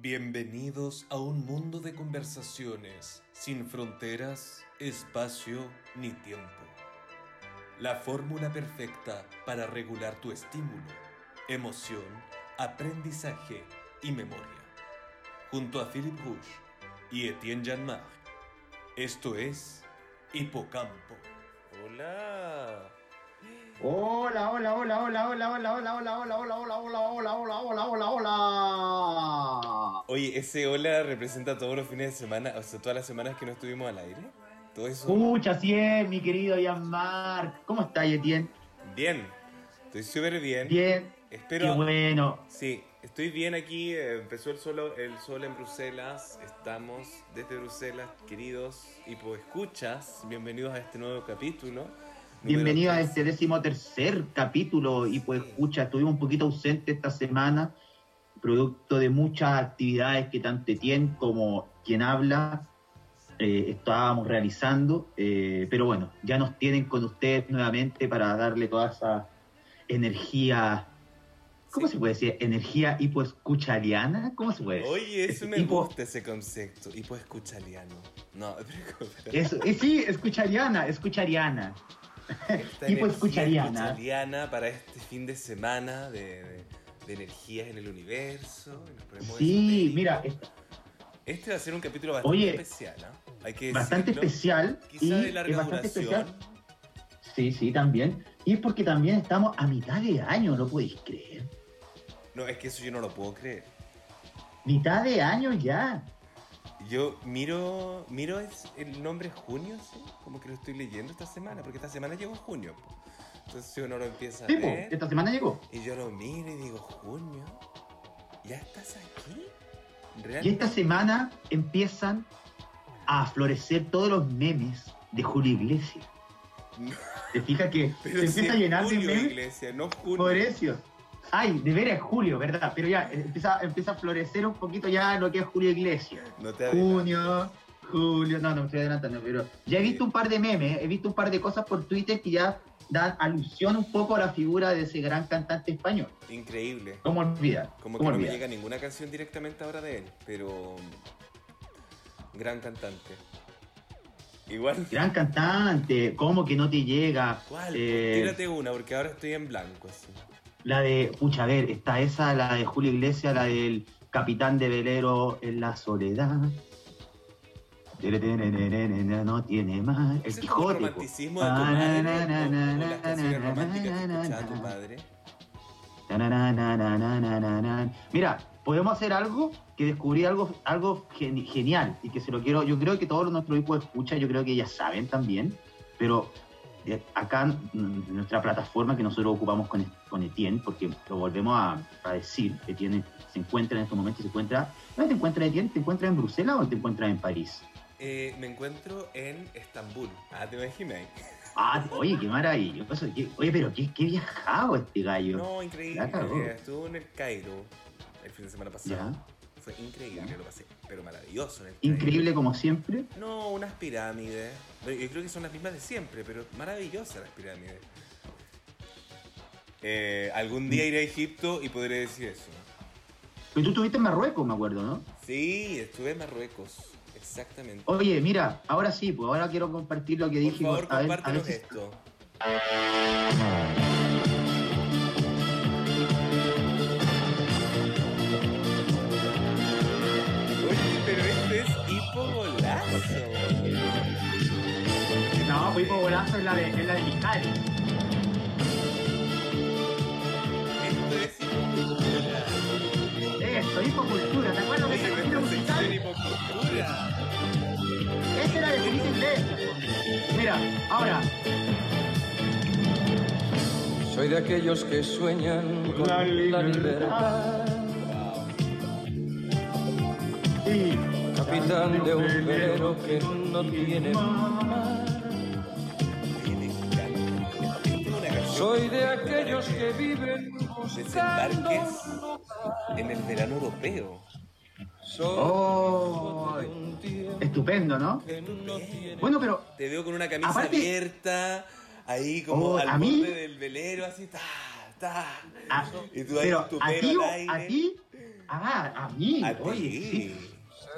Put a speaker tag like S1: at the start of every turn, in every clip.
S1: Bienvenidos a un mundo de conversaciones sin fronteras, espacio ni tiempo. La fórmula perfecta para regular tu estímulo, emoción, aprendizaje y memoria. Junto a Philip Rouge y Etienne Janmar. Esto es Hipocampo.
S2: Hola.
S3: Hola, hola, hola, hola, hola, hola, hola, hola, hola, hola, hola, hola, hola, hola, hola, hola, hola.
S2: Oye, ese hola representa todos los fines de semana, o sea, todas las semanas que no estuvimos al aire. Todo eso.
S3: Pucha, así es, mi querido Jean-Marc. ¿Cómo estás, Etienne?
S2: Bien. Estoy súper bien.
S3: Bien.
S2: Espero.
S3: Qué bueno.
S2: Sí, estoy bien aquí. eh, empezó el sol, el sol en Bruselas. Estamos desde Bruselas, queridos escuchas. Bienvenidos a este nuevo capítulo.
S3: Bienvenido a este décimo tercer capítulo y pues escucha, estuvimos un poquito ausentes esta semana, producto de muchas actividades que tanto Etienne como quien habla eh, estábamos realizando, eh, pero bueno, ya nos tienen con ustedes nuevamente para darle toda esa energía, ¿cómo
S2: Sí.
S3: se puede decir? Energía hipoescuchariana, ¿cómo se puede decir?
S2: Oye, eso me
S3: Hipo-
S2: gusta ese concepto. Hipoescuchaliano. No,
S3: Eso, eh, sí, escuchariana, escuchariana.
S2: esta energía
S3: escuchariana.
S2: escuchariana para este fin de semana de, de- de energías en el universo.
S3: Sí, mira, es
S2: Este va a ser un capítulo bastante
S3: Oye,
S2: especial, ¿ah? Hay que
S3: bastante
S2: decirlo.
S3: especial.
S2: Quizá
S3: y
S2: de larga
S3: es bastante
S2: duración.
S3: especial. Sí, sí, también. Y es porque también estamos a mitad de año, ¿no podéis creer?
S2: No, es que eso yo no lo puedo creer.
S3: Mitad de año ya.
S2: Yo miro, miro es el nombre junio, ¿sí? Como que lo estoy leyendo esta semana, porque esta semana llegó junio. po. Entonces si uno lo empieza a
S3: Sí, po,
S2: ver,
S3: esta semana llegó.
S2: y yo lo miro y digo, junio, ¿ya estás aquí?
S3: Y esta semana empiezan a florecer todos los memes de Julio Iglesias.
S2: No.
S3: ¿Te fijas que
S2: Pero
S3: se
S2: si
S3: empieza a llenar de
S2: julio,
S3: memes?
S2: iglesia, no junio.
S3: Por eso. Ay, de veras es Julio, ¿verdad? Pero ya empieza, empieza a florecer un poquito ya lo que es Julio Iglesias.
S2: No te.
S3: Junio, julio, no, no me estoy adelantando, pero ya he visto un par de memes, he visto un par de cosas por Twitter que ya dan alusión un poco a la figura de ese gran cantante español.
S2: Increíble.
S3: ¿Cómo olvidar?
S2: Como que
S3: ¿Cómo
S2: no me llega ninguna canción directamente ahora de él, pero gran cantante. Igual.
S3: Gran cantante, ¿cómo que no te llega?
S2: ¿Cuál?
S3: Eh,
S2: Tírate una, porque ahora estoy en blanco. Así.
S3: La de, pucha, a ver, está esa, la de Julio Iglesias, la del capitán de velero en la soledad. No tiene más. El Quijote. El
S2: romanticismo de tu madre.
S3: Como. Mira, podemos hacer algo que descubrí algo, algo genial y que se lo quiero. Yo creo que todos nuestros hijos escuchan, yo creo que ellas saben también, pero acá nuestra plataforma que nosotros ocupamos con, con Etienne, porque lo volvemos a, a, decir, Etienne se encuentra en este momento, se encuentra, ¿dónde te encuentras Etienne? ¿Te encuentras en Bruselas o te encuentras en París?
S2: Eh, me encuentro en Estambul. Ah, te imaginas.
S3: Ah, oye, qué maravilloso. oye, pero qué, qué viajado este gallo.
S2: No, increíble. Estuve en el Cairo el fin de semana pasado.
S3: Ya.
S2: Fue increíble, lo pasé, pero maravilloso. En el Cairo.
S3: Increíble como siempre.
S2: No, unas pirámides. Yo creo que son las mismas de siempre, pero maravillosas las pirámides. Eh, algún día iré a Egipto y podré decir eso.
S3: Pero tú estuviste en Marruecos, me acuerdo, ¿no?
S2: Sí, estuve en Marruecos. Exactamente.
S3: Oye, mira, ahora sí, pues ahora quiero compartir lo que
S2: Por
S3: dije.
S2: favor,
S3: a ver, a ver si-
S2: esto. Oye, pero este es hipogolazo.
S3: No, pues por golazo es la de, es la de. De
S4: aquellos que sueñan con
S3: La
S4: la
S3: libertad. sí.
S4: Capitán de un velero que no tiene mar. Soy de aquellos que viven buscando
S2: en el verano europeo.
S4: Soy
S3: Oh,
S4: de un tiempo
S3: estupendo, ¿no? Bueno, pero
S2: Te veo con una camisa
S3: Aparte-
S2: abierta, ahí como
S3: Oh,
S2: al
S3: a mí-
S2: borde del velero, así, ta, ta.
S3: a,
S2: Y tú ahí
S3: pero
S2: tu
S3: a
S2: pelo
S3: ti, a ti, Ah, a mí.
S2: A
S3: Oye, sí.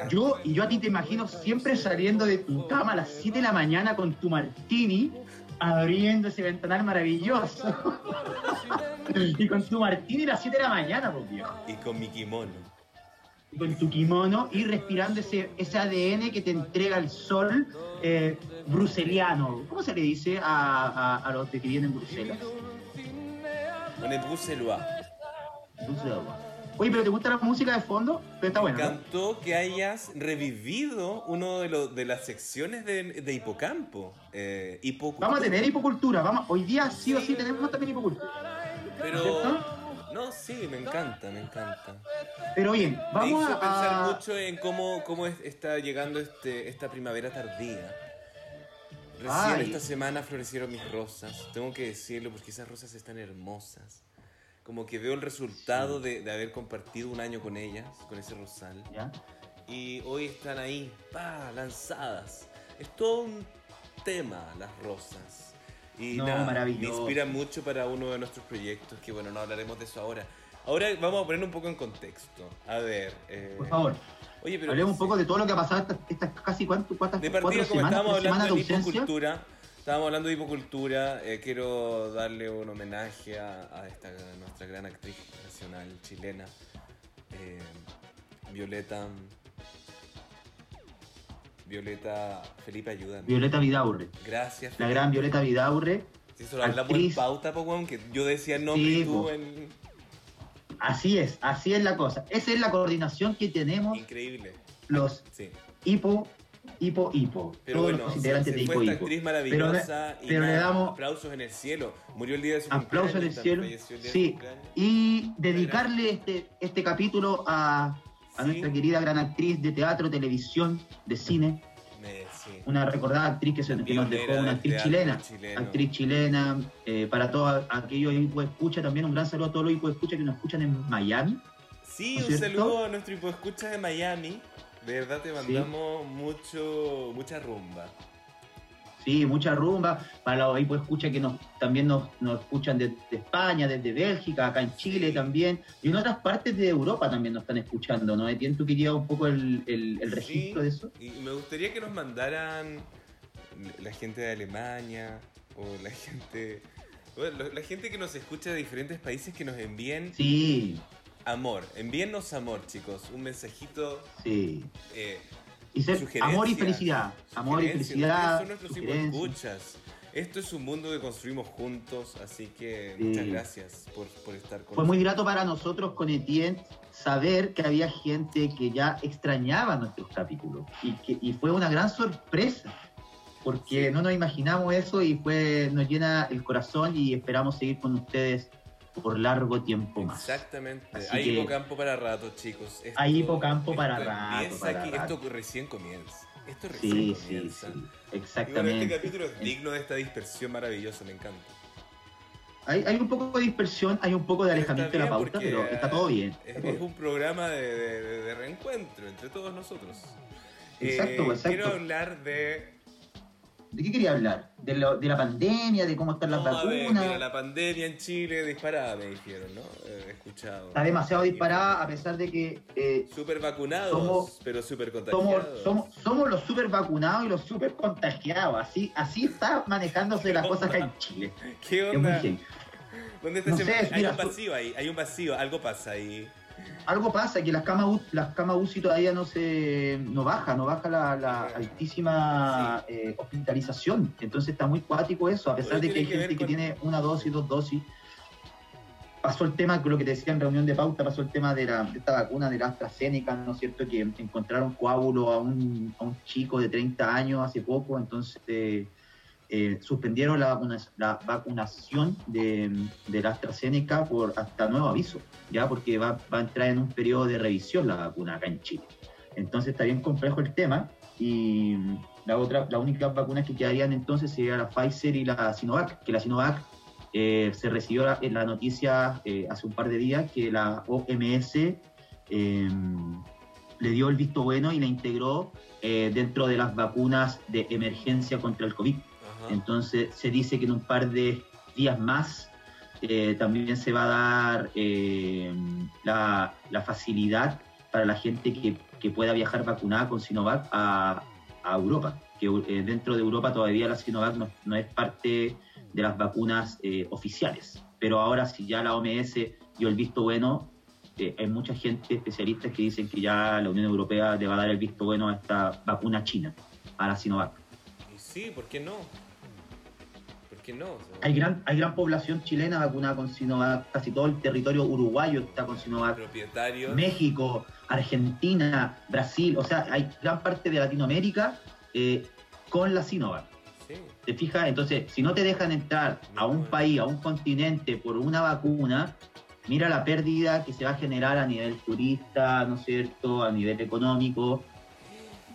S3: Yo, y yo a ti te imagino siempre saliendo de tu cama a las 7 de la mañana con tu martini, abriendo ese ventanal maravilloso. y con tu martini a las 7 de la mañana, pues viejo.
S2: Y con mi kimono.
S3: Con tu kimono y respirando ese, ese ADN que te entrega el sol eh, bruseliano. ¿Cómo se le dice a, a, a los de que vienen en Bruselas?
S2: Con el bruselois.
S3: Bruselas. Oye, pero ¿te gusta la música de fondo? Pero está
S2: Me
S3: bueno. ¿no?
S2: encantó que hayas revivido uno de, los de las secciones de, de Hipocampo. Eh, Hipocultura.
S3: Vamos a tener hipocultura. Vamos, hoy día sí o sí tenemos también hipocultura.
S2: Pero.
S3: ¿Cierto?
S2: No, sí, me encanta, me encanta.
S3: Pero oye,
S2: Me
S3: vamos
S2: hizo pensar
S3: a...
S2: mucho en cómo, cómo es- está llegando este, esta primavera tardía. Recién
S3: Ay.
S2: esta semana florecieron mis rosas. Tengo que decirlo porque esas rosas están hermosas. Como que veo el resultado de, de haber compartido un año con ellas, con ese rosal.
S3: ¿Ya?
S2: Y hoy están ahí, pa, lanzadas. Es todo un tema las rosas. Y
S3: No,
S2: nada,
S3: maravilloso.
S2: me inspira mucho para uno de nuestros proyectos, que bueno, no hablaremos de eso ahora. Ahora vamos a poner un poco en contexto. A ver. eh,
S3: Por favor,
S2: Oye, pero
S3: hablemos un poco de todo lo que ha pasado estas, estas casi cuánto, cuántas,
S2: de partida, como
S3: semanas,
S2: estábamos hablando
S3: de
S2: de hipocultura, estábamos hablando de hipocultura, eh, quiero darle un homenaje a, a esta nuestra gran actriz nacional chilena, eh, Violeta. Violeta Felipe ayuda.
S3: Violeta Vidaurre.
S2: Gracias.
S3: La
S2: Felipe.
S3: gran Violeta Vidaurre.
S2: Si eso lo hablamos en pauta, po, que yo decía el nombre
S3: Sí,
S2: y tú en.
S3: Así es, así es la cosa. Esa es la coordinación que tenemos
S2: Increíble.
S3: los
S2: Sí.
S3: hipo, hipo, hipo.
S2: Pero
S3: todos
S2: bueno,
S3: los integrantes
S2: se
S3: de hipo,
S2: esta
S3: hipo.
S2: actriz maravillosa y
S3: pero le
S2: nada,
S3: damos-
S2: aplausos en el cielo. Murió el día de su
S3: Aplausos en el cielo.
S2: el
S3: Sí. Y dedicarle este, este capítulo a, a nuestra querida gran actriz de teatro, televisión, de cine,
S2: Me- sí.
S3: una recordada actriz que, se, que nos dejó, una actriz chilena.
S2: chileno.
S3: Actriz chilena, eh, para todos aquellos escucha, también un gran saludo a todos los escucha que nos escuchan en Miami.
S2: Sí,
S3: ¿No
S2: un
S3: cierto?
S2: saludo a nuestro escucha de Miami. De verdad te mandamos mucho, mucha rumba.
S3: Sí, mucha rumba. Para los hipos escucha que nos, también nos, nos escuchan de, de España, desde Bélgica, acá en Chile también. Y en otras partes de Europa también nos están escuchando, ¿no? ¿Tienes tú que llevar un poco el, el- el registro
S2: Sí,
S3: de eso?
S2: Y me gustaría que nos mandaran la gente de Alemania o la gente. bueno, la gente que nos escucha de diferentes países que nos envíen
S3: Sí,
S2: amor. Envíennos amor, chicos. Un mensajito.
S3: sí.
S2: eh,
S3: Y ser amor y felicidad. Amor y felicidad.
S2: Nuestros
S3: sugerencias.
S2: escuchas. Esto es un mundo que construimos juntos, así que
S3: Sí.
S2: muchas gracias por, por estar con
S3: Fue muy grato para nosotros con Etienne saber que había gente que ya extrañaba nuestros capítulos y, que, y fue una gran sorpresa porque
S2: Sí.
S3: no nos imaginamos eso y fue nos llena el corazón y esperamos seguir con ustedes por largo tiempo más.
S2: Exactamente.
S3: Así
S2: Hay hipocampo para rato, chicos. Esto-
S3: Hay hipocampo para rato, para rato.
S2: Esto recién comienza. Esto recién
S3: Sí,
S2: comienza.
S3: sí,
S2: bueno,
S3: exactamente.
S2: este capítulo es digno de esta dispersión maravillosa, me encanta.
S3: Hay, hay un poco de dispersión, hay un poco de alejamiento de la pauta, pero está todo bien.
S2: Es,
S3: está todo
S2: es un programa de, de- de- de reencuentro entre todos nosotros.
S3: Exacto,
S2: Eh,
S3: exacto.
S2: Quiero hablar de.
S3: ¿De qué quería hablar? ¿De, lo- de la pandemia? ¿De cómo están las
S2: No, a ver,
S3: vacunas?
S2: mira, la pandemia en Chile disparada, me dijeron, ¿no? He escuchado.
S3: Está demasiado disparada a pesar de que eh,
S2: Súper vacunados,
S3: Somos-
S2: pero súper
S3: somos,
S2: contagiados.
S3: somos, somos los super vacunados y los super contagiados. Así, así está manejándose las cosas acá en Chile.
S2: ¿Qué
S3: Es muy
S2: onda?
S3: heavy.
S2: ¿Dónde está
S3: No
S2: ese
S3: sé,
S2: Hay
S3: mira,
S2: un vacío ahí, hay un vacío, algo pasa ahí.
S3: Algo pasa, que las camas, las camas UCI todavía no se no baja, no baja la, la altísima eh, hospitalización. Entonces está muy cuático eso, a pesar de que hay
S2: que
S3: gente que tiene una dosis, dos dosis. Pasó el tema, lo que te decía en reunión de pauta, pasó el tema de, la, de esta vacuna de la AstraZeneca, ¿no es cierto? Que encontraron coágulo a un, a un chico de 30 años hace poco, entonces eh, eh, suspendieron la, vacuna- la vacunación de, la AstraZeneca por hasta nuevo aviso, ya porque va, a entrar en un periodo de revisión la vacuna acá en Chile. Entonces está bien complejo el tema y la otra, las únicas vacunas que quedarían entonces sería la Pfizer y la Sinovac, que la Sinovac eh, se recibió la- la noticia eh, hace un par de días que la OMS eh, le dio el visto bueno y la integró eh, dentro de las vacunas de emergencia contra el COVID.
S2: Ajá.
S3: Entonces se dice que en un par de días más eh, también se va a dar eh, la, la facilidad para la gente que, que pueda viajar vacunada con Sinovac a, a Europa, que eh, dentro de Europa todavía la Sinovac no, no es parte de las vacunas oficiales, pero ahora si ya la OMS dio el visto bueno, hay mucha gente, especialistas que dicen que ya la Unión Europea le va a dar el visto bueno a esta vacuna china, a la Sinovac.
S2: Y sí, ¿por qué no? ¿Por qué no? O sea,
S3: Hay gran, hay gran población chilena vacunada con Sinovac, casi todo el territorio uruguayo está con Sinovac.
S2: propietarios.
S3: México, Argentina, Brasil, o sea, hay gran parte de Latinoamérica eh, con la Sinovac.
S2: Sí.
S3: ¿Te fijas? Entonces, si no te dejan entrar a un país, a un continente por una vacuna, mira la pérdida que se va a generar a nivel turista, ¿no es cierto? A nivel económico.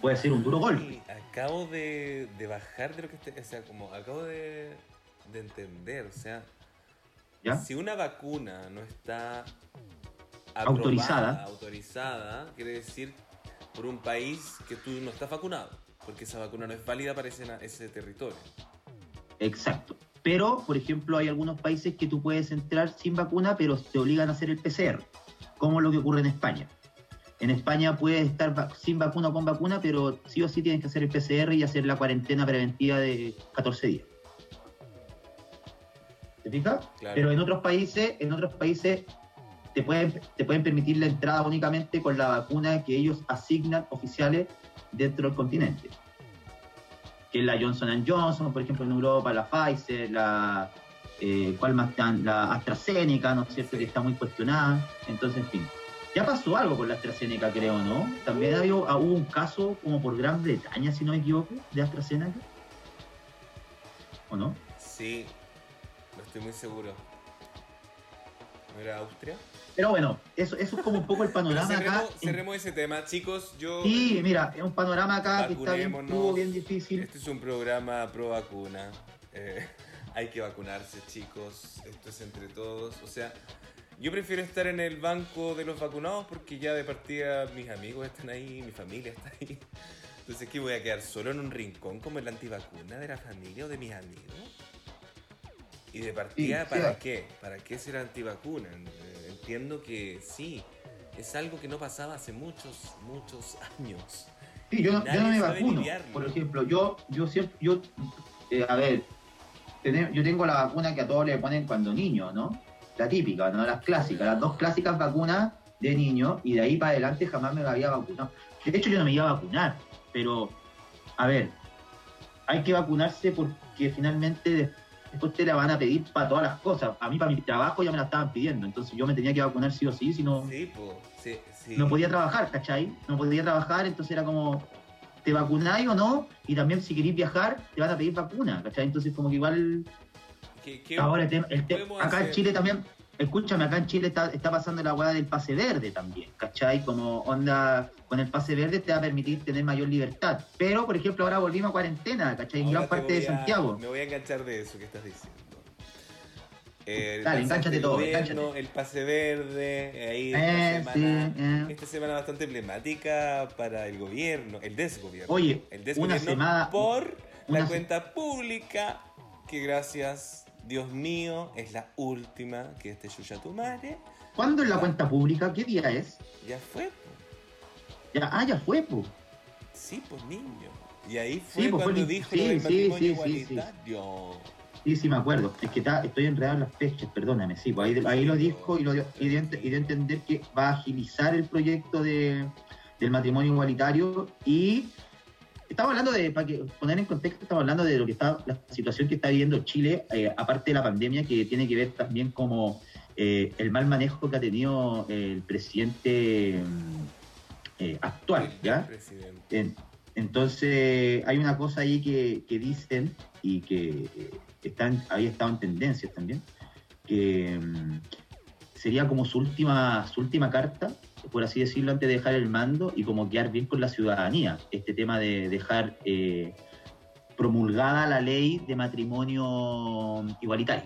S3: Puede ser un duro golpe.
S2: Acabo de, de bajar de lo que esté, o sea, como acabo de, de entender, o sea,
S3: ¿Ya?
S2: si una vacuna no está aprobada,
S3: Autorizada.
S2: autorizada, quiere decir por un país que tú no estás vacunado, porque esa vacuna no es válida para ese, ese territorio.
S3: Exacto. Pero, por ejemplo, hay algunos países que tú puedes entrar sin vacuna, pero te obligan a hacer el PCR, como lo que ocurre en España. En España puedes estar va- sin vacuna o con vacuna, pero sí o sí tienes que hacer el PCR y hacer la cuarentena preventiva de 14 días. ¿Te fijas?
S2: Claro.
S3: Pero en otros países, en otros países te pueden, te pueden permitir la entrada únicamente con la vacuna que ellos asignan oficiales dentro del continente. Que es la Johnson Johnson, por ejemplo, en Europa, la Pfizer, la eh, ¿cuál más? La AstraZeneca, ¿no es cierto? Que está muy cuestionada. Entonces, en fin. Ya pasó algo con la AstraZeneca, creo, ¿no? También había, hubo un caso como por Gran Bretaña, si no me equivoco, de AstraZeneca. ¿O no?
S2: Sí, no estoy muy seguro. ¿No era Austria?
S3: Pero bueno, eso, eso es como un poco el panorama acá.
S2: cerremos,
S3: en-
S2: cerremos ese tema. Chicos, yo...
S3: Sí, mira, es un panorama acá que está bien crudo, bien difícil.
S2: Este es un programa pro vacuna. Eh, hay que vacunarse, chicos. Esto es entre todos. O sea, yo prefiero estar en el banco de los vacunados porque ya de partida mis amigos están ahí, mi familia está ahí. Entonces, ¿qué voy a quedar solo en un rincón como el antivacuna de la familia o de mis amigos? Y de partida,
S3: Sí,
S2: ¿para
S3: sí.
S2: qué? ¿Para qué ser antivacuna? Eh, Entiendo que sí, es algo que no pasaba hace muchos, muchos años.
S3: Sí, yo, no- yo no me vacuno.
S2: lidiarlo.
S3: Por ejemplo, yo, yo siempre, yo, eh, a ver, yo tengo la vacuna que a todos le ponen cuando niño, ¿no? La típica, ¿no? Las clásicas, las dos clásicas vacunas de niño y de ahí para adelante jamás me había vacunado. De hecho, yo no me iba a vacunar, pero, a ver, hay que vacunarse porque finalmente de- después te la van a pedir para todas las cosas. A mí, para mi trabajo, ya me la estaban pidiendo, entonces yo me tenía que vacunar sí o sí, si no,
S2: Sí, po, sí, sí.
S3: no podía trabajar, ¿cachai? No podía trabajar, entonces era como, ¿te vacunáis o no? Y también si queréis viajar, te van a pedir vacuna, ¿cachai? Entonces como que igual,
S2: ¿Qué- qué-
S3: ahora el tema- el acá en? Chile también, escúchame, acá en Chile está, está pasando la hueá del pase verde también, ¿cachai? Como onda, con el pase verde te va a permitir tener mayor libertad. Pero, por ejemplo, ahora volvimos a cuarentena, ¿cachai? En gran
S2: te
S3: parte de
S2: a-
S3: Santiago.
S2: Me voy a enganchar de eso que estás diciendo. El
S3: Dale,
S2: del
S3: todo.
S2: El pase verde, ahí
S3: Eh,
S2: esta,
S3: sí,
S2: semana,
S3: eh.
S2: esta semana bastante emblemática para el gobierno, el desgobierno.
S3: Oye,
S2: el
S3: una
S2: desgobierno
S3: semana-
S2: por
S3: una
S2: la cuenta pública que gracias, Dios mío, es la última que este Yuya tu madre
S3: ¿Cuándo es la cuenta pública? ¿Qué día es?
S2: ya fue. po.
S3: Ya, ah, ya fue, pues.
S2: Sí, pues niño. Y ahí fue
S3: Sí, pues, fue
S2: cuando
S3: el-
S2: dijo
S3: sí,
S2: lo del
S3: sí,
S2: matrimonio
S3: sí, sí, sí.
S2: igualitario.
S3: Sí, sí, me acuerdo. Es que está- estoy enredado en las fechas, perdóname. Sí, pues ahí, ahí lo dijo y, lo, dio- y, de, y de entender que va a agilizar el proyecto de, del matrimonio igualitario y estamos hablando de, para que poner en contexto, estamos hablando de lo que está, la situación que está viviendo Chile, eh, aparte de la pandemia, que tiene que ver también como eh, el mal manejo que ha tenido el presidente mm, eh, actual, ¿ya?
S2: presidente.
S3: En- entonces, hay una cosa ahí que, que dicen y que eh, están, había estado en tendencias también, que mm, sería como su última, su última carta, por así decirlo, antes de dejar el mando y como quedar bien con la ciudadanía. Este tema de dejar eh, promulgada la ley de matrimonio igualitario.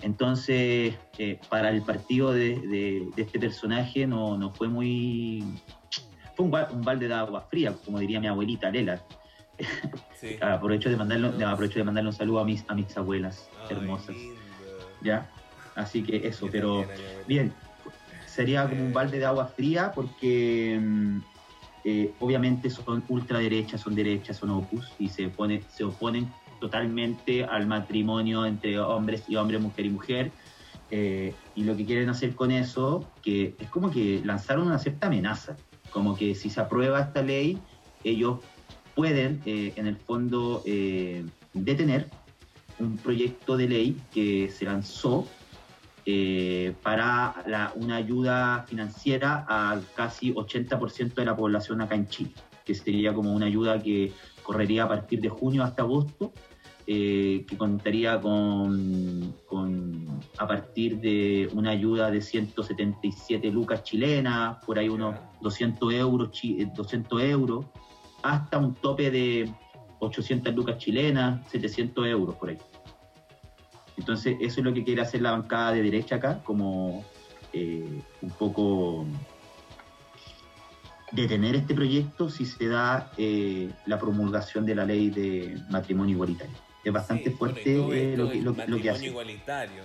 S3: Entonces, eh, para el partido de, de- de este personaje no, no fue muy... Fue un, un balde de agua fría, como diría mi abuelita Lela.
S2: Sí.
S3: Aprovecho de mandarle, aprovecho de mandarle un saludo a mis, a mis abuelas
S2: Ay,
S3: hermosas.
S2: linda.
S3: ¿Ya? Así que eso,
S2: Yo
S3: pero bien, sería como un balde de agua fría porque mm, eh, obviamente son ultraderechas, son derechas, son opus y se, opone- se oponen totalmente al matrimonio entre hombres y hombres, mujer y mujer. Eh, y lo que quieren hacer con eso, que es como que lanzaron una cierta amenaza, como que si se aprueba esta ley, ellos pueden, eh, en el fondo, eh, detener un proyecto de ley que se lanzó eh, para la- una ayuda financiera al casi 80% de la población acá en Chile, que sería como una ayuda que correría a partir de junio hasta agosto, eh, que contaría con, con- a partir de una ayuda de 177 lucas chilenas, por ahí unos
S2: Ya.
S3: 200 euros, chi- eh, 200 euros, hasta un tope de 800 lucas chilenas, 700 euros por ahí. Entonces, eso es lo que quiere hacer la bancada de derecha acá, como eh, un poco detener este proyecto si se da eh, la promulgación de la ley de matrimonio igualitario. Es bastante
S2: Sí, bueno, y
S3: fuerte
S2: todo
S3: eh, lo, que, lo, lo que
S2: matrimonio
S3: hace.
S2: igualitario,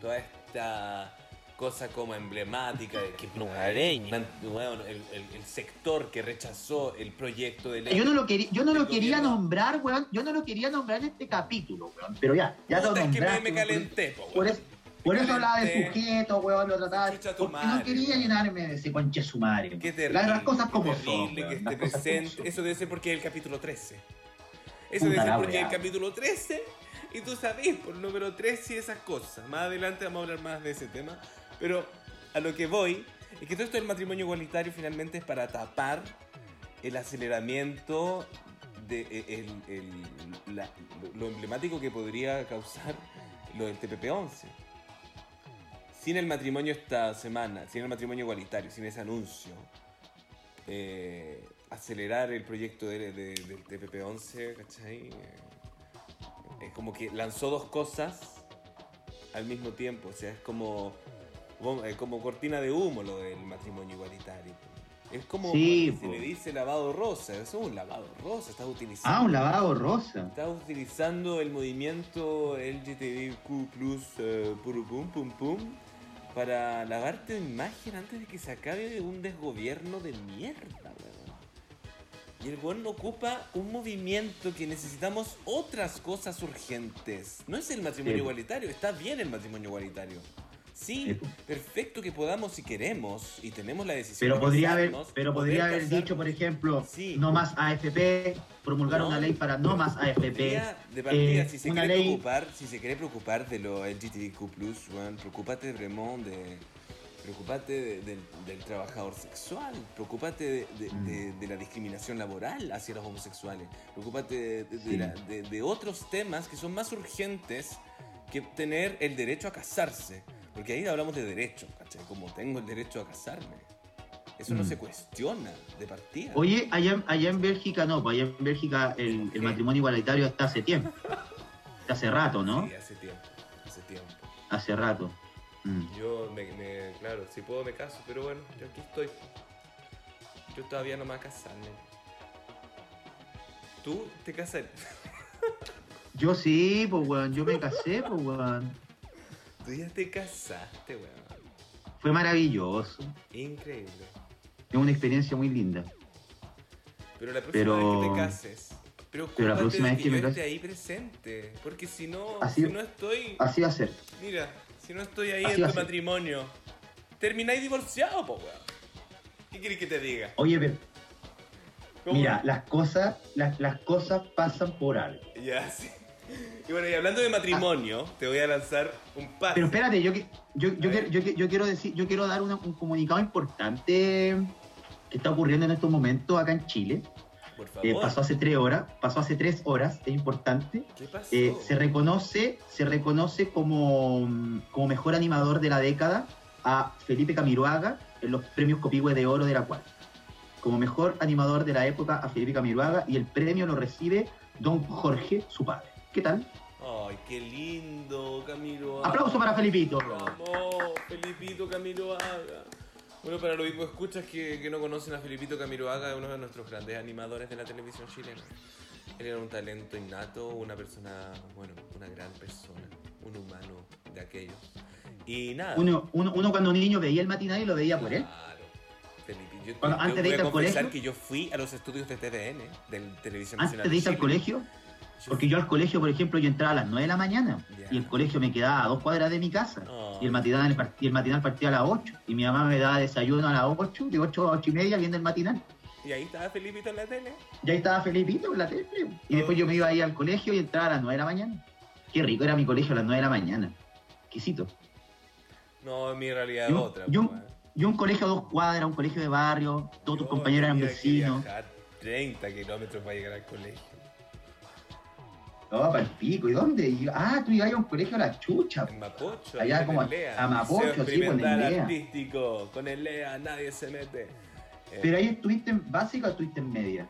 S2: toda esta cosa como emblemática de que
S4: Lugareña.
S2: bueno, el, el- el sector que rechazó el proyecto de ley.
S3: Yo no lo quería, yo no lo quería
S2: gobierno.
S3: nombrar, weón. Yo no lo quería nombrar en este capítulo, weón. Pero ya, ya lo
S2: Puta, es que me,
S3: nombraste.
S2: me calenté, po,
S3: Por
S2: weón.
S3: eso, por eso hablaba de sujeto, weón, lo trataba.
S2: Tu
S3: Porque no
S2: madre,
S3: quería
S2: weón.
S3: llenarme de ese conche sumario.
S2: Qué
S3: Las-
S2: terrible.
S3: Las cosas
S2: qué
S3: como son.
S2: terrible
S3: weón,
S2: que esté presente.
S3: son.
S2: Eso debe ser porque es el capítulo 13. Eso
S3: Puta
S2: debe ser porque es el capítulo 13. Y tú sabes por el número 13 y esas cosas. Más adelante vamos a hablar más de ese tema. Pero a lo que voy es que todo esto del matrimonio igualitario finalmente es para tapar el aceleramiento de e, el- la- lo emblemático que podría causar lo del TPP-11. Sin el matrimonio esta semana, sin el matrimonio igualitario, sin ese anuncio, eh, acelerar el proyecto de- de- del TPP-11, ¿cachai? Eh, es como que lanzó dos cosas al mismo tiempo, o sea, es como, eh, como cortina de humo lo del matrimonio igualitario. Es como
S3: Sí,
S2: se le dice lavado rosa, eso es un lavado rosa, estás utilizando...
S3: Ah, un lavado rosa.
S2: Estás utilizando el movimiento LGTBQ plus puru pum pum pum para lavarte de imagen antes de que se acabe un desgobierno de mierda, weón. Y el weón ocupa un movimiento que necesitamos otras cosas urgentes. No es el matrimonio
S3: Sí.
S2: igualitario, está bien el matrimonio igualitario. Sí, perfecto que podamos si queremos y tenemos la decisión.
S3: Pero
S2: de
S3: podría haber, pero podría haber
S2: casarnos.
S3: dicho, por ejemplo,
S2: Sí.
S3: no más AFP, promulgar
S2: No.
S3: una ley para no más AFP.
S2: De partida,
S3: eh,
S2: si se
S3: una
S2: quiere
S3: ley-
S2: preocupar, si se quiere preocupar de lo LGTBQ+, weón, preocúpate de preocúpate de- del, del trabajador sexual, preocúpate de, de-
S3: Mm.
S2: de- de la discriminación laboral hacia los homosexuales, preocúpate de, de- de
S3: Sí.
S2: la- de- de otros temas que son más urgentes que tener el derecho a casarse, porque ahí hablamos de derecho, ¿cachai? Como tengo el derecho a casarme. Eso no
S3: Mm.
S2: se cuestiona de partida.
S3: Oye, allá, en- allá en Bélgica no, pues allá en Bélgica el, el matrimonio igualitario está hace tiempo. Está hace rato, ¿no?
S2: Sí, hace tiempo, hace tiempo.
S3: Hace rato. Mm.
S2: Yo, me, me- claro, si puedo me caso, pero bueno, yo aquí estoy. Yo todavía no me voy a casarme. ¿Tú te casas?
S3: Yo sí, pues weón, yo me casé, pues weón.
S2: Tú ya te casaste, weón.
S3: Fue maravilloso.
S2: Increíble.
S3: Es una experiencia muy linda.
S2: Pero la próxima
S3: Pero-
S2: vez que te cases,
S3: Pero la próxima vez que me
S2: yo esté
S3: case-
S2: ahí presente. Porque si no,
S3: Así-
S2: si no estoy...
S3: Así va a ser.
S2: Mira, si no estoy ahí
S3: Así
S2: en tu matrimonio, termináis divorciado, po, weón. ¿Qué quieres que te diga?
S3: Oye, pero, mira, las cosas, las, las cosas pasan por algo.
S2: Ya, sí. Y bueno, y hablando de matrimonio, te voy a lanzar un pase.
S3: Pero espérate, yo, yo, yo, quiero,
S2: ver.
S3: yo, que- yo quiero decir, yo quiero dar una- un comunicado importante que está ocurriendo en estos momentos acá en Chile.
S2: Por favor.
S3: Eh, pasó hace tres horas, pasó hace tres horas, es importante.
S2: ¿Qué pasó?
S3: Eh, se reconoce, se reconoce como, como mejor animador de la década a Felipe Camiroaga en los premios Copihue de Oro de la cual. Como mejor animador de la época a Felipe Camiroaga y el premio lo recibe don Jorge, su padre. ¿Qué tal?
S2: Ay, qué lindo, Camilo.
S3: Aplauso para Felipito.
S2: Vamos, Felipito Camilo Haga. Bueno, para los escuchas que, que no conocen a Felipito Camiroaga, uno de nuestros grandes animadores de la televisión chilena. Él era un talento innato, una persona, bueno, una gran persona, un humano de aquellos. Y nada.
S3: Uno, uno, uno cuando un niño veía el matinal y lo veía por él.
S2: Claro. Felipe, yo,
S3: Cuando-
S2: yo
S3: antes de
S2: a
S3: al colegio-
S2: que yo fui a los estudios de TVN, del Televisión
S3: Antes
S2: Nacional
S3: de irte al colegio, porque yo al colegio, por ejemplo, yo entraba a las 9 de la mañana y el colegio me quedaba a dos cuadras de mi casa.
S2: Oh.
S3: Y, el matinal, y el matinal partía a las 8. Y mi mamá me daba desayuno a las 8, de 8 a 8 y media viendo el matinal.
S2: Y ahí estaba Felipito en la tele.
S3: Y ahí estaba Felipito en la tele. Y después yo me iba ahí al colegio y entraba a las 9 de la mañana. Qué rico era mi colegio a las 9 de la mañana. Exquisito.
S2: No, mi realidad es otra.
S3: yo-
S2: pues.
S3: Yo un colegio a dos cuadras, un colegio de barrio, todos tus compañeros eran vecinos.
S2: viajar 30 kilómetros para llegar al colegio.
S3: No, para el pico. ¿Y dónde? Y yo, ah, tú ibas a un colegio a la chucha.
S2: En Mapocho.
S3: Allá como
S2: el Lea.
S3: a Mapocho, sí, con el
S2: experimental
S3: Lea.
S2: artístico. Con el Lea nadie se mete. Eh,
S3: Pero ahí estuviste en básica o estuviste en media.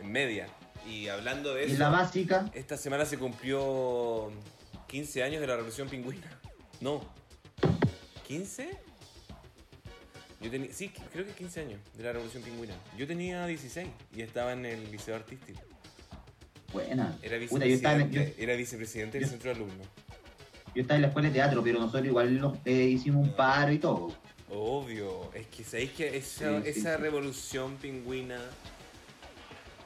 S2: En media. Y hablando de
S3: En
S2: eso,
S3: la básica,
S2: esta semana se cumplió 15 años de la Revolución Pingüina. No. ¿15? Yo tenía, sí, creo que 15 años de la Revolución Pingüina. Yo tenía 16 y estaba en el Liceo Artístico.
S3: Buena.
S2: Era vicepresidente,
S3: yo,
S2: era vicepresidente del centro de alumnos.
S3: yo estaba en la escuela de teatro, pero nosotros igual nos, eh, hicimos un paro y todo.
S2: Obvio, es que sabéis que esa,
S3: Sí, sí,
S2: esa
S3: sí.
S2: revolución pingüina.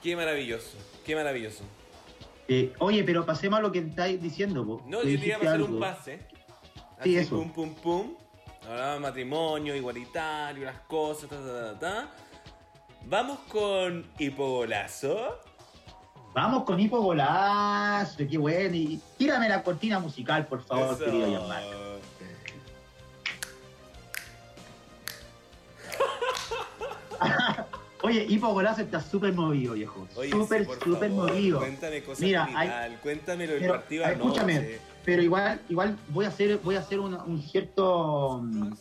S2: Qué maravilloso, qué maravilloso.
S3: Eh, oye, pero pasemos a lo que estáis diciendo. po.
S2: No, yo te iba a pasar
S3: algo.
S2: un pase.
S3: Sí,
S2: Así,
S3: eso.
S2: pum, pum, pum. Hablaba de matrimonio, igualitario, las cosas, ta, ta, ta, ta. Vamos con Hipogolazo.
S3: Vamos con Hipo Golazo, qué bueno. Y tírame la cortina musical, por favor,
S2: Eso.
S3: querido Gianmarco. Oye, Hipo Golazo está súper movido, viejo. Súper, súper movido.
S2: Cuéntame cosas
S3: Mira, hay-
S2: Vidal, cuéntamelo del partido
S3: escúchame. Pero igual, igual voy a hacer, voy a hacer una- un cierto mm,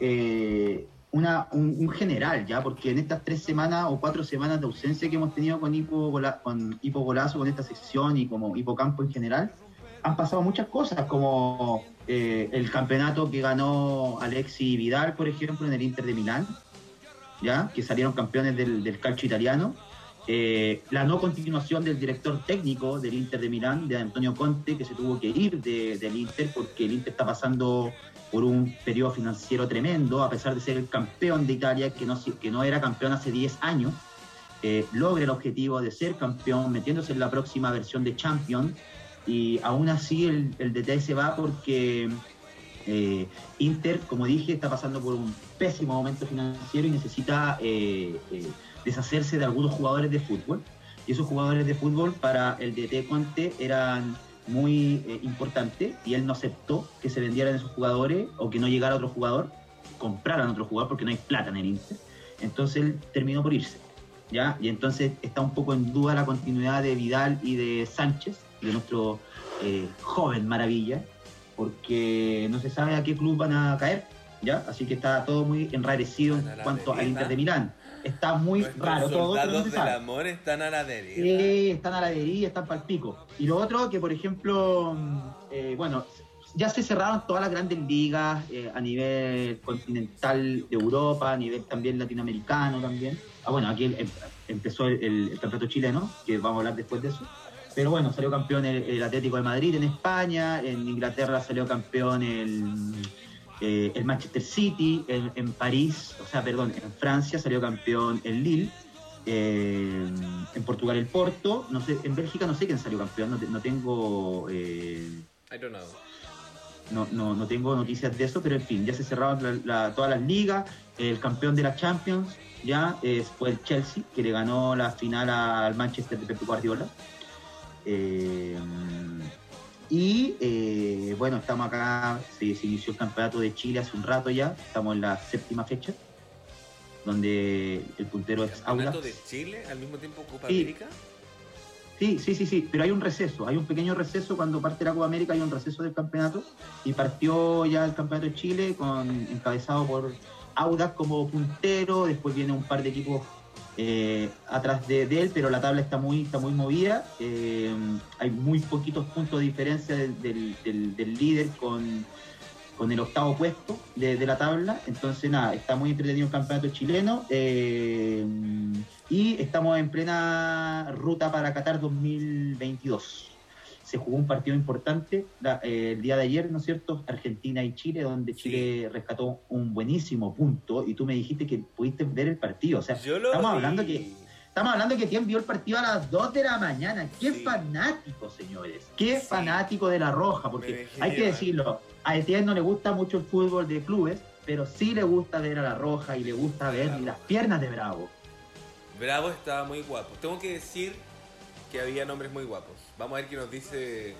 S3: eh, una, un, general, ya, porque en estas tres semanas o cuatro semanas de ausencia que hemos tenido con Hipo, Gola- con Hipo Golazo, con esta sección y como Hipocampo en general, han pasado muchas cosas, como eh, el campeonato que ganó Alexi Vidal, por ejemplo, en el Inter de Milán, ya, que salieron campeones del, del calcio italiano. Eh, la no continuación del director técnico del Inter de Milán, de Antonio Conte, que se tuvo que ir de- del Inter porque el Inter está pasando por un periodo financiero tremendo, a pesar de ser el campeón de Italia, que no, que no era campeón hace 10 años, eh, logra el objetivo de ser campeón, metiéndose en la próxima versión de Champions, y aún así el, el DT se va porque eh, Inter, como dije, está pasando por un pésimo momento financiero y necesita eh, deshacerse de algunos jugadores de fútbol. Y esos jugadores de fútbol para el DT Conte eran muy eh, importantes y él no aceptó que se vendieran esos jugadores o que no llegara otro jugador, compraran otro jugador porque no hay plata en el Inter. Entonces él terminó por irse. ¿ya? Y entonces está un poco en duda la continuidad de Vidal y de Sánchez, de nuestro eh, joven maravilla, porque no se sabe a qué club van a caer, ¿ya? Así que está todo muy enrarecido en cuanto al. Inter de Milán. Está muy
S2: Nuestros
S3: raro todo, no
S2: soldados del
S3: sabe.
S2: amor están a la deriva.
S3: Sí, están a la deriva, están para el pico. Y lo otro, que por ejemplo, mm, eh, bueno, ya se cerraron todas las grandes ligas eh, a nivel continental de Europa, a nivel también latinoamericano también. Ah, bueno, aquí em- empezó el, el- campeonato chileno, que vamos a hablar después de eso. Pero bueno, salió campeón el, el Atlético de Madrid en España, en Inglaterra salió campeón el, eh, el Manchester City, en, en París, o sea, perdón, en Francia salió campeón el Lille, eh, en Portugal el Porto, no sé, en Bélgica no sé quién salió campeón, no, te- no tengo eh,
S2: I don't know.
S3: no, no, no tengo noticias de eso, pero en fin, ya se cerraron la- la- todas las ligas, el campeón de la Champions ya fue el Chelsea, que le ganó la final al Manchester de Pep Guardiola. Eh, y eh, bueno, estamos acá, se, se inició el campeonato de Chile hace un rato ya, estamos en la séptima fecha, donde el puntero es
S2: ¿Campeonato
S3: Audax.
S2: de Chile al mismo tiempo Copa
S3: Sí.
S2: América?
S3: Sí, sí, sí, sí, pero hay un receso, hay un pequeño receso cuando parte la Copa América, hay un receso del campeonato y partió ya el campeonato de Chile con encabezado por Audax como puntero, después viene un par de equipos eh, atrás de, él, pero la tabla está muy, está muy movida, eh, hay muy poquitos puntos de diferencia del, líder con, con el octavo puesto de, de la tabla. Entonces, nada, está muy entretenido el campeonato chileno. eh, y estamos en plena ruta para Qatar 2022. Se jugó un partido importante la- eh, el día de ayer, ¿no es cierto? Argentina y Chile, donde
S2: Sí.
S3: Chile rescató un buenísimo punto. Y tú me dijiste que pudiste ver el partido. O sea, estamos
S2: vi.
S3: hablando que Estamos hablando que quien vio el partido a las 2 de la mañana. Qué
S2: Sí.
S3: fanático, señores. Qué
S2: Sí.
S3: fanático de la Roja, porque hay que decirlo. A Etienne no le gusta mucho el fútbol de clubes, pero sí le gusta ver a la Roja y le gusta ver
S2: La
S3: las piernas de Bravo.
S2: Bravo estaba muy guapo. Tengo que decir que había nombres muy guapos. Vamos a ver qué nos dice.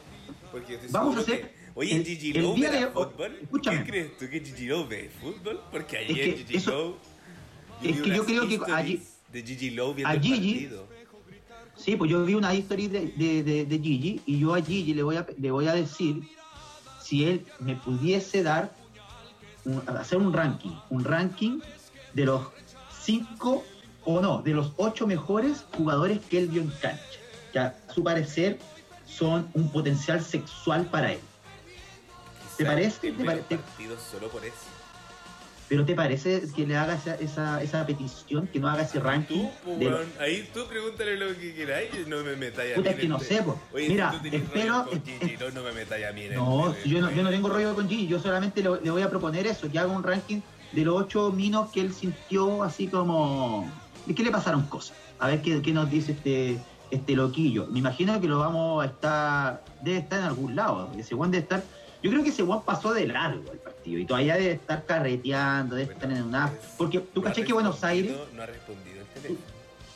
S2: Porque estoy
S3: Vamos a hacer-
S2: que- Oye,
S3: el-
S2: Gigi
S3: el
S2: Lowe
S3: día
S2: ve
S3: de-
S2: fútbol.
S3: escúchame.
S2: ¿Qué crees tú que Gigi Lowe ve fútbol? Porque
S3: Es
S2: ayer
S3: que
S2: Gigi
S3: eso-
S2: Lowe.
S3: es que yo creo que allí-
S2: De Gigi Lowe viendo
S3: a
S2: el
S3: Gigi-
S2: partido.
S3: Sí, pues yo vi una historia de, de- de- de Gigi y yo a Gigi le voy a, le voy a decir si él me pudiese dar, un- hacer un ranking, un ranking de los cinco o no, de los ocho mejores jugadores que él vio en cancha, que a su parecer son un potencial sexual para él. ¿Te parece? ¿Te
S2: solo por eso.
S3: Pero ¿te parece que le haga esa, esa, esa petición, que no haga ese ranking?
S2: Tú, pues,
S3: de
S2: ahí tú pregúntale lo que queráis no me metáis a
S3: Puta,
S2: mí.
S3: es que no
S2: este-
S3: sé.
S2: Oye,
S3: Mira,
S2: si
S3: espero-
S2: con Gigi Lowe, no me metáis a mí en
S3: No,
S2: el-
S3: si yo no, yo no tengo rollo con Gigi, yo solamente le, le voy a proponer eso, que haga un ranking de los ocho minos que él sintió así como... ¿De qué le pasaron cosas? A ver qué, qué nos dice este, este loquillo. Me imagino que lo vamos a estar... Debe estar en algún lado. Ese Juan debe estar... Yo creo que ese Juan pasó de largo el partido y todavía debe estar carreteando, debe estar en una... Porque tú
S2: no
S3: caché que Buenos Aires...
S2: No ha respondido el teléfono.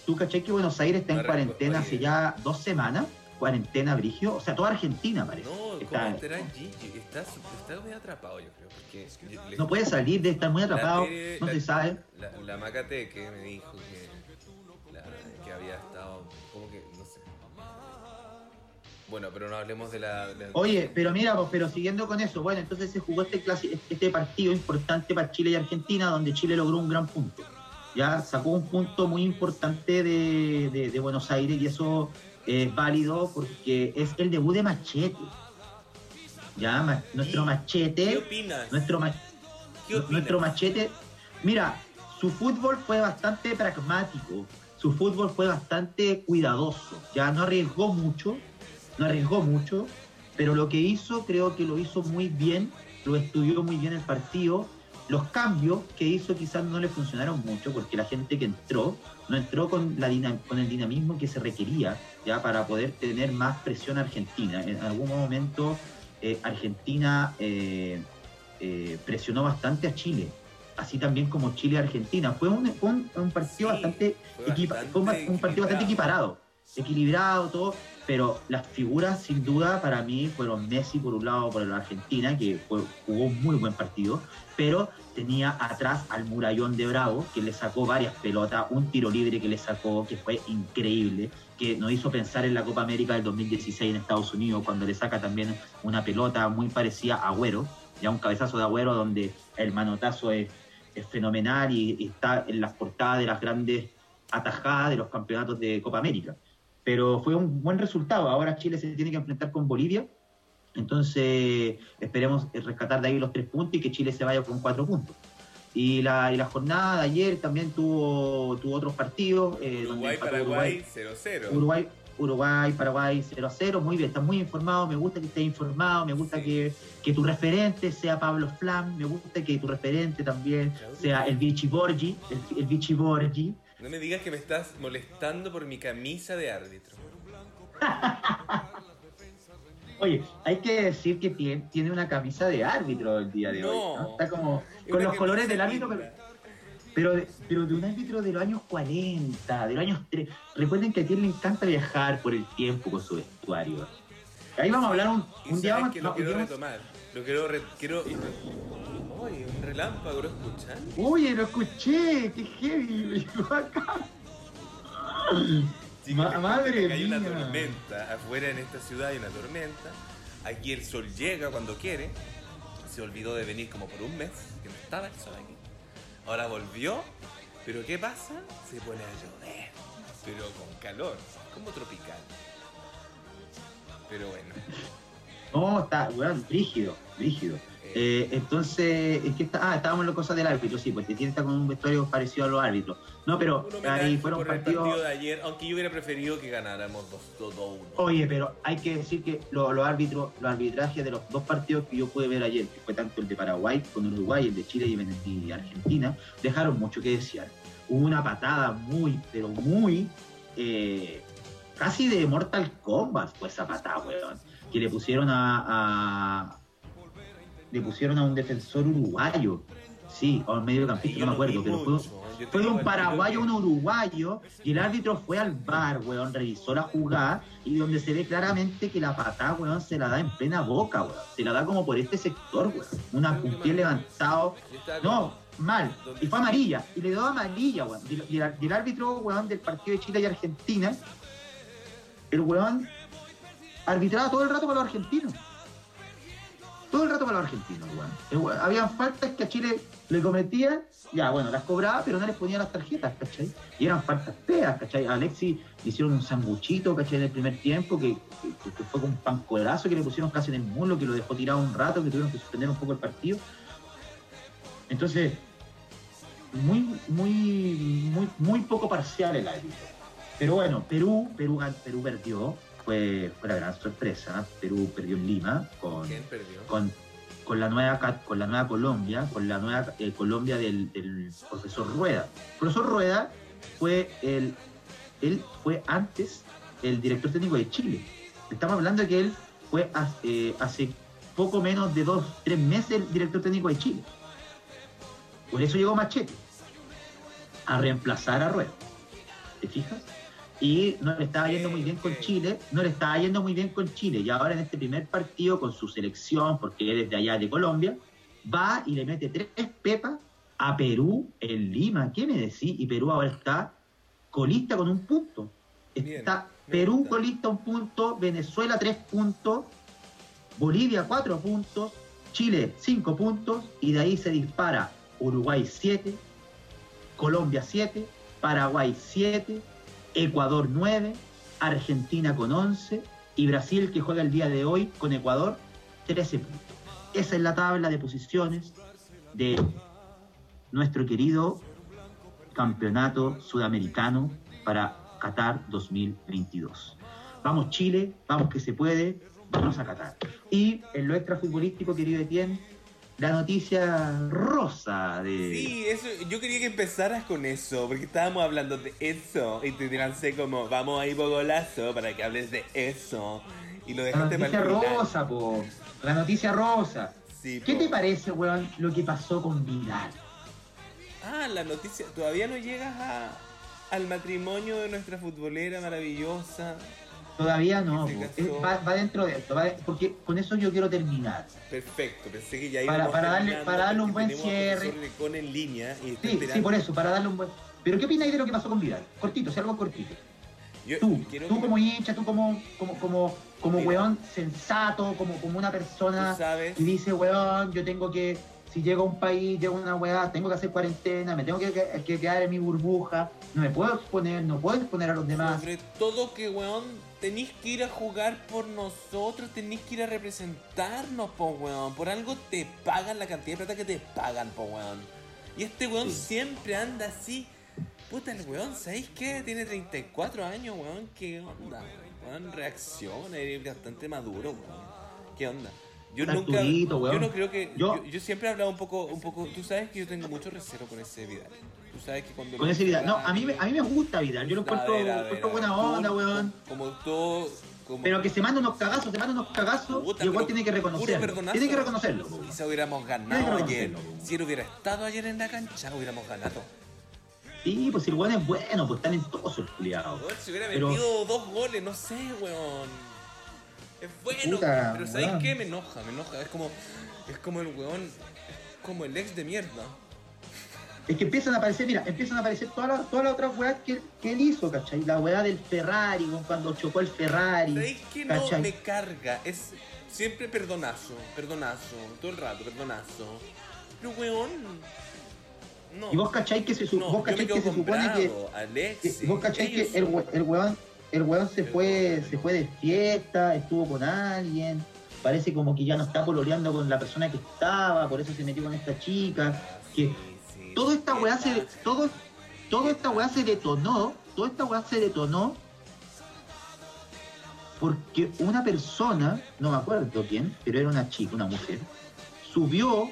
S3: Tú caché que Buenos Aires está
S2: No
S3: en cuarentena hace ya dos semanas. Cuarentena, Brigio. O sea, toda Argentina parece.
S2: No, ¿cómo
S3: Está-
S2: estará Gigi? Está, está muy atrapado, yo creo. Porque le-
S3: no puede salir, debe estar muy atrapado. No
S2: la-
S3: se sabe.
S2: La, la Macate que me dijo que, Bueno, pero no hablemos de la. de
S3: Oye, pero mira, pero siguiendo con eso, bueno, entonces se jugó este, clasi- este partido importante para Chile y Argentina, donde Chile logró un gran punto. Ya sacó un punto muy importante de, de- de Buenos Aires y eso es válido porque es el debut de Machete. Ya, ma- nuestro
S2: ¿Y ¿Qué
S3: Machete,
S2: opinas?
S3: nuestro, ma-
S2: ¿Qué opinas?
S3: nuestro Machete, mira, su fútbol fue bastante pragmático, su fútbol fue bastante cuidadoso, ya no arriesgó mucho, no arriesgó mucho, pero lo que hizo creo que lo hizo muy bien, lo estudió muy bien el partido. Los cambios que hizo quizás no le funcionaron mucho porque la gente que entró no entró con, la dina- con el dinamismo que se requería ya para poder tener más presión Argentina. En algún momento eh, Argentina eh, eh, presionó bastante a Chile, así también como Chile a Argentina. Fue un, fue un- un partido
S2: Sí,
S3: bastante
S2: fue
S3: un partido bastante equiparado, equilibrado, todo, pero las figuras sin duda para mí fueron Messi por un lado por la Argentina, que fue- jugó un muy buen partido, pero tenía atrás al murallón de Bravo, que le sacó varias pelotas, un tiro libre que le sacó, que fue increíble, que nos hizo pensar en la Copa América del 2016 en Estados Unidos, cuando le saca también una pelota muy parecida a Agüero, ya un cabezazo de Agüero donde el manotazo es, fenomenal y está en las portadas de las grandes atajadas de los campeonatos de Copa América. Pero fue un buen resultado. Ahora Chile se tiene que enfrentar con Bolivia. Entonces esperemos rescatar de ahí los tres puntos y que Chile se vaya con cuatro puntos. Y la, y la jornada de ayer también tuvo, tuvo otros partidos. eh, donde
S2: Uruguay,
S3: empató
S2: Paraguay, 0-0.
S3: Uruguay, Uruguay, Paraguay 0 a 0, muy bien, estás muy informado, me gusta que estés informado, me gusta
S2: Sí.
S3: que, que tu referente sea Pablo Flam, me gusta que tu referente también sea el Vichy Borgi, el, el Vichy Borgi.
S2: No me digas que me estás molestando por mi camisa de árbitro.
S3: Oye, hay que decir que tiene, una camisa de árbitro el día de
S2: No.
S3: hoy, ¿no? Está como con los colores del árbitro, pero, pero, de, pero de un árbitro de los años 40, de los años 3. Recuerden que a ti le encanta viajar por el tiempo con su vestuario. Ahí vamos a hablar un, un día vamos,
S2: que lo quiero retomar. Lo quiero. re- quiero... Oye, un relámpago, ¿lo escuchan?
S3: Oye, lo escuché, qué heavy, acá. Ma-
S2: cuento
S3: madre
S2: hay una tormenta. Afuera en esta ciudad hay una tormenta. Aquí el sol llega cuando quiere. Se olvidó de venir como por un mes, que no estaba el sol aquí. Ahora volvió. Pero ¿qué pasa? Se pone a llover. Pero con calor, como tropical. Pero bueno.
S3: No, está, weón, rígido, rígido. Eh, entonces, es que está, ah, estábamos en la cosa del árbitro, sí, pues tiene está con un vestuario parecido a los árbitros. No, pero ahí fueron partidos.
S2: partido de ayer, aunque yo hubiera preferido que ganáramos 2-1.
S3: Oye, pero hay que decir que lo- los árbitros, los arbitrajes de los dos partidos que yo pude ver ayer, que fue tanto el de Paraguay con Uruguay, el de Chile y Argentina, dejaron mucho que desear. Hubo una patada muy, pero muy, eh, casi de Mortal Kombat fue esa patada, weón. Que le pusieron a, le pusieron a un defensor uruguayo. Sí, a un mediocampista, no me acuerdo, pero fue, fue un paraguayo un uruguayo y el árbitro fue al bar, weón, revisó la jugada y donde se ve claramente que la patada, weón, se la da en plena boca, weón. Se la da como por este sector, weón. Una, un pie levantado. No, mal. Y fue amarilla. Y le dio amarilla, weón. Y y el árbitro, weón, del partido de Chile y Argentina, el weón arbitraba todo el rato para los argentinos. Todo el rato para los argentinos, weón. Weón- Habían faltas que a Chile le cometían, ya, bueno, las cobraba, pero no les ponía las tarjetas, ¿cachai? Y eran faltas feas, ¿cachai? A Alexis le hicieron un sanguchito, ¿cachai? En el primer tiempo, que, que- fue con un pancolazo que le pusieron casi en el muslo, que lo dejó tirado un rato, que tuvieron que suspender un poco el partido. Entonces, muy, muy, muy, muy poco parcial el árbitro. Pero bueno, Perú, Perú, Perú perdió, fue, fue la gran sorpresa. Perú perdió en Lima con,
S2: ¿Quién perdió?
S3: con, con la nueva con la nueva Colombia, con la nueva eh, Colombia del, del profesor Rueda. El profesor Rueda fue el, él fue antes el director técnico de Chile. Estamos hablando de que él fue hace, eh, hace poco menos de dos, tres meses el director técnico de Chile. Por eso llegó Machete a reemplazar a Rueda. ¿Te fijas? Y no le estaba yendo muy bien con. Chile, no le estaba yendo muy bien con Chile. Y ahora en este primer partido con su selección, porque él es de allá de Colombia, va y le mete tres pepas a Perú en Lima. ¿Qué me decís? Y Perú ahora está colista con un punto. Está Perú colista un punto, Venezuela tres puntos, Bolivia cuatro puntos, Chile cinco puntos y de ahí se dispara Uruguay siete, Colombia 7, Paraguay 7, Ecuador 9, Argentina con 11 y Brasil que juega el día de hoy con Ecuador 13 puntos. Esa es la tabla de posiciones de nuestro querido campeonato sudamericano para Qatar 2022. Vamos Chile, vamos que se puede, vamos a Qatar. Y en lo extrafutbolístico, querido Etienne, la noticia rosa de...
S2: Sí, eso, yo quería que empezaras con eso, porque estábamos hablando de eso, y te lancé como, vamos a ir golazo para que hables de eso, y lo
S3: La
S2: dejaste para
S3: noticia rosa, po. La noticia rosa.
S2: Sí,
S3: ¿Qué
S2: po.
S3: te parece, weón, lo que pasó con Vidal?
S2: Ah, la noticia, todavía no llegas a, al matrimonio de nuestra futbolera maravillosa.
S3: Todavía no. Eh, va, va dentro de esto, va de- porque con eso yo quiero terminar.
S2: Perfecto, pensé que ya
S3: Para-
S2: íbamos
S3: para darle- para darle un buen cierre.
S2: en línea y
S3: Sí, sí, por eso, para darle un buen... Pero ¿qué opináis de lo que pasó con Vidal? Cortito, si algo cortito.
S2: Yo
S3: Tú, tú
S2: que-
S3: como hincha, tú como, como, como, como
S2: Mira.
S3: weón sensato, como, como una persona y dice, weón, yo tengo que, si llego a un país, llego a una weá, tengo que hacer cuarentena, me tengo que, que- que quedar en mi burbuja, no me puedo exponer, no puedo exponer a los demás.
S2: sobre todo que, weón, tenéis que ir a jugar por nosotros, tenéis que ir a representarnos, po, weón. Por algo te pagan la cantidad de plata que te pagan, po, weón. Y este weón
S3: Sí.
S2: siempre anda así. Puta, el weón, ¿sabéis qué? Tiene 34 años, weón. ¿Qué onda? Weón, reacciona, es bastante maduro, weón. ¿Qué onda? Yo nunca. Yo no creo que.
S3: Yo-
S2: Yo, yo siempre he hablado un poco, un poco. Tú sabes que yo tengo mucho recelo con ese Vidal. Tú sabes que cuando.
S3: Con ese Vidal. No, a mí, a mí me gusta Vidal, yo lo encuentro, buena onda,
S2: tú,
S3: weón.
S2: Como todo. Como,
S3: Pero que se manda unos cagazos, se manda unos cagazos
S2: Puta,
S3: y igual tiene que reconocerlo. Tiene que reconocerlo.
S2: Quizá hubiéramos ganado ayer. Si él hubiera estado ayer en la cancha, hubiéramos ganado.
S3: Sí, pues si el weón es bueno, pues talentoso el culiado.
S2: Si hubiera
S3: Pero-
S2: metido dos goles, no sé, weón. Es bueno,
S3: Puta,
S2: pero ¿sabes
S3: weón.
S2: qué? Me enoja, me enoja. Es como, es como el weón, es como el ex de mierda.
S3: Es que empiezan a aparecer, mira, empiezan a aparecer todas las todas las otras weas que, que él hizo, ¿cachai? La weá del Ferrari, cuando chocó el Ferrari.
S2: ¿Sabéis que no
S3: ¿cachai?
S2: me carga? Es siempre perdonazo, perdonazo, todo el rato, perdonazo. Pero weón. No.
S3: Y vos cachai que se,
S2: no,
S3: vos cachai que se supone que,
S2: Bravo,
S3: que- vos cachai que el, el weón el weón se fue se fue de fiesta, estuvo con alguien. parece como que ya no está pololeando con la persona que estaba, por eso se metió con esta chica, que toda esta
S2: ¿qué
S3: weá se, todo, toda esta weá se detonó, toda esta weá se detonó porque una persona, no me acuerdo quién, pero era una chica, una mujer, subió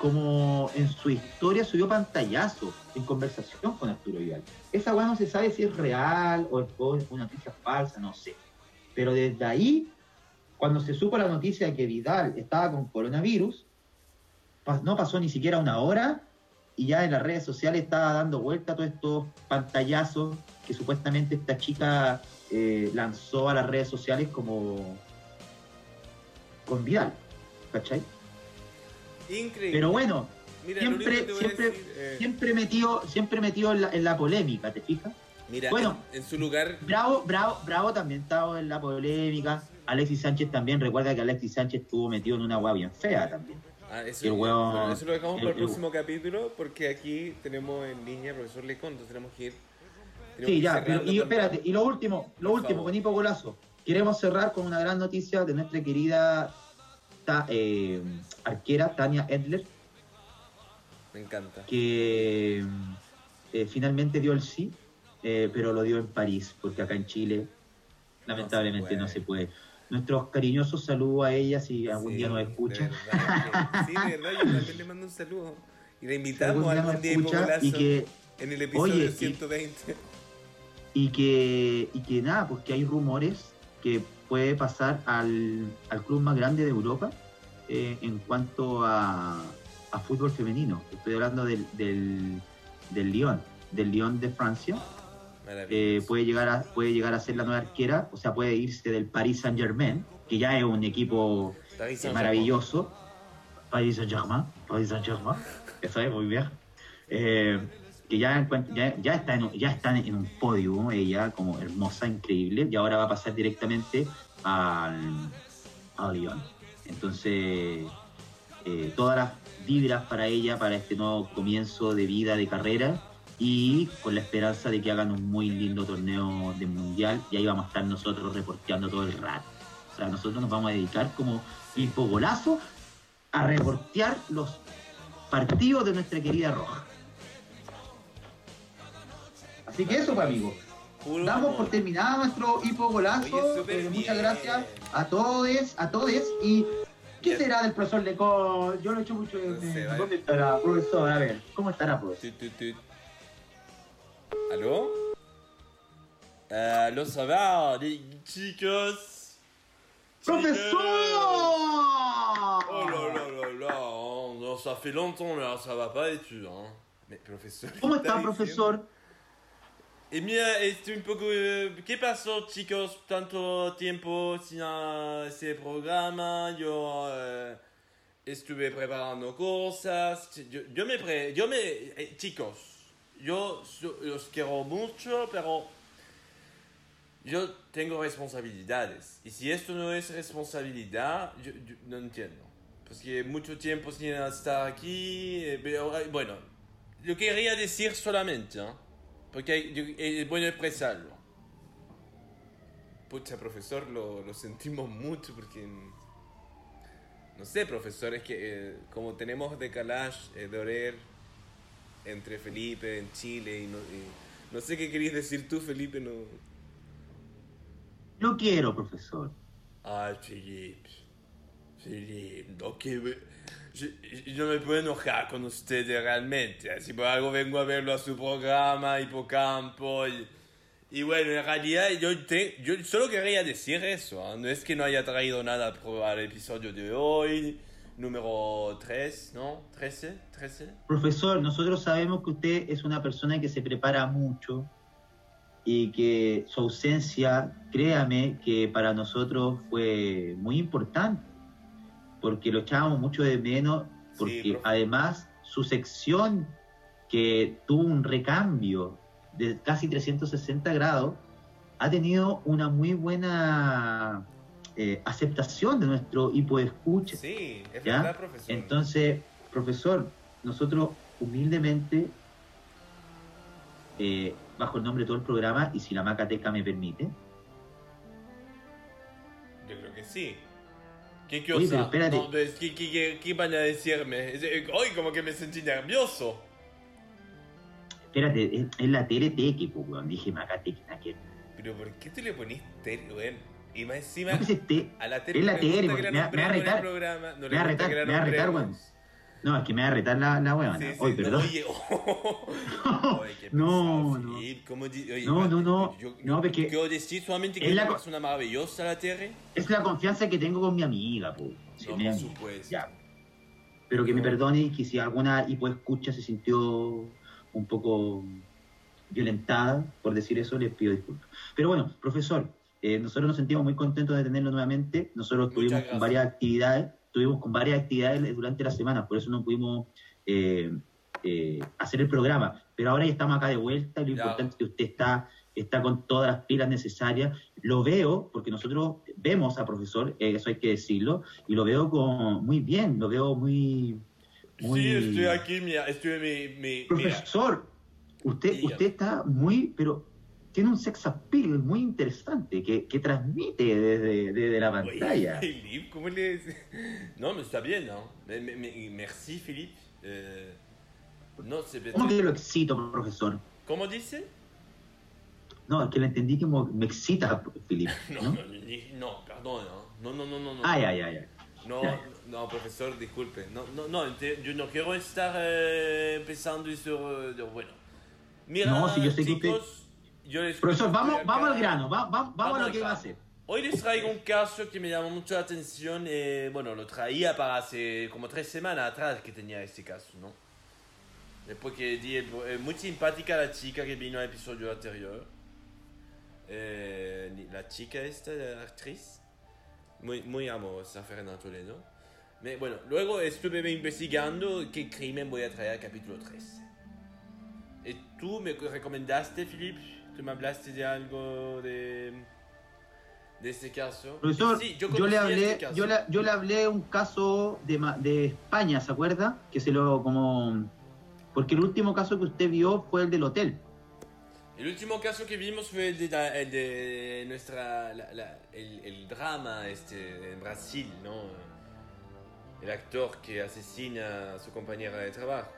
S3: como en su historia, subió pantallazo en conversación con Arturo Vidal. Esa weá no se sabe si es real o es, una noticia falsa, no sé. Pero desde ahí, cuando se supo la noticia de que Vidal estaba con coronavirus, no pasó ni siquiera una hora y ya en las redes sociales estaba dando vuelta todos estos pantallazos que supuestamente esta chica eh, lanzó a las redes sociales como con Vidal, ¿cachai?
S2: Increíble.
S3: Pero bueno,
S2: Mira,
S3: siempre, siempre,
S2: decir, eh,
S3: siempre metido, siempre metido en la, en la polémica, ¿te fijas?
S2: mira,
S3: bueno.
S2: en, en su lugar,
S3: Bravo, Bravo, Bravo también estaba en la polémica. Alexis Sánchez también, recuerda que Alexis Sánchez estuvo metido en una hueá bien fea también.
S2: Ah, eso,
S3: el huevo-
S2: bueno, eso lo dejamos para el
S3: el- el-
S2: próximo capítulo porque aquí tenemos en línea al profesor Lecón, entonces tenemos que ir. tenemos
S3: Sí, ya, pero y espérate, y lo último, lo
S2: Por
S3: último, con Golazo. Queremos cerrar con una gran noticia de nuestra querida eh, arquera Tania Edler,
S2: Me encanta.
S3: que eh, finalmente dio el sí, eh, pero lo dio en París, porque acá en Chile lamentablemente no
S2: No
S3: se puede. Nuestros cariñosos saludos a ella si algún
S2: Sí,
S3: día nos
S2: de
S3: escucha.
S2: verdad sí, de verdad, yo también le mando un saludo. Y la
S3: Si
S2: invitamos
S3: algún día nos
S2: algún día
S3: y que
S2: en el episodio
S3: Oye, y-
S2: 120.
S3: y que, y que nada, pues que hay rumores que puede pasar al, al club más grande de Europa eh, en cuanto a, a fútbol femenino. Estoy hablando del, del, del Lyon, del Lyon de Francia. Eh, puede, llegar a, puede llegar a ser la nueva arquera, o sea, puede irse del Paris Saint Germain, que ya es un equipo eh, maravilloso. Paris Saint Germain, Paris Saint Germain, eso es muy bien. Que ya, ya, ya está en, ya está en un podio, ella como hermosa, increíble, y ahora va a pasar directamente al, a Lyon. Entonces, eh, todas las vibras para ella, para este nuevo comienzo de vida, de carrera, y con la esperanza de que hagan un muy lindo torneo de mundial, y ahí vamos a estar nosotros reporteando todo el rato. O sea, nosotros nos vamos a dedicar como tipo golazo a reportear los partidos de nuestra querida Roja. Así que eso, pues, amigos.
S2: Puro
S3: Damos por terminado nuestro hipo golazo.
S2: Oye, súper
S3: Eh, muchas gracias a todos, a todos. Y ¿qué será del profesor Lecon? Yo lo he hecho mucho.
S2: No sé,
S3: eh. ¿Dónde estará, profesor? A ver, ¿cómo estará, profesor?
S2: Tut, tut, tut. Ça va les chicos
S3: ¡Profesor!
S2: Oh là là là là, hein, ça fait longtemps là, ça va pas. Hein. Mais professeur.
S3: ¿Cómo
S2: ¿qué
S3: está, profesor?
S2: Eh mira, estoy un poco... eh, ¿Qué pasó chicos? Tanto tiempo sin ah, ese programa, yo eh, estuve preparando cosas, yo, yo me... Pre yo me eh, chicos, yo los quiero mucho, pero yo tengo responsabilidades. Y si esto no es responsabilidad, yo, yo no entiendo. Porque mucho tiempo sin estar aquí, eh, pero bueno, lo quería decir solamente, ¿eh? Porque hay- yo- es bueno expresarlo. Pucha, profesor, lo, lo sentimos mucho porque... No sé, profesor, es que eh, como tenemos decalage eh, de horario entre Felipe en Chile y no, y no sé qué querías decir tú, Felipe, no...
S3: Lo quiero, profesor.
S2: Ah, Felipe. Felipe, ok. we- Yo, yo me puedo enojar con ustedes realmente. Si por algo vengo a verlo a su programa, Hipocampo. Y, y bueno, en realidad yo, te- yo solo quería decir eso. ¿ah? No es que no haya traído nada al episodio de hoy. Número 3, ¿no? 13, 13.
S3: Profesor, nosotros sabemos que usted es una persona que se prepara mucho y que su ausencia, créame, que para nosotros fue muy importante, porque lo echábamos mucho de menos, porque además su sección, que tuvo un recambio de casi 360 grados, ha tenido una muy buena eh, aceptación de nuestro hipo de escucha.
S2: Sí, es
S3: ¿Ya?
S2: verdad, profesor.
S3: Entonces, profesor, nosotros humildemente, eh, bajo el nombre de todo el programa, y si la Macateca me permite,
S2: Yo creo que sí. ¿Qué cosa?
S3: Oye, pero espérate.
S2: No, ¿qué, qué, qué- qué van a decirme? Es- eh, Hoy como que me sentí nervioso.
S3: Espérate, es, es la tele Tequi, pues, weón. Dije, nada que.
S2: Pero ¿por qué tú le ponís tele, weón? Y más encima,
S3: No, pues es te-
S2: a la tele
S3: es la
S2: me que la
S3: me va- me va a retar. Me va a retar, me va a retar, weón. No, es que me va a retar la, la weón.
S2: Sí, sí, no,
S3: perdón.
S2: Oye, Oye,
S3: No, no.
S2: Felipe, ¿cómo di- oye,
S3: No, no, no.
S2: Yo,
S3: No, porque
S2: quiero decir solamente que
S3: es la
S2: una maravillosa la.
S3: Es la confianza que tengo con mi amiga, pues.
S2: No, por supuesto.
S3: Ya. Pero que me perdone y que si alguna hipoescucha se sintió un poco violentada por decir eso, les pido disculpas. Pero bueno, profesor, eh, nosotros nos sentimos muy contentos de tenerlo nuevamente. Nosotros
S2: Muchas
S3: estuvimos
S2: gracias.
S3: con varias actividades, estuvimos con varias actividades durante la semana, por eso no pudimos eh, eh, hacer el programa. Pero ahora ya estamos acá de vuelta lo
S2: Ya.
S3: importante es que usted está, está con todas las pilas necesarias. Lo veo, porque nosotros vemos a profesor, eh, eso hay que decirlo, y lo veo con, muy bien, lo veo muy... muy...
S2: Sí, estoy aquí, mira, estoy en mi... mi mira.
S3: Profesor, usted, usted está muy, pero tiene un sex appeal muy interesante que, que transmite desde, desde la
S2: Oye,
S3: pantalla.
S2: Philippe, ¿cómo le...? No, mais está bien, ¿no? Me- me- me- Merci, Philippe. Eh, no,
S3: ¿Cómo que lo excito, profesor?
S2: ¿Cómo dice?
S3: No, es que le entendí como me excita, Felipe.
S2: No,
S3: ¿no?
S2: no, no, perdón, no, no, no, no, no.
S3: Ay, ay, ay, ay.
S2: No, no, profesor, disculpe. No, no, no, yo no quiero estar eh, empezando eso. eh, bueno, mira,
S3: No, si yo sé que
S2: chicos, yo les
S3: Profesor, vamos, vamos al grano, va- va- vamos, a
S2: al
S3: lo que va a hacer.
S2: Hoy les traigo un caso que me llamó mucho la atención. eh, bueno, lo traía para hace como tres semanas atrás que tenía este caso, ¿no? Después que di eh, muy simpática la chica que vino al episodio anterior. Eh, la chica esta, la actriz. Muy, muy amorosa, Fernanda Toledo. Me- bueno, luego estuve investigando qué crimen voy a traer al capítulo 13. Y tú me recomendaste, Philippe, tú me hablaste de algo de, de este caso.
S3: Profesor,
S2: Sí,
S3: yo, le
S2: conocía
S3: hablé,
S2: este
S3: yo, le, yo le hablé un caso de, de España, ¿se acuerda? Que se lo como... Porque el último caso que usted vio fue el del hotel.
S2: El último caso que vimos fue el de, la- el de nuestra. la- la- el, el drama este, en Brasil, ¿no? El actor que asesina a su compañera de trabajo.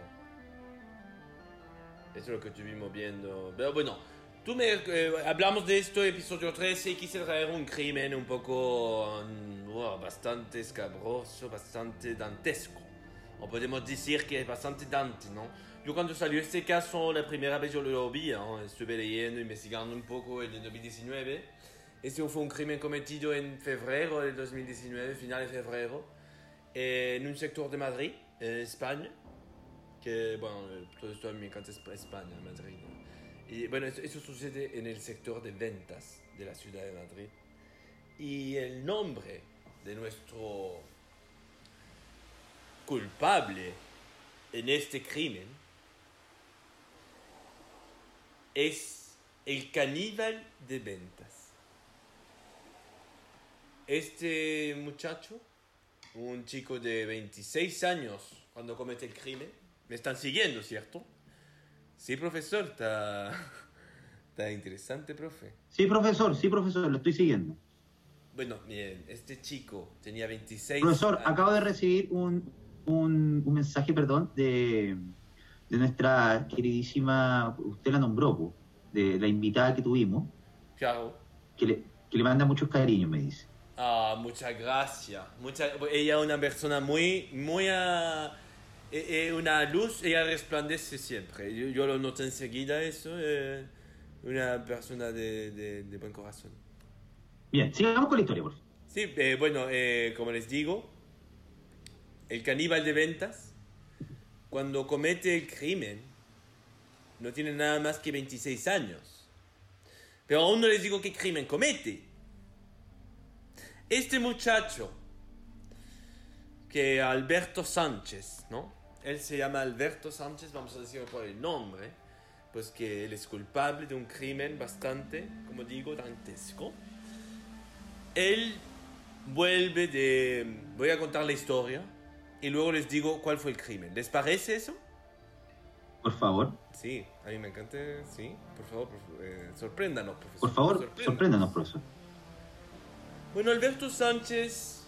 S2: Eso es lo que estuvimos viendo. Pero bueno, tú me. eh, hablamos de esto, episodio 13, y quise traer un crimen un poco. wow, bastante escabroso, bastante dantesco. O podemos decir que es bastante Dante, ¿no? Yo cuando salió este caso, la primera vez yo lo vi, ¿no? estuve leyendo, investigando un poco el 2019. Este fue un crimen cometido en febrero del 2019, final de febrero, eh, en un sector de Madrid, en España. Que, bueno, todo esto me encanta Esp- España, Madrid. ¿no? Bueno, eso, eso sucede en el sector de ventas de la ciudad de Madrid. Y el nombre de nuestro culpable en este crimen es el caníbal de ventas. Este muchacho, un chico de 26 años cuando comete el crimen, me están siguiendo, ¿cierto? Sí, profesor, está, está interesante, profe.
S3: Sí, profesor, sí, profesor, lo estoy siguiendo.
S2: Bueno, miren, este chico tenía 26
S3: Profesor,
S2: años.
S3: acabo de recibir un, un, un mensaje, perdón, de, de nuestra queridísima, usted la nombró, de la invitada que tuvimos,
S2: Claro.
S3: que le, que le manda muchos cariños, me dice.
S2: Ah, muchas gracias. Mucha, ella es una persona muy, muy... ah, eh, eh, una luz, ella resplandece siempre. Yo, yo lo noto enseguida eso. eh, una persona de, de- de buen corazón.
S3: Bien, sigamos con la historia, por favor.
S2: Sí, eh, bueno, eh, como les digo, el caníbal de ventas, cuando comete el crimen, no tiene nada más que 26 años. Pero aún no les digo qué crimen comete. Este muchacho, que Alberto Sánchez, ¿no? Él se llama Alberto Sánchez, vamos a decir por el nombre, pues que él es culpable de un crimen bastante, como digo, dantesco. Él vuelve de... Voy a contar la historia y luego les digo cuál fue el crimen. ¿Les parece eso?
S3: Por favor,
S2: Sí, a mí me encanta, sí. Por favor, por- eh, sorpréndanos, profesor.
S3: por favor,
S2: Sorpréndanos.
S3: sorpréndanos, profesor.
S2: Bueno, Alberto Sánchez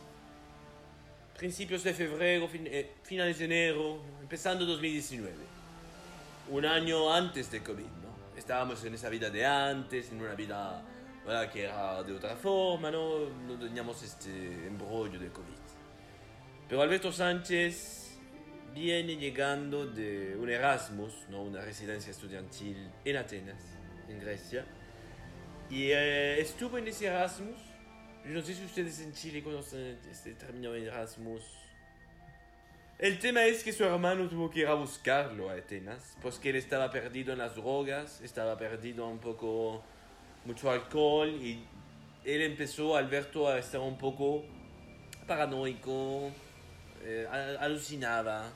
S2: principios de febrero, fin- eh, finales de enero, empezando 2019. Un año antes de COVID, ¿no? Estábamos en esa vida de antes, en una vida ¿verdad? que era de otra forma, ¿no? No teníamos este embrollo de COVID. Pero Alberto Sánchez viene llegando de un Erasmus, ¿no? una residencia estudiantil en Atenas, en Grecia. Y eh, estuvo en ese Erasmus. Yo no sé si ustedes en Chile conocen este término Erasmus. El tema es que su hermano tuvo que ir a buscarlo a Atenas, porque él estaba perdido en las drogas, estaba perdido un poco, mucho alcohol, y él empezó, Alberto, a estar un poco paranoico, eh, al- alucinaba.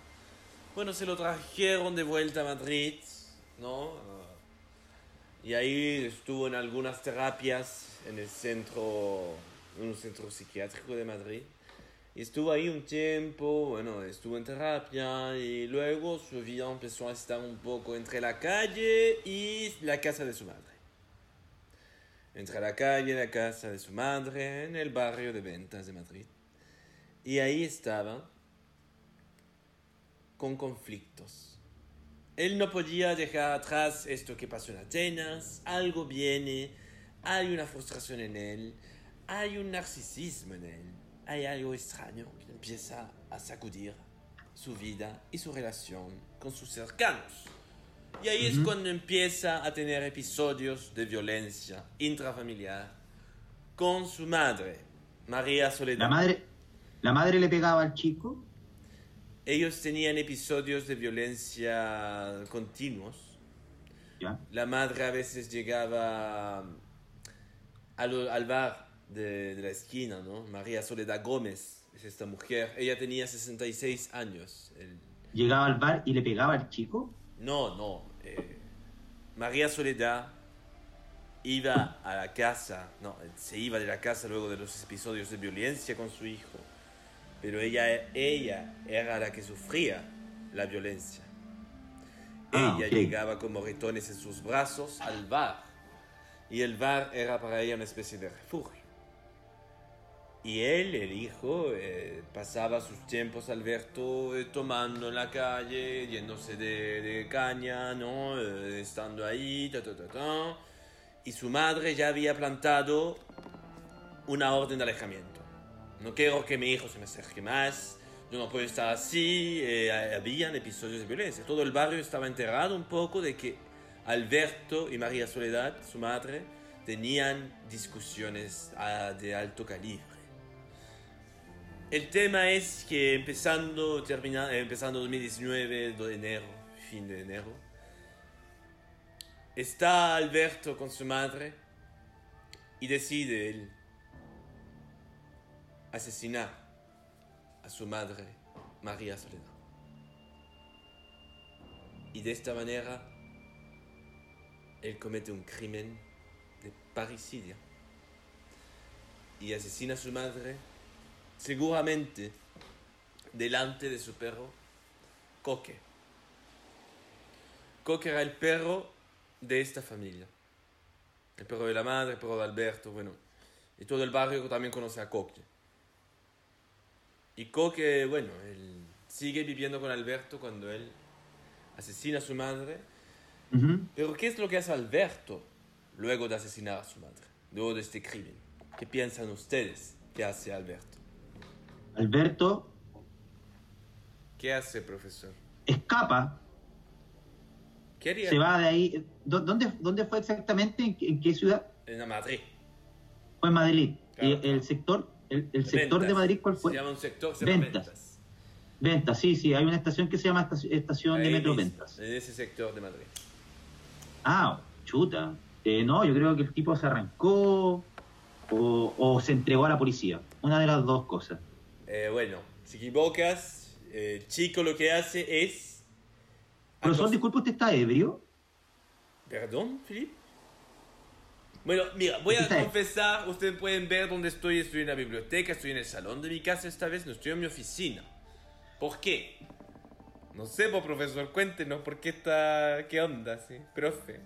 S2: Bueno, se lo trajeron de vuelta a Madrid, ¿no? Y ahí estuvo en algunas terapias en el centro, en un centro psiquiátrico de Madrid. Y estuvo ahí un tiempo, bueno, estuvo en terapia y luego su vida empezó a estar un poco entre la calle y la casa de su madre. Entre la calle y la casa de su madre en el barrio de ventas de Madrid. Y ahí estaba con conflictos. Él no podía dejar atrás esto que pasó en Atenas, algo viene, hay una frustración en él, hay un narcisismo en él, hay algo extraño que empieza a sacudir su vida y su relación con sus cercanos. Y ahí es cuando empieza a tener episodios de violencia intrafamiliar con su madre, María Soledad.
S3: La madre, la madre le pegaba al chico.
S2: Ellos tenían episodios de violencia continuos.
S3: Ya.
S2: La madre a veces llegaba al, al bar de, de la esquina, ¿no? María Soledad Gómez es esta mujer. Ella tenía 66 años. El-
S3: Llegaba al bar y le pegaba al chico.
S2: No, no. eh, María Soledad iba a la casa, no, se iba de la casa luego de los episodios de violencia con su hijo. Pero ella, ella era la que sufría la violencia.
S3: Ah,
S2: ella llegaba con moretones en sus brazos al bar. Y el bar era para ella una especie de refugio. Y él, el hijo, eh, pasaba sus tiempos, Alberto, eh, tomando en la calle, yéndose de, caña, ¿no? Eh, estando ahí, ta, ta, ta. Y su madre ya había plantado una orden de alejamiento. No quiero que mi hijo se me acerque más, yo no puedo estar así. habían episodios de violencia. Todo el barrio estaba enterrado un poco de que Alberto y María Soledad, su madre, tenían discusiones ah, de alto calibre. El tema es que empezando, termina, eh, empezando 2019, de enero, fin de enero, está Alberto con su madre y decide él asesinar a su madre, María Soledad. Y de esta manera, él comete un crimen de parricidio y asesina a su madre seguramente delante de su perro Coque. Coque era el perro de esta familia. El perro de la madre, el perro de Alberto, bueno. Y todo el barrio también conoce a Coque. Y Coque, bueno, él sigue viviendo con Alberto cuando él asesina a su madre. Pero ¿qué es lo que hace Alberto luego de asesinar a su madre? Luego de este crimen. ¿Qué piensan ustedes que hace Alberto?
S3: Alberto
S2: ¿Qué hace, profesor?
S3: escapa,
S2: ¿Qué haría
S3: se va de ahí. ¿Dó- ¿Dónde, dónde fue exactamente? ¿En, qué- en qué ciudad?
S2: en Madrid?
S3: Fue en Madrid.
S2: Claro,
S3: ¿Y el
S2: claro.
S3: sector, el, el sector de. Madrid cuál fue?
S2: Se llama un sector, se llama
S3: Ventas.
S2: Ventas.
S3: Ventas, sí, sí, hay una estación que se llama estaci- estación de Metro Ventas.
S2: En ese sector de Madrid.
S3: Ah, chuta. Eh, no, yo creo que el tipo se arrancó o, o se entregó a la policía. Una de las dos cosas.
S2: Eh, bueno, si equivocas, eh, el chico lo que hace es...
S3: Profesor, disculpe, ¿usted está ebrio?
S2: ¿Perdón, Philip? Bueno, mira, voy a confesar, ustedes pueden ver dónde estoy, estoy en la biblioteca, estoy en el salón de mi casa esta vez, no estoy en mi oficina. ¿Por qué? No sé, pues, profesor, cuéntenos por qué está... ¿Qué onda, sí? Profe.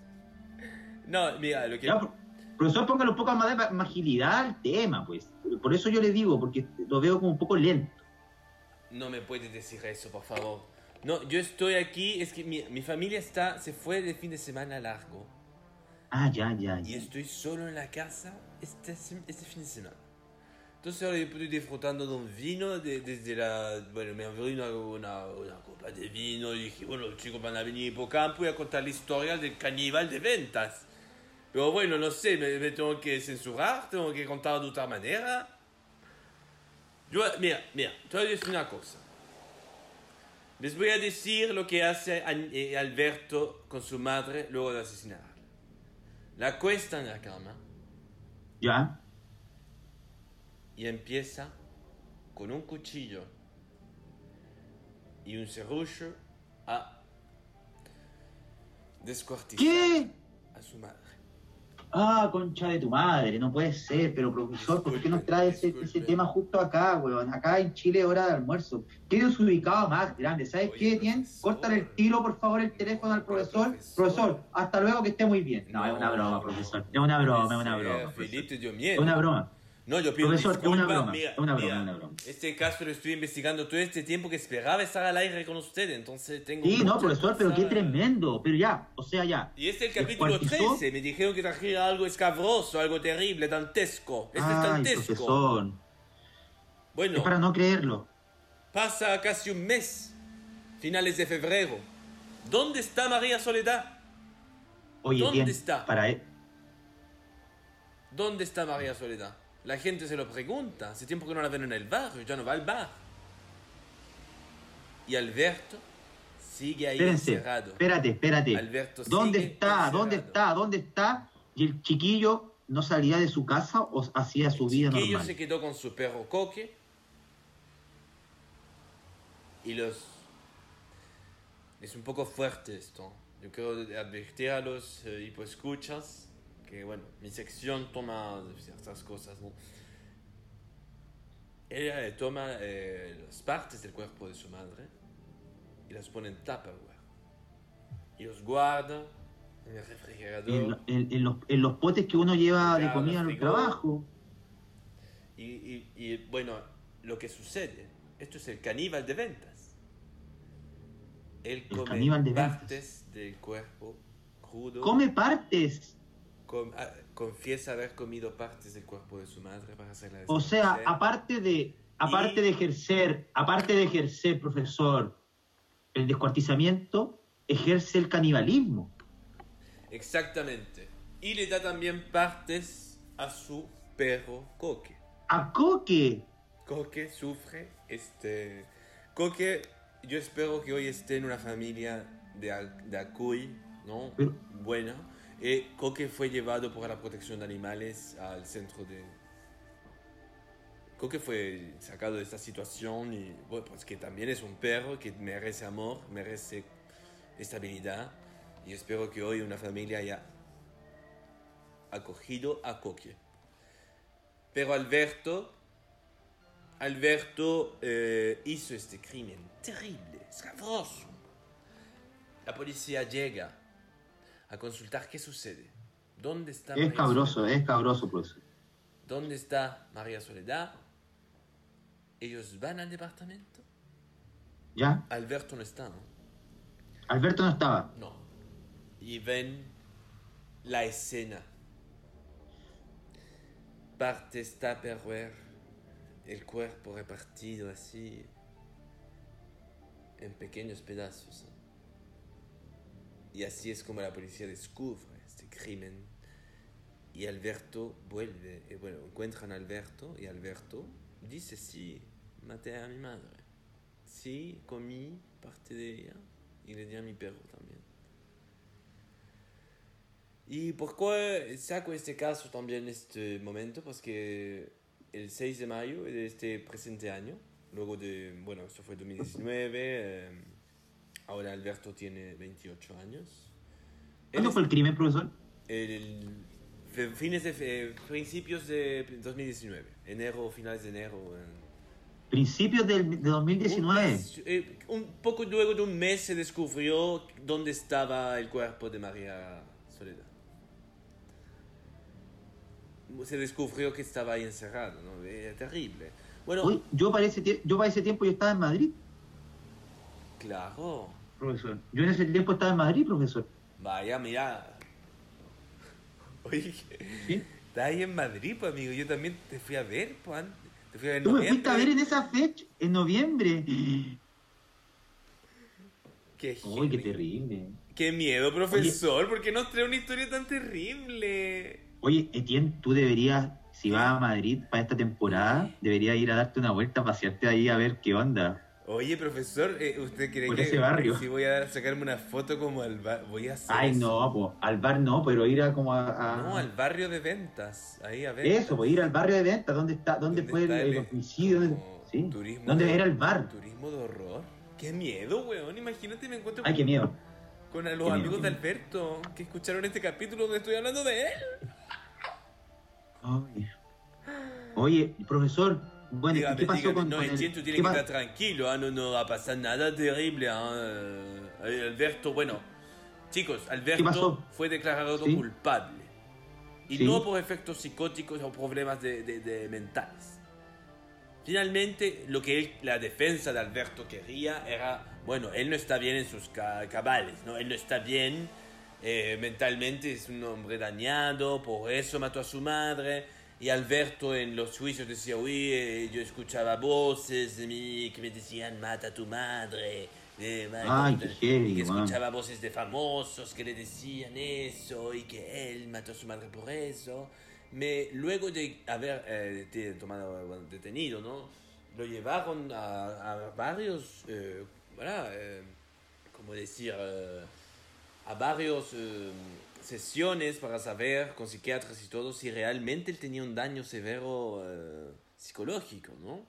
S2: No, mira, lo que...
S3: Ya, profesor, póngale un poco más de agilidad al tema, pues. Por eso yo le digo, porque lo veo como un poco lento.
S2: No me puedes decir eso, por favor. No, yo estoy aquí, es que mi, mi familia está, se fue de fin de semana largo.
S3: Ah, ya, ya,
S2: Y
S3: ya.
S2: estoy solo en la casa este, este fin de semana. Entonces ahora yo estoy disfrutando de un vino de- desde la... Bueno, me abrí una, una, una copa de vino y dije, bueno, los chicos van a venir por campo y a contar la historia del caníbal de ventas. Pero bueno, no sé, me, me tengo que censurar, tengo que contar de otra manera. Yo, mira, mira, te voy a decir una cosa. Les voy a decir lo que hace eh, Alberto con su madre luego de asesinarla. La acuesta en la cama
S3: Ya.
S2: y empieza con un cuchillo y un serrucho a descuartizar
S3: ¿Qué?
S2: a su madre.
S3: Ah, concha de tu madre, no puede ser, pero profesor, ¿por qué nos trae ese,
S2: disculpe.
S3: tema justo acá, weón? Acá en Chile, hora de almuerzo. Tiene su ubicado más grande, ¿sabes
S2: Oye,
S3: qué, Tien?
S2: profesor.
S3: Córtale el tiro, por favor, el teléfono al profesor.
S2: Profesor.
S3: Profesor, hasta luego, que esté muy bien. No, es una broma, profesor. Es una broma, es una broma.
S2: Felipe dio
S3: Es
S2: miedo.
S3: una broma.
S2: No, yo pido
S3: Profesor, es una
S2: disculpas.
S3: broma,
S2: Mira,
S3: es una broma,
S2: mira,
S3: es una broma.
S2: Este caso lo estoy investigando todo este tiempo que esperaba estar al aire con usted, entonces tengo...
S3: Sí, no, profesor, pero qué tremendo. Pero ya, o sea, ya.
S2: Y este es el capítulo
S3: ¿Descuartizó?
S2: 13. Me dijeron que trajera algo escabroso, algo terrible, dantesco. Este es
S3: Ay,
S2: dantesco.
S3: profesor.
S2: Bueno,
S3: Es para no creerlo.
S2: pasa casi un mes, finales de febrero. ¿Dónde está María Soledad?
S3: Oye,
S2: ¿Dónde
S3: Tien,
S2: está?
S3: Para e-
S2: ¿Dónde está María Soledad? La gente se lo pregunta. Hace tiempo que no la ven en el barrio, ya no va al bar. Y Alberto sigue ahí
S3: Espérense,
S2: encerrado.
S3: espérate, espérate.
S2: Alberto
S3: ¿Dónde
S2: sigue
S3: está?
S2: encerrado.
S3: ¿Dónde está? ¿Dónde está? Y el chiquillo no salía de su casa o hacía su vida
S2: Chiquillo
S3: normal.
S2: se quedó con su perro Coque. Y los... Es un poco fuerte esto. Yo quiero advertir a los eh, hipoescuchas que, bueno, mi sección toma ciertas cosas, ¿no? Ella eh, toma eh, las partes del cuerpo de su madre y las pone en Tupperware. Y los guarda en el refrigerador.
S3: En, en- en los, en los potes que uno lleva de comida al trabajo.
S2: Y, y- y, bueno, lo que sucede, esto es el caníbal de ventas. Él
S3: El
S2: come
S3: caníbal de ventas.
S2: partes del cuerpo crudo.
S3: Come partes.
S2: Ah, confiesa haber comido partes del cuerpo de su madre para hacerla
S3: O sea, aparte de, aparte
S2: Y-
S3: de ejercer, aparte de ejercer, profesor, el descuartizamiento, ejerce el canibalismo.
S2: Exactamente. Y le da también partes a su perro Coque.
S3: ¡A Coque!
S2: Coque sufre este... Coque, yo espero que hoy esté en una familia de, de Acuy, ¿no?
S3: Pero-
S2: Buena. Eh, Coque fue llevado por la protección de animales al centro de... Coque fue sacado de esta situación y, bueno, pues que también es un perro que merece amor, merece estabilidad. Y espero que hoy una familia haya acogido a Coque. Pero Alberto, Alberto eh, hizo este crimen terrible, escabroso. La policía llega a consultar qué sucede. ¿Dónde está
S3: Es
S2: María
S3: cabroso,
S2: Soledad?
S3: es cabroso, profesor.
S2: ¿Dónde está María Soledad? Ellos van al departamento.
S3: ¿Ya?
S2: Alberto no está, ¿no?
S3: Alberto no estaba.
S2: No. Y ven la escena. Partes Tupperware, el cuerpo repartido así en pequeños pedazos. ¿Eh? Y así es como la policía descubre este crimen. Y Alberto vuelve, y bueno, encuentran a Alberto y Alberto dice, sí, maté a mi madre. Sí, comí parte de ella y le di a mi perro también. ¿Y por qué saco este caso también este momento? Pues que el 6 de mayo de este presente año, luego de, bueno, esto fue 2019, eh, ahora Alberto tiene 28 años.
S3: ¿Cuándo fue el crimen, profesor?
S2: es- el, fe- fines de, fe- principios de 2019, enero, finales de enero. eh.
S3: Principios del, de 2019.
S2: Un, eh, un poco luego de un mes se descubrió dónde estaba el cuerpo de María Soledad. Se descubrió que estaba ahí encerrado, ¿no? Era terrible. Bueno,
S3: Hoy, yo, para ese yo para ese tiempo yo estaba en Madrid,
S2: claro.
S3: Profesor. Yo en ese tiempo estaba en Madrid, profesor.
S2: Vaya, mira.
S5: Oye,
S3: ¿Sí?
S5: estás ahí en Madrid, pues, amigo. Yo también te fui a ver, pues. an- Te fui a ver
S3: Tú me fuiste a ver en esa fecha, en noviembre.
S5: Qué,
S3: Uy, qué terrible.
S5: Qué miedo, profesor. ¿Por qué nos trae una historia tan terrible?
S3: Oye, Etienne, tú deberías, si vas a Madrid para esta temporada, deberías ir a darte una vuelta, pasearte ahí a ver qué onda.
S5: Oye, profesor, eh, ¿usted cree
S3: Por
S5: que
S3: ese barrio.
S5: si voy a sacarme una foto como al bar? Voy a hacer
S3: Ay,
S5: eso?
S3: no, po, al bar no, pero ir a como a... a-
S5: No, al barrio de ventas. Ahí a ver.
S3: Eso, pues ir al barrio de venta, ¿dónde está, dónde,
S5: ¿Dónde
S3: fue el,
S5: está
S3: el
S5: el-
S3: homicidio? ¿Dónde-
S5: como
S3: sí.
S5: turismo
S3: ¿Dónde
S5: de-
S3: era el bar?
S5: Turismo de horror. Qué miedo, weón. Imagínate, me encuentro
S3: Ay, qué miedo.
S5: con los
S3: qué
S5: amigos de. Alberto que escucharon este capítulo donde estoy hablando de él.
S3: Oye, Oye, profesor, bueno, ¿y
S2: Dígame,
S3: ¿qué pasó
S2: dígame.
S3: con,
S2: no,
S3: con el-
S2: entiendo, tiene que estar tranquilo, ah, no, no va a pasar nada terrible. ah, eh, Alberto, bueno, chicos, Alberto fue declarado
S3: Sí.
S2: culpable. Y
S3: Sí.
S2: no por efectos psicóticos o problemas de, de- de mentales. Finalmente, lo que él- la defensa de Alberto quería era, bueno, él no está bien en sus ca- cabales, ¿no? Él no está bien eh, mentalmente, es un hombre dañado, por eso mató a su madre. Y Alberto en los juicios decía, uy, eh, yo escuchaba voces de mí que me decían, mata a tu madre. eh,
S3: Ay,
S2: tu-".
S3: qué heavy,
S2: que
S3: man.
S2: escuchaba voces de famosos que le decían eso y que él mató a su madre por eso. Me, luego de haber eh, tomado bueno, detenido, ¿no? Lo llevaron a, a varios, eh. Eh, ¿cómo decir? Eh, a varios sesiones para saber con psiquiatras y todo si realmente él tenía un daño severo eh, psicológico, ¿no?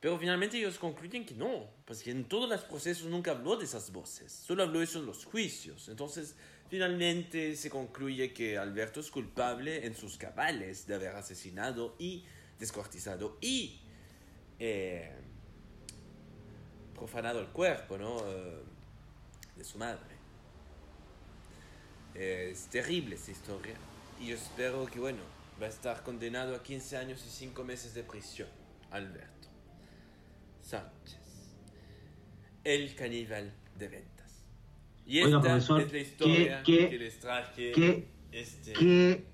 S2: Pero finalmente ellos concluyen que no, pues que en todos los procesos nunca habló de esas voces, solo habló eso en los juicios. Entonces, finalmente se concluye que Alberto es culpable en sus cabales de haber asesinado y descuartizado y eh, profanado el cuerpo, ¿no? Eh, de su madre. Es terrible esta historia y yo espero que, bueno, va a estar condenado a 15 años y 5 meses de prisión, Alberto Sánchez, el caníbal de ventas. Y
S3: Oiga,
S2: esta
S3: profesor,
S2: es la historia
S3: ¿qué- qué-
S2: que les traje.
S3: qué-
S2: este,
S3: ¿Qué,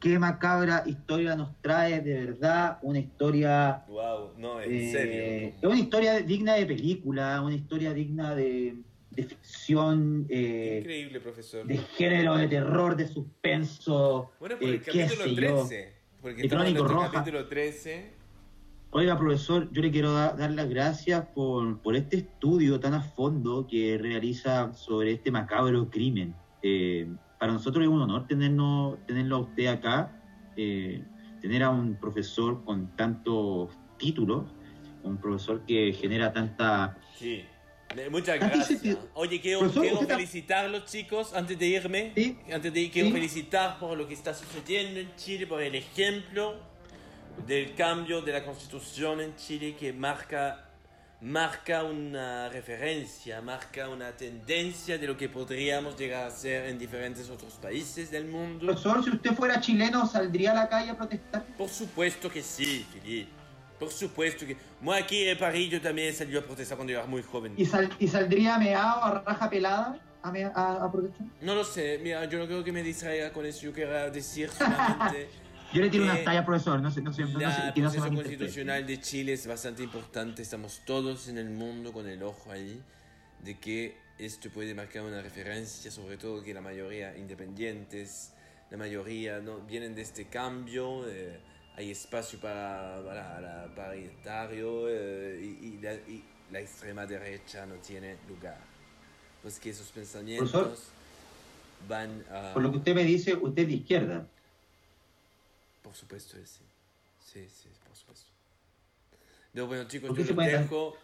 S3: qué macabra historia nos trae, de verdad, una historia...
S5: Wow, no, en
S3: eh,
S5: serio.
S3: es una historia digna de película, una historia digna de, de ficción, eh,
S5: Increíble, profesor.
S3: de género, de terror, de suspenso,
S5: Bueno, por
S3: eh,
S5: el
S3: qué
S5: capítulo
S3: yo.
S5: 13. Porque
S3: El
S5: estamos en
S3: Crónico
S5: nuestro
S3: Roja.
S5: capítulo 13.
S3: Oiga, profesor, yo le quiero da- dar las gracias por, por este estudio tan a fondo que realiza sobre este macabro crimen. Eh, para nosotros es un honor tenernos, tenerlo a usted acá, eh, tener a un profesor con tantos títulos, un profesor que genera tanta...
S2: Sí. Muchas gracias. Oye, quiero, quiero
S3: usted ta-
S2: felicitarlos, chicos, antes de irme.
S3: Sí.
S2: Antes de ir, quiero
S3: Sí.
S2: felicitar por lo que está sucediendo en Chile, por el ejemplo del cambio de la constitución en Chile que marca, marca una referencia, marca una tendencia de lo que podríamos llegar a ser en diferentes otros países del mundo.
S3: Profesor, si usted fuera chileno, ¿saldría a la calle a protestar?
S2: Por supuesto que sí, Philippe. Por supuesto que... Moi aquí en París yo también salí a protestar cuando era muy joven.
S3: ¿Y, sal- y saldría meado a raja pelada a, me- a- a protestar?
S2: No lo sé, mira, yo no creo que me distraiga con eso. Yo quería decir solamente
S3: Yo le tiro unas tallas, profesor, no sé, no sé, no
S2: la
S3: no
S2: constitucional de Chile es bastante importante. Estamos todos en el mundo con el ojo ahí de que esto puede marcar una referencia, sobre todo que la mayoría independientes, la mayoría no vienen de este cambio. eh, hay espacio para, para, para paritario eh, y, y la, y la extrema derecha no tiene lugar. Pues que esos pensamientos
S3: Profesor,
S2: van a...
S3: Por lo que usted me dice, usted es de izquierda.
S2: Por supuesto sí. Sí, sí, por supuesto. No, bueno, chicos,
S3: ¿Por qué
S2: yo
S3: se
S2: los dejo.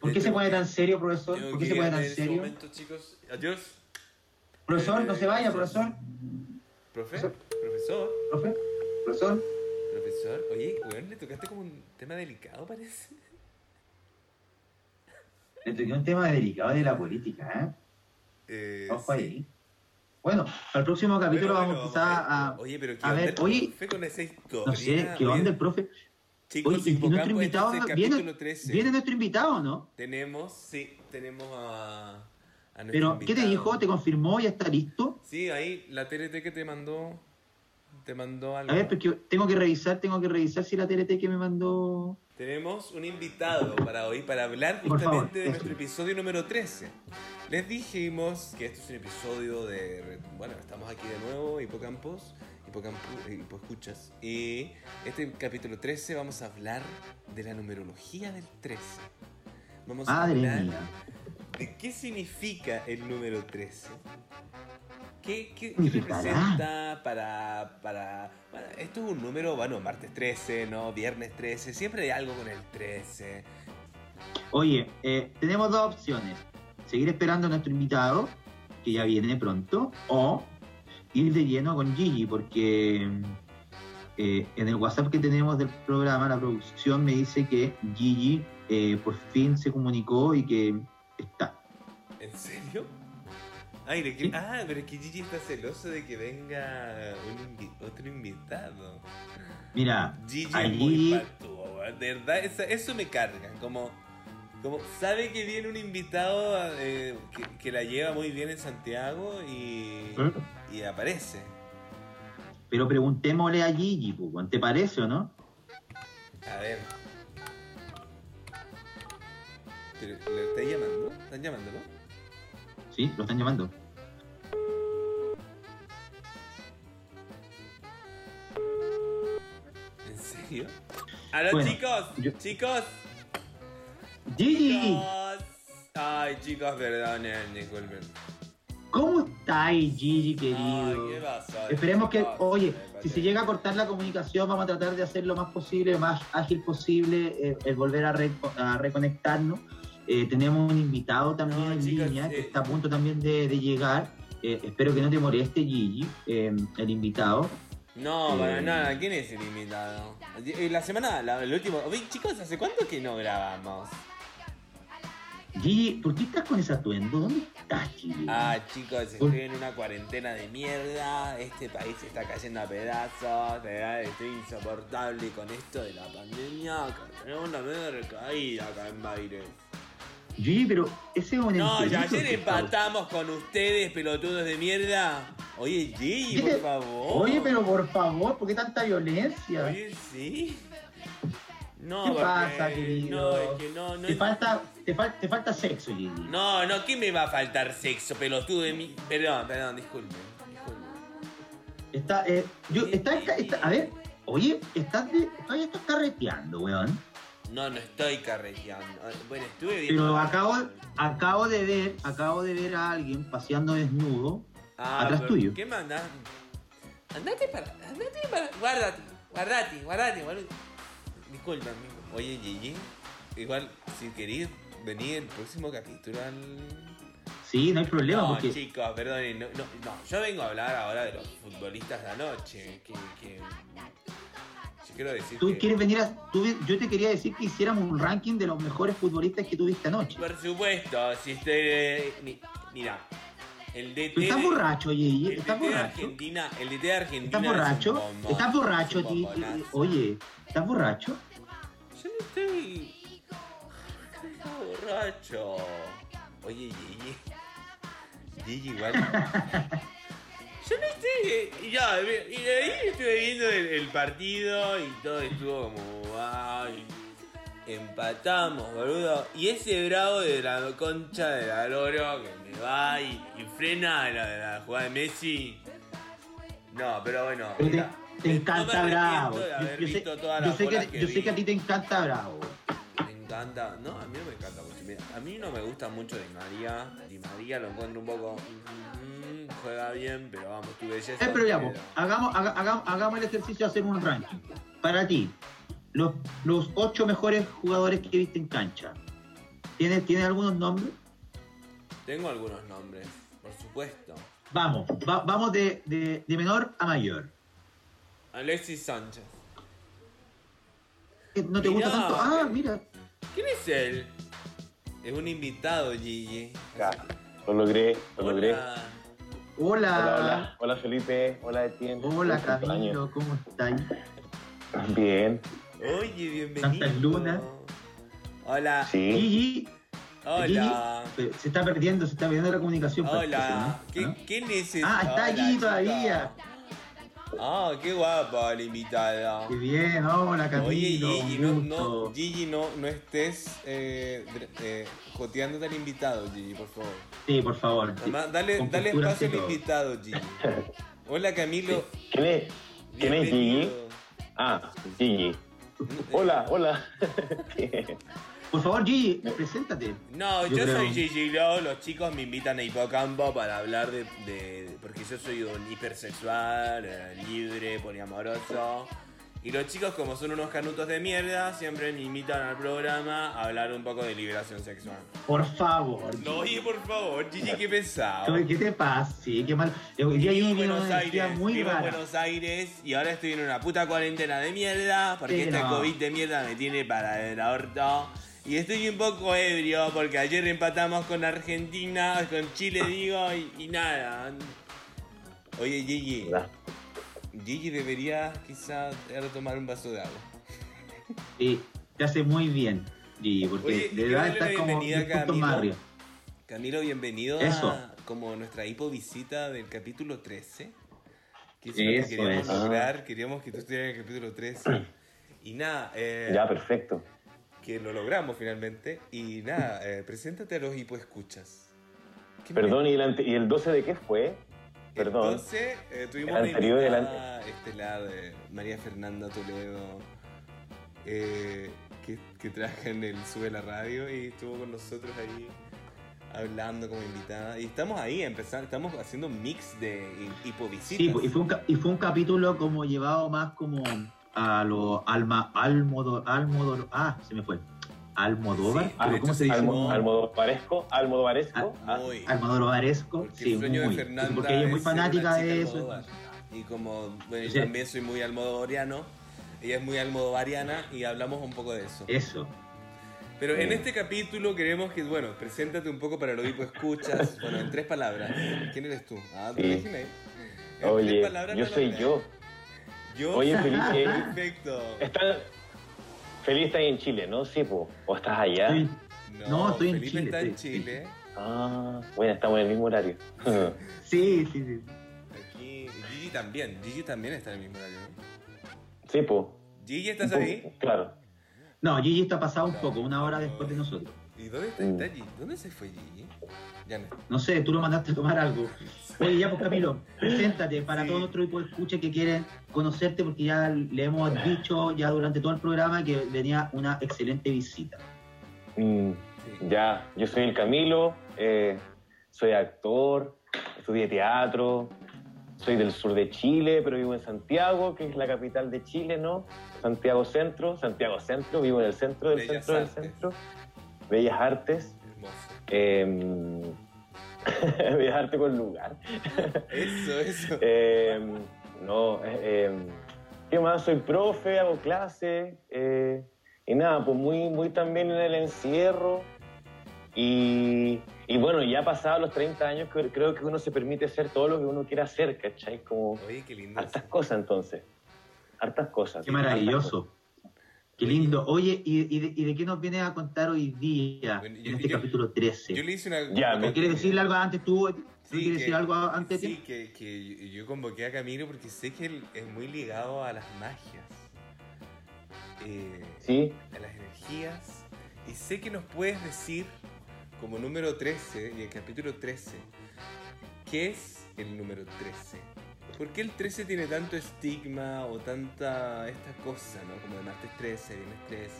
S3: ¿Por qué se pone tan serio, profesor? ¿Por qué se pone tan
S2: en este
S3: serio?
S2: momento, chicos. Adiós.
S3: Profesor, no
S2: Eh,
S3: se vaya, profesor.
S5: ¿Profe?
S3: Profesor.
S5: ¿Profesor?
S3: Profe, profesor.
S5: ¿Profesor? Oye, weón, le tocaste como un tema delicado, parece.
S3: Le toqué un tema delicado de la política,
S5: Eh,
S3: ¿eh? Ojo
S5: sí.
S3: ahí. Bueno, para el próximo capítulo vamos
S5: bueno,
S3: quizá
S5: vamos
S3: a...
S5: ver. Oye, pero ¿qué
S3: a
S5: onda
S3: ver,
S5: el
S3: oye,
S5: profe con esa historia?
S3: No sé, ¿qué onda el profe?
S2: Chicos,
S3: Oye, y- nuestro
S2: este
S3: invitado
S2: es el
S3: viene-
S2: capítulo 13.
S3: Viene nuestro invitado, ¿no?
S2: Tenemos, sí, tenemos a, a nuestro
S3: Pero, ¿qué te dijo? ¿Te confirmó? ¿Ya está listo?
S2: Sí, ahí la TRT que te mandó, te mandó algo.
S3: A ver, porque tengo que revisar, tengo que revisar si la TRT que me mandó...
S2: Tenemos un invitado para hoy para hablar
S3: Por favor,
S2: justamente de nuestro episodio número 13. Les dijimos que este es un episodio de... Bueno, estamos aquí de nuevo, Hipocampos, Hipocampo, eh, Hipoescuchas. Y este capítulo 13 vamos a hablar de la numerología del 13. Vamos a
S3: Madre
S2: hablar
S3: mía.
S2: de qué significa el número 13. ¿Qué, qué- qué representa para, para, para- Esto es un número, bueno, martes 13, ¿no? Viernes 13, siempre hay algo con el 13.
S3: Oye, eh, tenemos dos opciones. Seguir esperando a nuestro invitado, que ya viene pronto, o ir de lleno con Gigi, porque eh, en el WhatsApp que tenemos del programa, la producción me dice que Gigi eh, por fin se comunicó y que está.
S2: ¿En serio? Ah, pero es que Gigi está celoso de que venga un invi- otro invitado.
S3: Mira,
S2: Gigi
S3: a
S2: es muy weón. de verdad, eso, eso me carga. Como, como sabe que viene un invitado eh, que, que la lleva muy bien en Santiago y, y aparece.
S3: pero preguntémosle a Gigi, pues, ¿te parece o no?
S2: A ver. ¿Pero, ¿Le estáis llamando? ¿Están llamándolo?
S3: Sí, lo están llamando.
S2: ¿En serio? ¡Aló,
S3: Bueno,
S2: chicos!
S3: yo-
S2: ¡Chicos!
S3: Gigi,
S2: ¡Chicos! Ay, chicos, perdonen, disculpen.
S3: ¿cómo estáis, Gigi,
S2: Ay,
S3: querido?
S2: ¿qué pasó?
S3: Esperemos que, oye, si se llega a cortar la comunicación, vamos a tratar de hacer lo más posible, lo más ágil posible, eh, el volver a, a reconectarnos. Eh, tenemos un invitado también
S2: No,
S3: en línea que
S2: eh,
S3: está a punto también de, de llegar. Eh, espero que no te moleste, Gigi, el invitado.
S2: No, para nada, ¿quién es el invitado? La semana, la- el último. Oye, chicos, ¿hace cuánto que no grabamos?
S3: Gigi, ¿por qué estás con ese atuendo? ¿Dónde estás, Gigi?
S2: Ah, chicos, estoy en una cuarentena de mierda. Este país se está cayendo a pedazos. Verdad, estoy insoportable con esto de la pandemia. Tenemos una media recaída acá en Baires.
S3: Gigi, pero ese es un
S2: No, ya ayer
S3: está-
S2: empatamos con ustedes, pelotudos de mierda. Oye, Gigi, por favor.
S3: Oye, pero por favor, ¿por qué tanta violencia?
S2: Oye, sí. No,
S3: ¿Qué
S2: porque-
S3: pasa, querido?
S2: No, es que no, no.
S3: te, falta, te, fal- te falta sexo, Gigi.
S2: No, no, ¿qué me va a faltar sexo, pelotudo de mí? Perdón, perdón, disculpen. disculpen.
S3: Está, eh, yo, está, está- a ver, oye, estás de, todavía estás carreteando, weón.
S2: No, no estoy carreteando. Ah, Bueno, estuve viendo.
S3: Pero acabo, acabo de ver, acabo de ver a alguien paseando desnudo.
S2: Ah,
S3: atrás tuyo.
S2: ¿Qué mandas? Andate para. Andate para. Guárdate, guardate, guardate, guardate. Disculpa, amigo. Oye, Gigi, igual, si querés venir el próximo capítulo al.
S3: Sí, no hay problema,
S2: No,
S3: porque
S2: chicos, perdón, no, no, no, yo vengo a hablar ahora de los futbolistas de anoche. Que, que... Quiero decir
S3: tú
S2: que...
S3: quieres venir a. tú- yo te quería decir que hiciéramos un ranking de los mejores futbolistas que tuviste anoche.
S2: Por supuesto, si mi- Mira, el DT...
S3: Estás
S2: de-
S3: borracho,
S2: El
S3: estás borracho.
S2: Argentina, el DT de Argentina
S3: ¿Estás
S2: es
S3: borracho?
S2: bombón,
S3: ¿Estás borracho,
S2: es.
S3: Oye, ¿estás borracho?
S2: Yo no estoy... Estoy borracho. Oye, Gigi. Gigi, igual... Yo no estoy... Ya, y ahí estuve viendo el, el partido y todo estuvo como... Ay, empatamos, boludo. Y ese bravo de la concha de la loro que me va y, y frena la, la jugada de Messi. No, pero bueno.
S3: Te,
S2: mira,
S3: te encanta Bravo.
S2: de
S3: Yo, sé, yo sé que, yo sé que a ti te encanta Bravo.
S2: Me encanta. No, a mí no me encanta. Mira, a mí no me gusta mucho Di María. Di María lo encuentro un poco. mm, juega bien, pero vamos, tu belleza.
S3: Eh, pero ya, hagamos, haga- hagamos, hagamos el ejercicio de hacer un ranking. Para ti, los, los ocho mejores jugadores que viste en cancha. ¿Tienes, ¿tienes algunos nombres?
S2: Tengo algunos nombres, por supuesto.
S3: Vamos, va- vamos de, de- de menor a mayor.
S2: Alexis Sánchez.
S3: Eh, ¿No te gusta tanto? Ah, mira.
S2: ¿Quién es él? Es un invitado, Gigi.
S6: Ya, lo logré, lo logré.
S2: Hola.
S3: Hola.
S6: Hola, Felipe, hola Etienne.
S3: Hola,
S6: ¿Cómo estás,
S3: Camilo, ¿cómo estás?
S6: Bien.
S2: Oye, bienvenido.
S3: Santas lunas.
S2: Hola.
S6: Sí.
S3: Gigi,
S2: Hola.
S3: Gigi, se está perdiendo, se está perdiendo la comunicación.
S2: Hola. ¿Qué,
S3: ¿no?
S2: qué neces-
S3: Ah, está
S2: Hola,
S3: allí
S2: chica. Ah, qué guapa la invitada.
S3: Qué bien, hola Camilo.
S2: Oye, Gigi, no, no, Gigi, no, no estés eh, eh, joteándote al invitado, Gigi, por favor.
S3: Sí, por favor.
S2: Mamá, dale,
S3: Con
S2: dale espacio al
S3: todo.
S2: invitado, Gigi. Hola, Camilo.
S6: ¿Quién es? ¿Quién es Gigi? Ah, Gigi. Hola, hola.
S3: Por favor, Gigi, preséntate.
S2: No,
S3: Yo
S2: yo, soy Gigi Lo, los chicos me invitan a Hipocampo para hablar de, de- porque yo soy un hipersexual, eh, libre, poliamoroso. Y los chicos, como son unos canutos de mierda, siempre me invitan al programa a hablar un poco de liberación sexual.
S3: Por favor.
S2: No, oye, por favor, Gigi, qué pesado.
S3: ¿Qué te pasa? Sí, qué mal. Gigi
S2: en Buenos Aires,
S3: muy
S2: vivo en. Buenos Aires y ahora estoy en una puta cuarentena de mierda porque
S3: Sí,
S2: este
S3: no.
S2: COVID de mierda me tiene para el orto. Y estoy un poco ebrio porque ayer empatamos con Argentina, con Chile digo, y, y nada. Oye Gigi,
S6: Hola.
S2: Gigi debería quizá tomar un vaso de agua.
S3: Sí, te hace muy bien, Gigi, porque
S2: Oye,
S3: de verdad estás como
S2: bienvenida
S3: 10 puntos
S2: Camilo. Camilo, bienvenido
S3: Eso.
S2: a como nuestra hipo visita del capítulo 13. Que es lo que
S3: Eso
S2: queríamos
S3: es.
S2: lograr, queríamos que tú estuvieras en el capítulo 13. Y nada, eh,
S6: Ya, perfecto.
S2: Que lo logramos finalmente. Y nada, eh, preséntate a los hipoescuchas. ¿Qué me-
S6: Perdón, ¿y el, ante- ¿y el 12 de qué fue? Perdón.
S2: Entonces, eh, tuvimos
S6: El
S2: una
S6: anterior, el
S2: invitada estelar de María Fernanda Toledo, eh, que, que trabaja en el Sube la Radio y estuvo con nosotros ahí hablando como invitada. Y estamos ahí, empezando, estamos haciendo un mix de hi- hipovisitas.
S3: Sí, y fue, un, ca- y fue un capítulo como llevado más como a lo alma, ah, se me fue. Almodóvar,
S2: Sí,
S3: pero
S2: de
S3: ¿cómo se dice?
S6: Almo-
S2: llamó-
S6: Almodovaresco, Almodovaresco. Ah,
S2: Muy.
S3: Almodóvaresco, sí,
S2: el sueño
S3: muy,
S2: de Fernanda
S3: porque ella es muy fanática de eso.
S2: Almodóvar. Y como bueno, yo
S3: Sí.
S2: también soy muy almodovariano, ella es muy almodovariana y hablamos un poco de eso.
S3: Eso.
S2: Pero en este capítulo queremos que, bueno, preséntate un poco para lo hipo escuchas. Bueno, en tres palabras. ¿Quién eres tú? Ah, tú
S6: Sí. Oye,
S2: tres palabras
S6: yo soy yo.
S2: Yo
S6: Oye,
S2: soy
S6: Felipe.
S2: Perfecto.
S6: Está... Feliz está ahí en Chile, ¿no? Sí, po. ¿O estás allá?
S3: No, estoy en
S2: Felipe
S3: Chile,
S2: está en Chile.
S6: Ah, bueno, estamos en el mismo horario.
S3: sí, sí, sí.
S2: Aquí. Gigi también. Gigi también está en el mismo horario. ¿no?
S6: sí, po.
S2: Gigi, ¿estás
S6: poco-
S2: ahí?
S6: Claro.
S3: No, Gigi está pasado un poco, una hora después de nosotros.
S2: ¿Y dónde está, está Gigi? ¿Dónde se fue Gigi? Ya no
S3: sé, tú lo mandaste a tomar algo. Oye, ya pues Camilo, preséntate para
S2: Sí.
S3: todos nuestros hijos escucha que quieren conocerte porque ya le hemos dicho ya durante todo el programa que venía una excelente visita.
S6: Mm,
S2: Sí.
S6: ya, yo soy el Camilo, eh, soy actor, estudié teatro, soy del sur de Chile, pero vivo en Santiago, que es la capital de Chile, ¿no? Santiago Centro, Santiago Centro, vivo en el centro del
S2: Bellas
S6: centro del centro. Bellas Artes.
S2: Hermoso.
S6: eh, Bellas Artes con lugar.
S2: Eso, eso.
S6: Eh, no, eh, ¿qué más? Soy profe, hago clases eh, y nada, pues muy, muy también en el encierro. Y, y bueno, ya pasados los 30 años, cre- creo que uno se permite hacer todo lo que uno quiera hacer, ¿cachai? Como
S2: Oye, qué lindo.
S6: hartas cosas entonces. Hartas cosas.
S3: Qué maravilloso. Qué lindo. Oye, ¿y, y de, y de qué nos vienes a contar hoy día
S2: Bueno,
S3: en este
S2: yo-
S3: capítulo 13?
S2: Yo le hice una.
S6: Ya, me-
S3: ¿Quieres decirle algo antes tú? ¿Tú
S2: Sí,
S3: quieres
S2: que-
S3: decir algo antes
S2: Sí, que, que yo convoqué a Camilo porque sé que él es muy ligado a las magias, eh,
S6: Sí,
S2: a las energías. Y sé que nos puedes decir, como número 13, y el capítulo 13, ¿qué es el número 13? ¿Por qué el 13 tiene tanto estigma o tanta esta cosa, ¿no? Como de martes 13, viernes 13.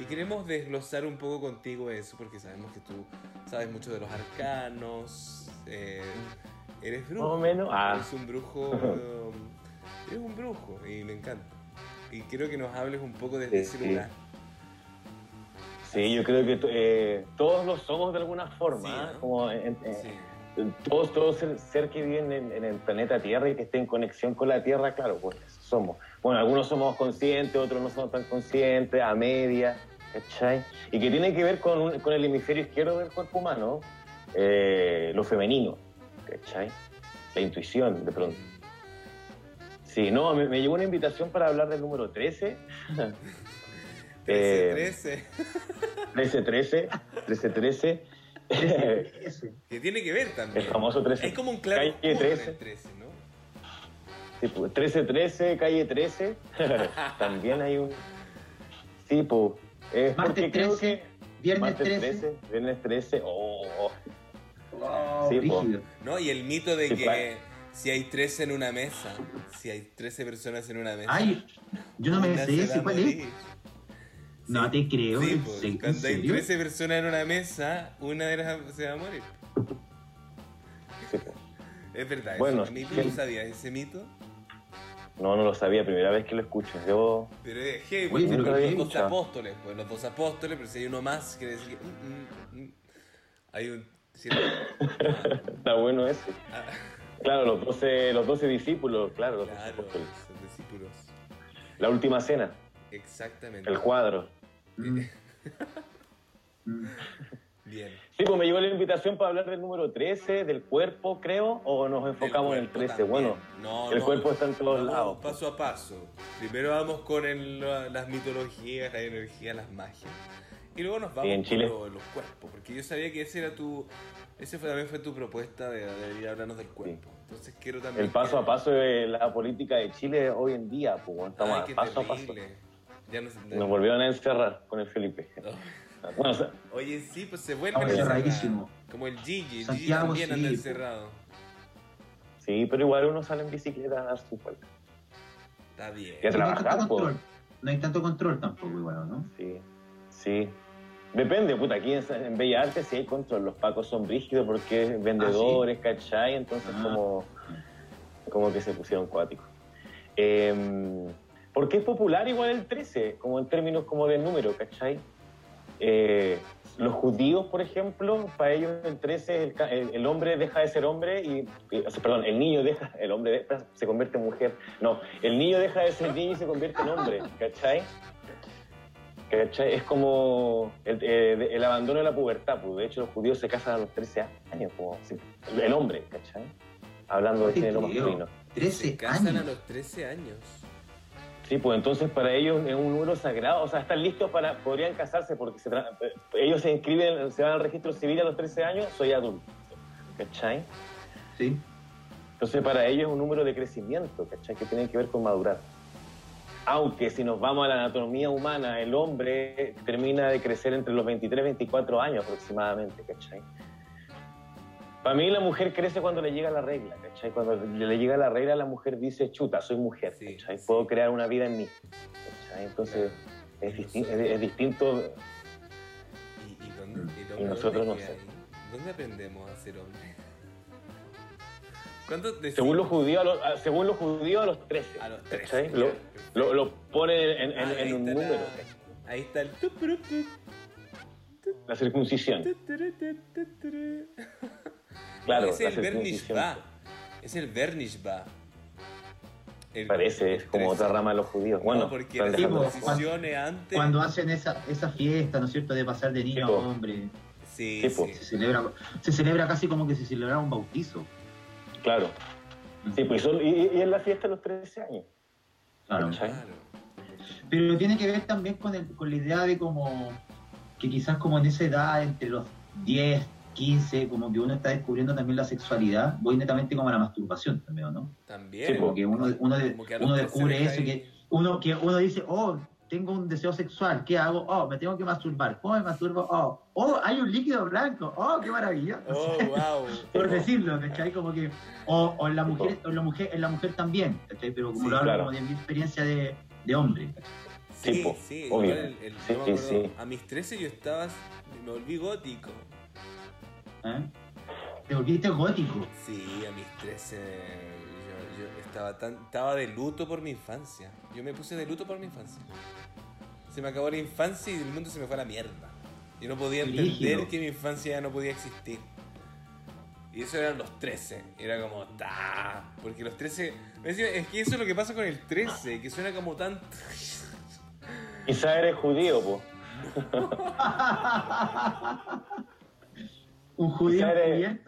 S2: Y queremos desglosar un poco contigo eso porque sabemos que tú sabes mucho de los arcanos, eh, eres
S6: más
S2: brujo.
S6: o menos. Ah,
S2: Eres un brujo. eres un brujo y me encanta. Y quiero que nos hables un poco desde
S6: Sí,
S2: ese
S6: sí.
S2: lugar.
S6: sí, yo creo que eh, todos lo somos de alguna forma.
S2: Sí. ¿no?
S6: Como en- en-
S2: Sí.
S6: Todos, todos ser, ser que viven en, en el planeta Tierra y que estén en conexión con la Tierra, claro, pues somos. Bueno, algunos somos conscientes, otros no somos tan conscientes, a media, ¿cachai? Y que tiene que ver con, un- con el hemisferio izquierdo del cuerpo humano, eh, lo femenino, ¿cachai? La intuición, de pronto. Sí, no, me, me llegó una invitación para hablar del número 13.
S2: 13,
S6: Eh,
S2: 13.
S6: 13, 13, 13, 13.
S2: Que tiene que ver también.
S6: El famoso 13.
S2: Es como un claro
S6: Calle
S2: oscuro en
S6: 13.
S2: el 13, ¿no?
S6: Sí, pues, 13, 13, calle 13. También hay un. Sí, pues. Es
S3: Martes
S6: porque creo
S3: 13,
S6: que.
S3: Viernes
S6: Martes
S3: 13.
S6: 13, viernes 13. Oh, oh.
S3: Wow,
S6: Sí,
S3: rígido.
S2: ¿No? Y el mito de
S6: Sí,
S2: que si hay 13 en una mesa, si hay 13 personas en una mesa.
S3: Ay, yo no me sé
S2: se
S3: ese cuál es. No te creo.
S2: Sí,
S3: ¿en
S2: pues, cuando hay
S3: serio?
S2: 13 personas en una mesa, una de las se va a morir.
S6: Sí, pues.
S2: Es verdad,
S6: Bueno,
S2: eso. ¿A mí
S6: sí.
S2: tú no sabías ese mito?
S6: No, no lo sabía, primera vez que lo escucho. Yo.
S2: Pero es heavy,
S3: Oye, pero
S2: los dos apóstoles, pues los dos apóstoles, pero si hay uno más, quiere decir que. mm, mm, mm. Hay un.
S6: Está bueno ese.
S2: Ah,
S6: Claro, los 12, los 12 discípulos, claro, los 12
S2: claro,
S6: apóstoles.
S2: son discípulos.
S6: La última cena,
S2: Exactamente.
S6: el cuadro.
S2: Bien.
S6: Sí, pues me llegó la invitación para hablar del número 13, del cuerpo, creo, o nos enfocamos en el
S2: cuerpo
S6: 13.
S2: también.
S6: Bueno,
S2: No,
S6: el
S2: no,
S6: cuerpo está en todos
S2: vamos
S6: lados.
S2: Paso a paso. Primero vamos con el- la- las mitologías, la energía, las magias. Y luego nos vamos con lo- los cuerpos. Porque yo sabía que ese era tu. Ese fue, también fue tu propuesta de, de venir a hablarnos del cuerpo. Entonces quiero también.
S6: El paso
S2: que-
S6: a paso de la política de Chile hoy en día, pues estamos
S2: Ay,
S6: a paso a paso.
S2: Ya nos,
S6: Nos volvieron a encerrar con el Felipe. Bueno, o sea,
S2: Oye, sí, pues se vuelve encerrar.
S3: encerradísimos.
S2: Como el Gigi. El Gigi también anda
S3: sí.
S2: encerrado.
S6: sí, pero igual uno sale en bicicleta a dar su vuelta.
S2: Está bien.
S6: Y a
S3: No hay tanto
S6: trabajar, pues.
S3: control. No hay tanto control tampoco, igual, ¿no?
S6: Sí, sí. Depende, puta, aquí en, en Bella Arte sí hay control. Los pacos son rígidos porque es vendedores, ¿cachai? Entonces
S3: Ah.
S6: como, como que se pusieron cuáticos. Eh, porque es popular igual el 13, como en términos como de número, ¿cachai? Eh, los judíos, por ejemplo, para ellos el 13, el, ca- el- el hombre deja de ser hombre y, y- o sea, perdón, el niño deja, el hombre de- se convierte en mujer. No, el niño deja de ser niño y se convierte en hombre, ¿cachai? ¿Cachai? Es como el, eh, el abandono de la pubertad. Pues. De hecho, los judíos se casan a los 13 años, como si- el hombre, ¿cachai? Hablando de género masculino.
S3: 13
S2: Se casan
S3: años.
S2: a los 13 años.
S6: Sí, pues entonces para ellos es un número sagrado. O sea, están listos para. Podrían casarse porque se eh, ellos se inscriben, se van al registro civil a los 13 años, soy adulto. ¿cachai?
S3: Sí.
S6: Entonces para ellos es un número de crecimiento, ¿cachai? Que tiene que ver con madurar. Aunque si nos vamos a la anatomía humana, el hombre termina de crecer entre los 23 y 24 años aproximadamente, ¿cachai? Para mí la mujer crece cuando le llega la regla, ¿cachai? Cuando le llega la regla la mujer dice, chuta, soy mujer,
S2: Sí,
S6: ¿cachai?
S2: sí.
S6: Puedo crear una vida en mí, ¿cachai? Entonces es, disti- es, es distinto,
S2: ¿Y, y dónde, y
S6: Y nosotros no sé.
S2: ¿Dónde aprendemos a ser hombre? ¿Cuánto decimos?
S6: según los judíos, a los, según los judíos a los 13,
S2: A los 13.
S6: ¿cachai?
S2: ya,
S6: Lo, lo, lo ponen en, en-
S2: Ah,
S6: en un número,
S2: la-. Ahí está el...
S6: la circuncisión. Claro,
S2: es el. Va. Es el Va. El-
S6: Parece, es como otra
S2: 13.
S6: rama de los judíos. Bueno,
S2: no, porque antes.
S3: Cuando hacen esa, esa fiesta, ¿no es cierto?, de pasar de niño a hombre.
S2: Sí,
S6: Sí, po.
S2: sí.
S3: Se celebra, se celebra casi como que se celebrara un bautizo.
S6: Claro. Sí, pues y, y es la fiesta de los 13 años.
S3: Claro.
S2: Claro.
S3: Pero tiene que ver también con, el- con la idea de como que quizás como en esa edad, entre los 10, 15, como que uno está descubriendo también la sexualidad, voy netamente como a la masturbación también, ¿no?
S2: También.
S6: Sí, po.
S3: Como que uno, uno, uno
S2: 13
S3: descubre eso,
S2: ahí-
S3: que uno, que uno dice, oh, tengo un deseo sexual, ¿qué hago? Oh, me tengo que masturbar, ¿cómo me masturbo? Oh, oh, hay un líquido blanco, oh, qué maravilla.
S2: Oh, wow.
S3: Por decirlo, ¿cachai? Como que, o, o en la mujer, o en la mujer, en la mujer también, ¿cachai? Pero como
S2: Sí,
S3: lo hablo
S6: claro.
S3: como de mi experiencia de, de hombre.
S2: Sí,
S6: Sí, obvio.
S2: el- el-
S6: Sí, sí.
S2: A mis 13 yo estaba. Me volví gótico.
S3: ¿Eh? Te volviste gótico.
S2: Sí, a mis 13 yo, yo estaba, tan, estaba de luto por mi infancia. Yo me puse de luto por mi infancia. Se me acabó la infancia y el mundo se me fue a la mierda. Yo no podía entender que mi infancia ya no podía existir. Y eso eran los 13. Era como, ta. Porque los 13. me decía, Es que eso es lo que pasa con el 13, que suena como tan.
S6: Quizá eres judío, po.
S3: un judío
S6: eres-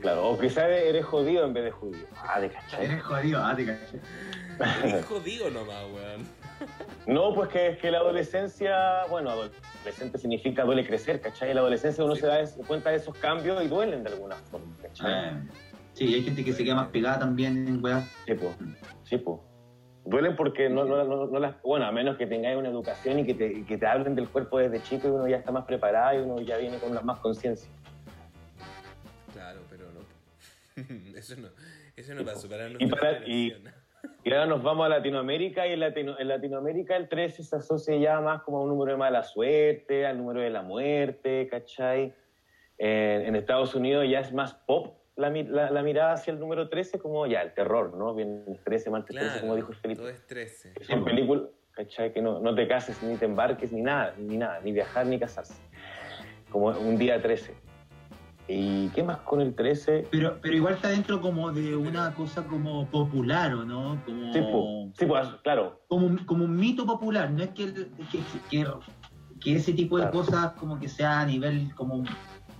S6: Claro, o quizás eres jodido en vez de judío. Ah, de cachai.
S3: Eres jodido, ah, te caché.
S2: Es jodido nomás, weón.
S6: No, pues que es que la adolescencia, bueno, adolescente significa duele crecer, ¿cachai? En la adolescencia uno
S2: Sí.
S6: se da cuenta de esos cambios y duelen de alguna forma, ¿cachai?
S3: Eh, sí, hay gente que se queda más pegada también en weas.
S6: Sí, po. Sí, po. Duelen porque no, no, no, no las... Bueno, a menos que tengáis una educación y que te, que te hablen del cuerpo desde chico y uno ya está más preparado y uno ya viene con más conciencia.
S2: Claro, pero no. Eso no, eso no pasó para
S6: Y para- y-. Y ahora nos vamos a Latinoamérica y en, Latino- en Latinoamérica el 13 se asocia ya más como a un número de mala suerte, al número de la muerte, ¿cachai? En, en Estados Unidos ya es más pop la, la- la mirada hacia el número 13 como ya el terror, ¿no? Bien el 13, martes 13,
S2: Claro,
S6: como dijo el Felipe.
S2: todo es 13.
S6: Que son películas, ¿cachai? Que no, no te cases ni te embarques ni nada, ni nada, ni viajar ni casarse. Como un día 13. ¿Y qué más con el 13?
S3: Pero, pero igual está dentro como de una cosa como popular, ¿o no? Como,
S6: Sí, po. Sí, pues, claro.
S3: como, un- como un mito popular, no es que, el- que, que- que ese tipo de
S6: Claro.
S3: cosas como que sea a nivel como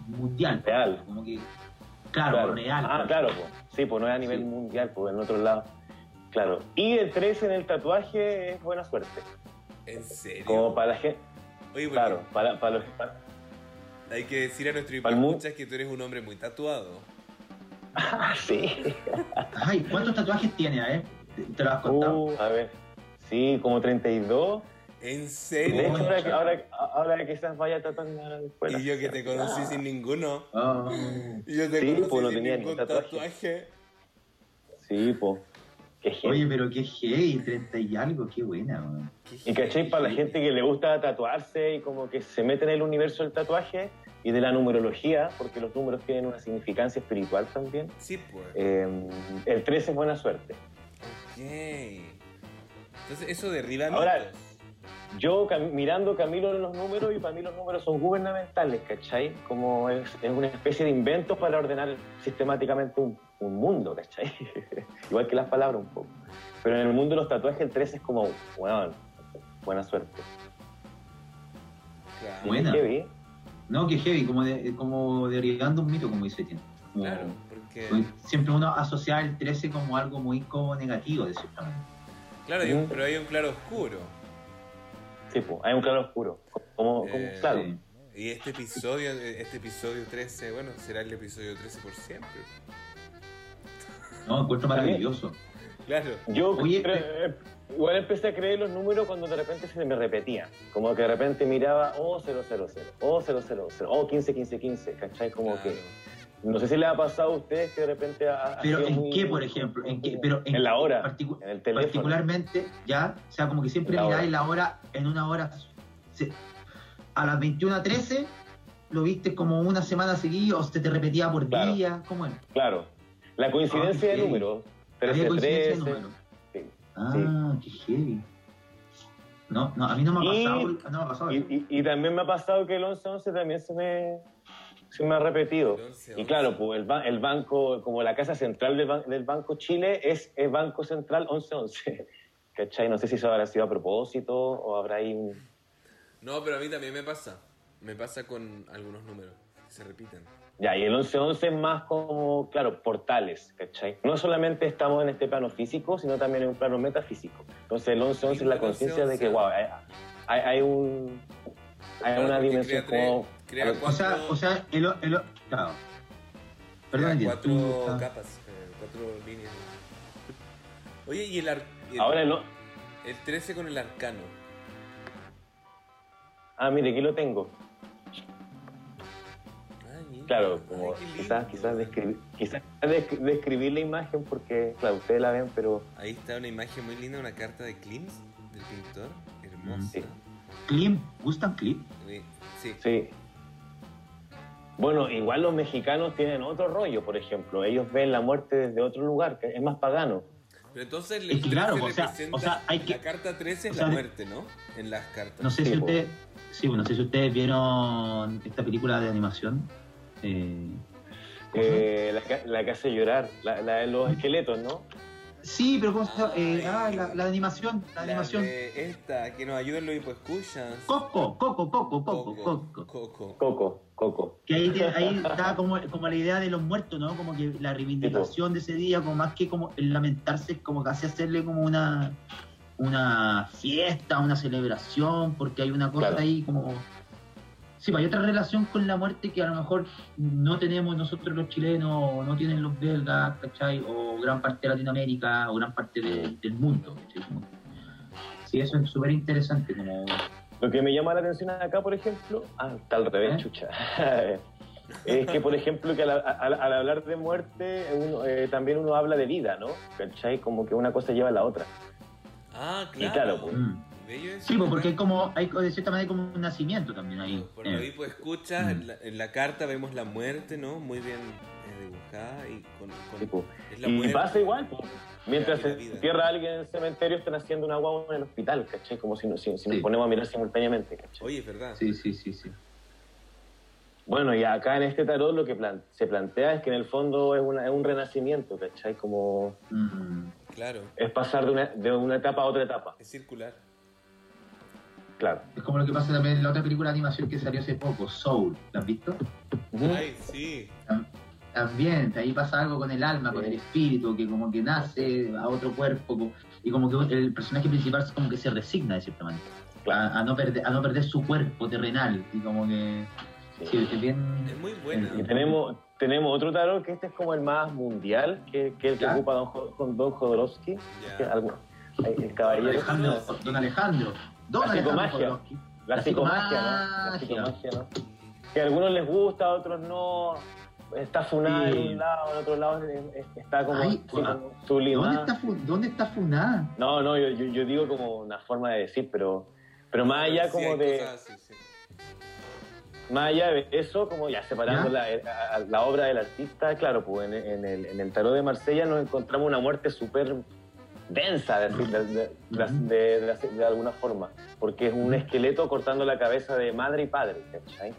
S3: mundial.
S6: Real.
S3: Como que, claro, real.
S6: Ah,
S3: pues.
S6: claro, pues. sí, pues no es a nivel
S3: Sí.
S6: mundial, pues en otro lado. Claro. Y el 13 en el tatuaje es buena suerte.
S2: ¿En serio?
S6: Como para la gente.
S2: Oye, porque
S6: Claro, para, para los. para-
S2: hay que decir a nuestro
S6: Para el mu-
S2: escuchas que tú eres un hombre muy tatuado.
S6: Ah, sí.
S3: Ay, ¿cuántos tatuajes tiene, a ver? ¿Te, te lo has contado?
S6: Uh, a ver. Sí, como 32.
S2: ¿En
S6: De
S2: serio?
S6: hecho, ahora, que- ahora, ahora quizás vaya tatuando a la escuela.
S2: Y yo que te conocí sin ninguno. Y yo te
S6: Sí,
S2: conocí
S6: pues, no
S2: sin
S6: tenía
S2: ningún
S6: ni tatuaje.
S2: tatuaje.
S6: Sí, pues. Qué genial.
S3: Oye, pero qué heavy, 30 y algo, qué buena, weón.
S2: Qué
S6: Y
S2: heavy.
S6: para la gente que le gusta tatuarse y como que se mete en el universo del tatuaje y de la numerología, porque los números tienen una significancia espiritual también,
S2: Sí, pues.
S6: eh, el 13 es buena suerte.
S2: Ok. Entonces, eso derriba
S6: Ahora-
S2: mitos.
S6: Yo cam- mirando Camilo en los números y para mí los números son gubernamentales, ¿cachai? Como es, es una especie de invento para ordenar sistemáticamente un, un mundo, ¿cachai? Igual que las palabras un poco. Pero en el mundo de los tatuajes el 13 es como, bueno, buena suerte.
S2: Claro.
S3: Buena. No, qué heavy, como, de, como derribando un mito, como dice. Como-
S2: Claro, porque.
S3: Siempre uno asocia el 13 como algo muy como negativo, de cierta manera.
S2: Claro, hay un- pero hay un claro oscuro.
S6: Sí, pues, hay un claro oscuro. Como, como-
S2: Eh,
S6: claro.
S2: Y este episodio, este episodio 13, bueno, será el episodio 13 por siempre.
S3: No, encuentro maravilloso.
S2: Claro.
S6: Yo
S3: Oye,
S6: cre- eh, igual empecé a creer los números cuando de repente se me repetían. Como que de repente miraba, oh, 000, oh, 000, oh, 15, 15, 15, ¿cachai? Como
S2: claro.
S6: que, no sé si le ha pasado a ustedes que de repente ha,
S3: Pero ¿en
S6: muy-
S3: qué, por ejemplo? ¿En qué? Pero
S6: En la hora,
S3: particu-
S6: en el teléfono.
S3: particularmente, ya, o sea, como que siempre miráis la hora en una hora. se- a las 21.13 lo viste como una semana seguida o se te repetía por
S6: Claro.
S3: día, ¿cómo es?
S6: Claro. La coincidencia
S3: Ah,
S6: de
S3: qué
S6: números.
S3: Había
S6: 13,
S3: coincidencia de
S6: 13.
S3: números.
S6: sí.
S3: Ah, qué heavy. No, no, a mí no me ha
S6: Y-
S3: pasado, no me ha pasado.
S6: Y, y- y también me ha pasado que el 11-11 también se me, se me ha repetido.
S2: El 11-11.
S6: Y claro, pues el, el banco, como la casa central del, ban- del Banco Chile es el Banco Central 1111. ¿Cachai? No sé si eso habrá sido a propósito o habrá ahí un...
S2: No, pero a mí también me pasa. Me pasa con algunos números que se repiten.
S6: Ya, y el 1111 es más como, claro, portales, ¿cachai? No solamente estamos en este plano físico, sino también en un plano metafísico. Entonces el 1111 es la conciencia de que,
S2: 11-11.
S6: wow, hay, hay, hay un... Hay una dimensión
S2: crea crea
S3: o sea,
S2: cuatro-
S3: o sea, el, el, claro. Perdón,
S2: Crea cuatro
S3: tú-
S2: capas, eh, cuatro líneas. Oye, y el, el,
S6: Ahora el...
S2: el 13 con el arcano.
S6: Ah, mire, aquí lo tengo.
S2: Mira.
S6: Claro, como quizás, quizás, describir, quizás desc- describir la imagen porque, claro, ustedes la ven, pero
S2: Ahí está una imagen muy linda, una carta de Klimt, del pintor. Hermosa.
S6: Sí.
S3: Clip, ¿gustan clip?
S2: Sí. sí.
S6: Bueno, igual los mexicanos tienen otro rollo, por ejemplo. Ellos ven la muerte desde otro lugar, que es más pagano.
S2: Pero entonces el
S3: Es que claro,
S2: 13
S3: o sea,
S2: representa-
S3: o sea, hay que-
S2: la carta 13 es
S3: o sea,
S2: la muerte, ¿no? En las cartas.
S3: No sé
S6: Sí,
S3: si ustedes, sí, no sé si ustedes vieron esta película de animación. Eh.
S6: Eh, la, ca- la que hace llorar, la, la de los esqueletos, ¿no?
S3: Sí, pero ¿cómo se llama? Eh, ah, la, la animación, la,
S2: La
S3: animación.
S2: de esta, que nos ayuden los hipoescuchas.
S3: Coco, Coco, Coco, Coco,
S2: Coco.
S3: Coco.
S2: Coco.
S6: Coco, Coco.
S3: Que ahí, ahí da como, como la idea de los muertos, ¿no? Como que la reivindicación de ese día, como más que como el lamentarse, como casi hacerle como una una fiesta, una celebración, porque hay una cosa
S6: Claro.
S3: ahí como... Sí, pues hay otra relación con la muerte que a lo mejor no tenemos nosotros los chilenos, o no tienen los belgas, ¿cachai? O gran parte de Latinoamérica, o gran parte de- del mundo, ¿cachai? Sí, eso es súper interesante, como...
S6: Lo que me llama la atención acá, por ejemplo, ah, está al revés,
S3: ¿Eh?
S6: chucha. es que, por ejemplo, que al, al- al hablar de muerte, uno, eh, también uno habla de vida, ¿no? ¿Cachai? Como que una cosa lleva a la otra.
S2: Ah,
S6: Y
S2: claro.
S6: claro, pues.
S3: mm.
S2: Bello
S3: Sí, pues porque hay como, hay de cierta manera como un nacimiento también ahí.
S2: Por
S3: Eh.
S2: lo hipoescuchas,
S3: Mm.
S2: en, la, en la carta vemos la muerte, ¿no? Muy bien eh, dibujada y con... con-
S6: Sí, pues.
S2: es la
S6: Y
S2: muerte.
S6: pasa igual, pues. Mientras se entierra a alguien en el cementerio, están haciendo una guagua en el hospital, ¿cachai? Como si, no- si, si nos ponemos a mirar simultáneamente, ¿cachai?
S2: Oye, es verdad.
S3: Sí, sí, sí, sí.
S6: Bueno, y acá en este tarot lo que plan- se plantea es que en el fondo es, una, es un renacimiento, ¿cachai? Como
S3: Mm.
S2: Claro,
S6: es pasar de una, de una etapa a otra etapa,
S2: es circular.
S6: Claro.
S3: Es como lo que pasa también en la otra película de animación que salió hace poco, Soul. ¿La has visto?
S2: Ay, sí.
S3: Tam- También, ahí pasa algo con el alma, con el espíritu, que como que nace a otro cuerpo, y como que el personaje principal como que se resigna de cierta manera, a, a no, perder, a no perder su cuerpo terrenal, y como que...
S6: Sí.
S3: Sí, es bien...
S2: Es muy buena.
S6: Y tenemos, tenemos otro tarot que este es como el más mundial, que, que el que
S3: ¿Ya?
S6: ocupa Don, Don Jodorowsky, algo- el
S3: Don
S6: caballero.
S3: Alejandro, Don Alejandro.
S6: La psicomagia. La
S3: La
S6: psicomagia, ¿no? La
S3: psicomagia.
S6: ¿no? Que a algunos les gusta, a otros no. Está funada
S3: Sí.
S6: en un lado, en otro lado es- es- está como,
S3: Ay,
S6: como
S3: ¿Dónde está, fu- ¿Dónde está Funada?
S6: No, no, yo, yo, yo digo como una forma de decir, pero, pero más allá
S2: Sí,
S6: como de,
S2: cosas
S6: más allá de eso, como ya separando
S3: ¿Ya?
S6: la, obra del artista, claro, pues en, en el, en el tarot de Marsella nos encontramos una muerte súper densa, de, de, de- de- de- de- de alguna forma, porque es un esqueleto cortando la cabeza de madre y padre, ¿cachai?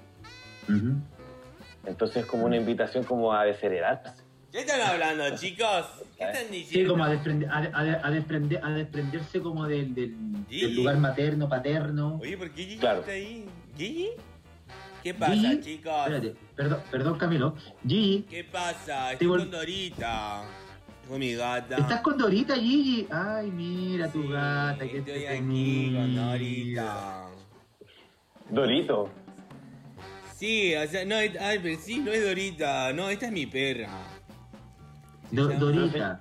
S6: Entonces es como una invitación como a desheredarse.
S7: ¿Qué están hablando, chicos? ¿Qué están
S3: Sí,
S7: diciendo?
S3: como a, desprender, a, a- a desprender- a desprenderse como del, del,
S7: Sí.
S3: del lugar materno, paterno.
S2: Oye, ¿por qué Gigi
S6: Claro.
S2: está ahí?
S7: ¿Gigi? ¿Qué pasa,
S3: Gigi,
S7: chicos?
S3: Espérate, perdón, perdón Camilo. Gigi,
S7: ¿Qué pasa? Estoy con Dorita. Con mi gata.
S3: ¿estás con Dorita, Gigi? Ay, mira tu
S7: Sí,
S3: gata, qué
S7: Estoy aquí con Dorita.
S6: Dorito.
S7: Sí, o sea, no, es- ay, pero sí, no es Dorita. No, esta es mi perra.
S3: Do-
S7: llama-
S3: Dorita.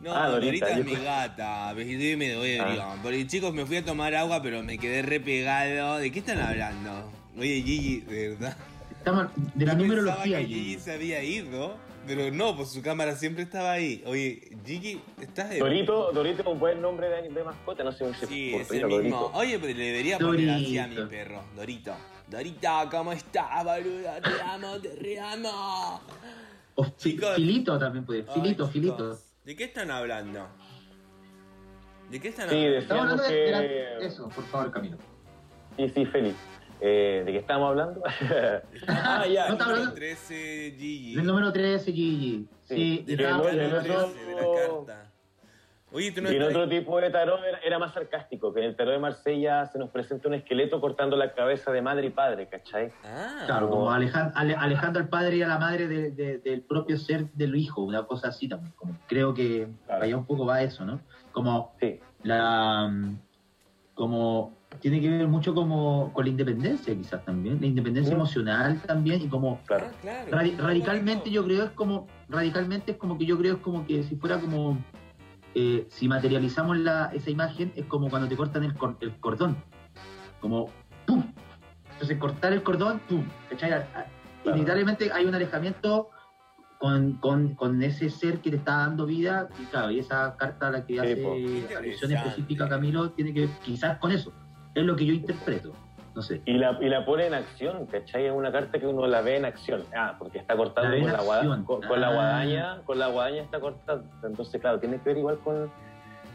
S7: No,
S6: Ah,
S7: Dorita,
S6: Dorita,
S7: es
S6: yo
S7: mi gata. Pero estoy medio ebrio.
S6: Ah.
S7: Porque chicos, me fui a tomar agua, pero me quedé re pegado. ¿De qué están hablando? Oye, Gigi, ¿de verdad?
S3: Estamos de la numerología,
S7: que.
S3: Gigi
S7: se había ido, pero no, pues su cámara siempre estaba ahí. Oye, Gigi, ¿estás de
S6: Dorito, Dorito es un buen nombre de, de mascota, no sé si
S7: Sí,
S6: por
S7: es el mismo.
S6: Dorito.
S7: Oye, pero le debería poner así a mi perro, Dorito. Dorita, ¿cómo estás, boluda? Te amo, te re amo.
S3: O fi-
S7: Chicos.
S3: filito también puede. Filito,
S7: Ay,
S3: filito.
S7: chicos, ¿De qué están hablando? ¿De qué están
S6: Sí,
S7: hablando?
S3: Estamos hablando de, de la-
S6: que-
S3: eso, por favor, Camilo.
S6: Sí, sí, Félix. Eh, ¿De qué estamos hablando? ah, ya.
S3: No
S7: Número
S3: hablando-
S7: 13, Gigi.
S3: El número 13, Gigi. Sí,
S6: Sí,
S7: 13 de la carta. Oye, tú no
S6: Y en otro tipo de tarot era, era más sarcástico, que en el tarot de Marsella se nos presenta un esqueleto cortando la cabeza de madre y padre, ¿cachai?
S7: Ah,
S3: Claro, como alejan- ale- alejando al padre y a la madre de- de- del propio ser del hijo, una cosa así también. Como, creo que
S6: Claro.
S3: allá un poco va eso, ¿no? Como
S6: Sí,
S3: la mm, como tiene que ver mucho como con la independencia quizás también, la independencia emocional también y como
S6: claro.
S7: Ah, claro.
S3: radicalmente yo creo es como radicalmente es como que yo creo es como que si fuera como eh, si materializamos la, esa imagen es como cuando te cortan el, cor- el cordón como ¡pum! entonces cortar el cordón ¡pum! inevitablemente hay un alejamiento con, con, con ese ser que te está dando vida y claro y esa carta a la que hace alusión específica Camilo tiene que ver quizás con eso es lo que yo interpreto no sé
S6: Y la, y la pone en acción, ¿cachai? Es una carta que uno la ve en acción. Ah, porque está cortando
S3: La
S6: con la, guada-
S3: acción.
S6: con, con la
S3: Ah.
S6: guadaña, con la guadaña está cortando. Entonces, claro, tiene que ver igual con,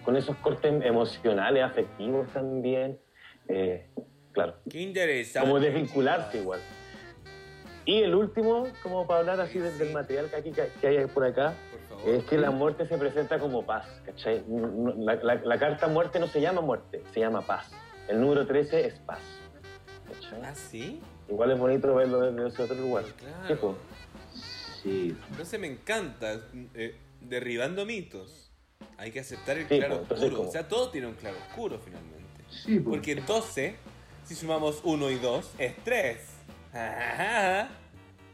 S6: con esos cortes emocionales, afectivos también. Eh, claro.
S7: Qué interesante.
S6: Como desvincularse igual. Y el último, como para hablar así del, del material que, aquí, que, que hay por acá,
S2: Por favor.
S6: es que la muerte se presenta como paz, ¿cachai? No- La, la- la carta muerte no se llama muerte, se llama paz. El número 13 es paz. ¿cachai?
S2: ¿Ah, sí?
S6: Igual es bonito verlo desde ese otro lugar.
S2: Claro.
S6: Sí.
S2: Entonces me encanta, eh, derribando mitos. Hay que aceptar el
S6: Sí,
S2: claro
S6: pues,
S2: oscuro.
S6: como-
S2: O sea, todo tiene un claro oscuro finalmente.
S3: Sí, pues.
S2: Porque 12, si sumamos 1 y 2, es 3.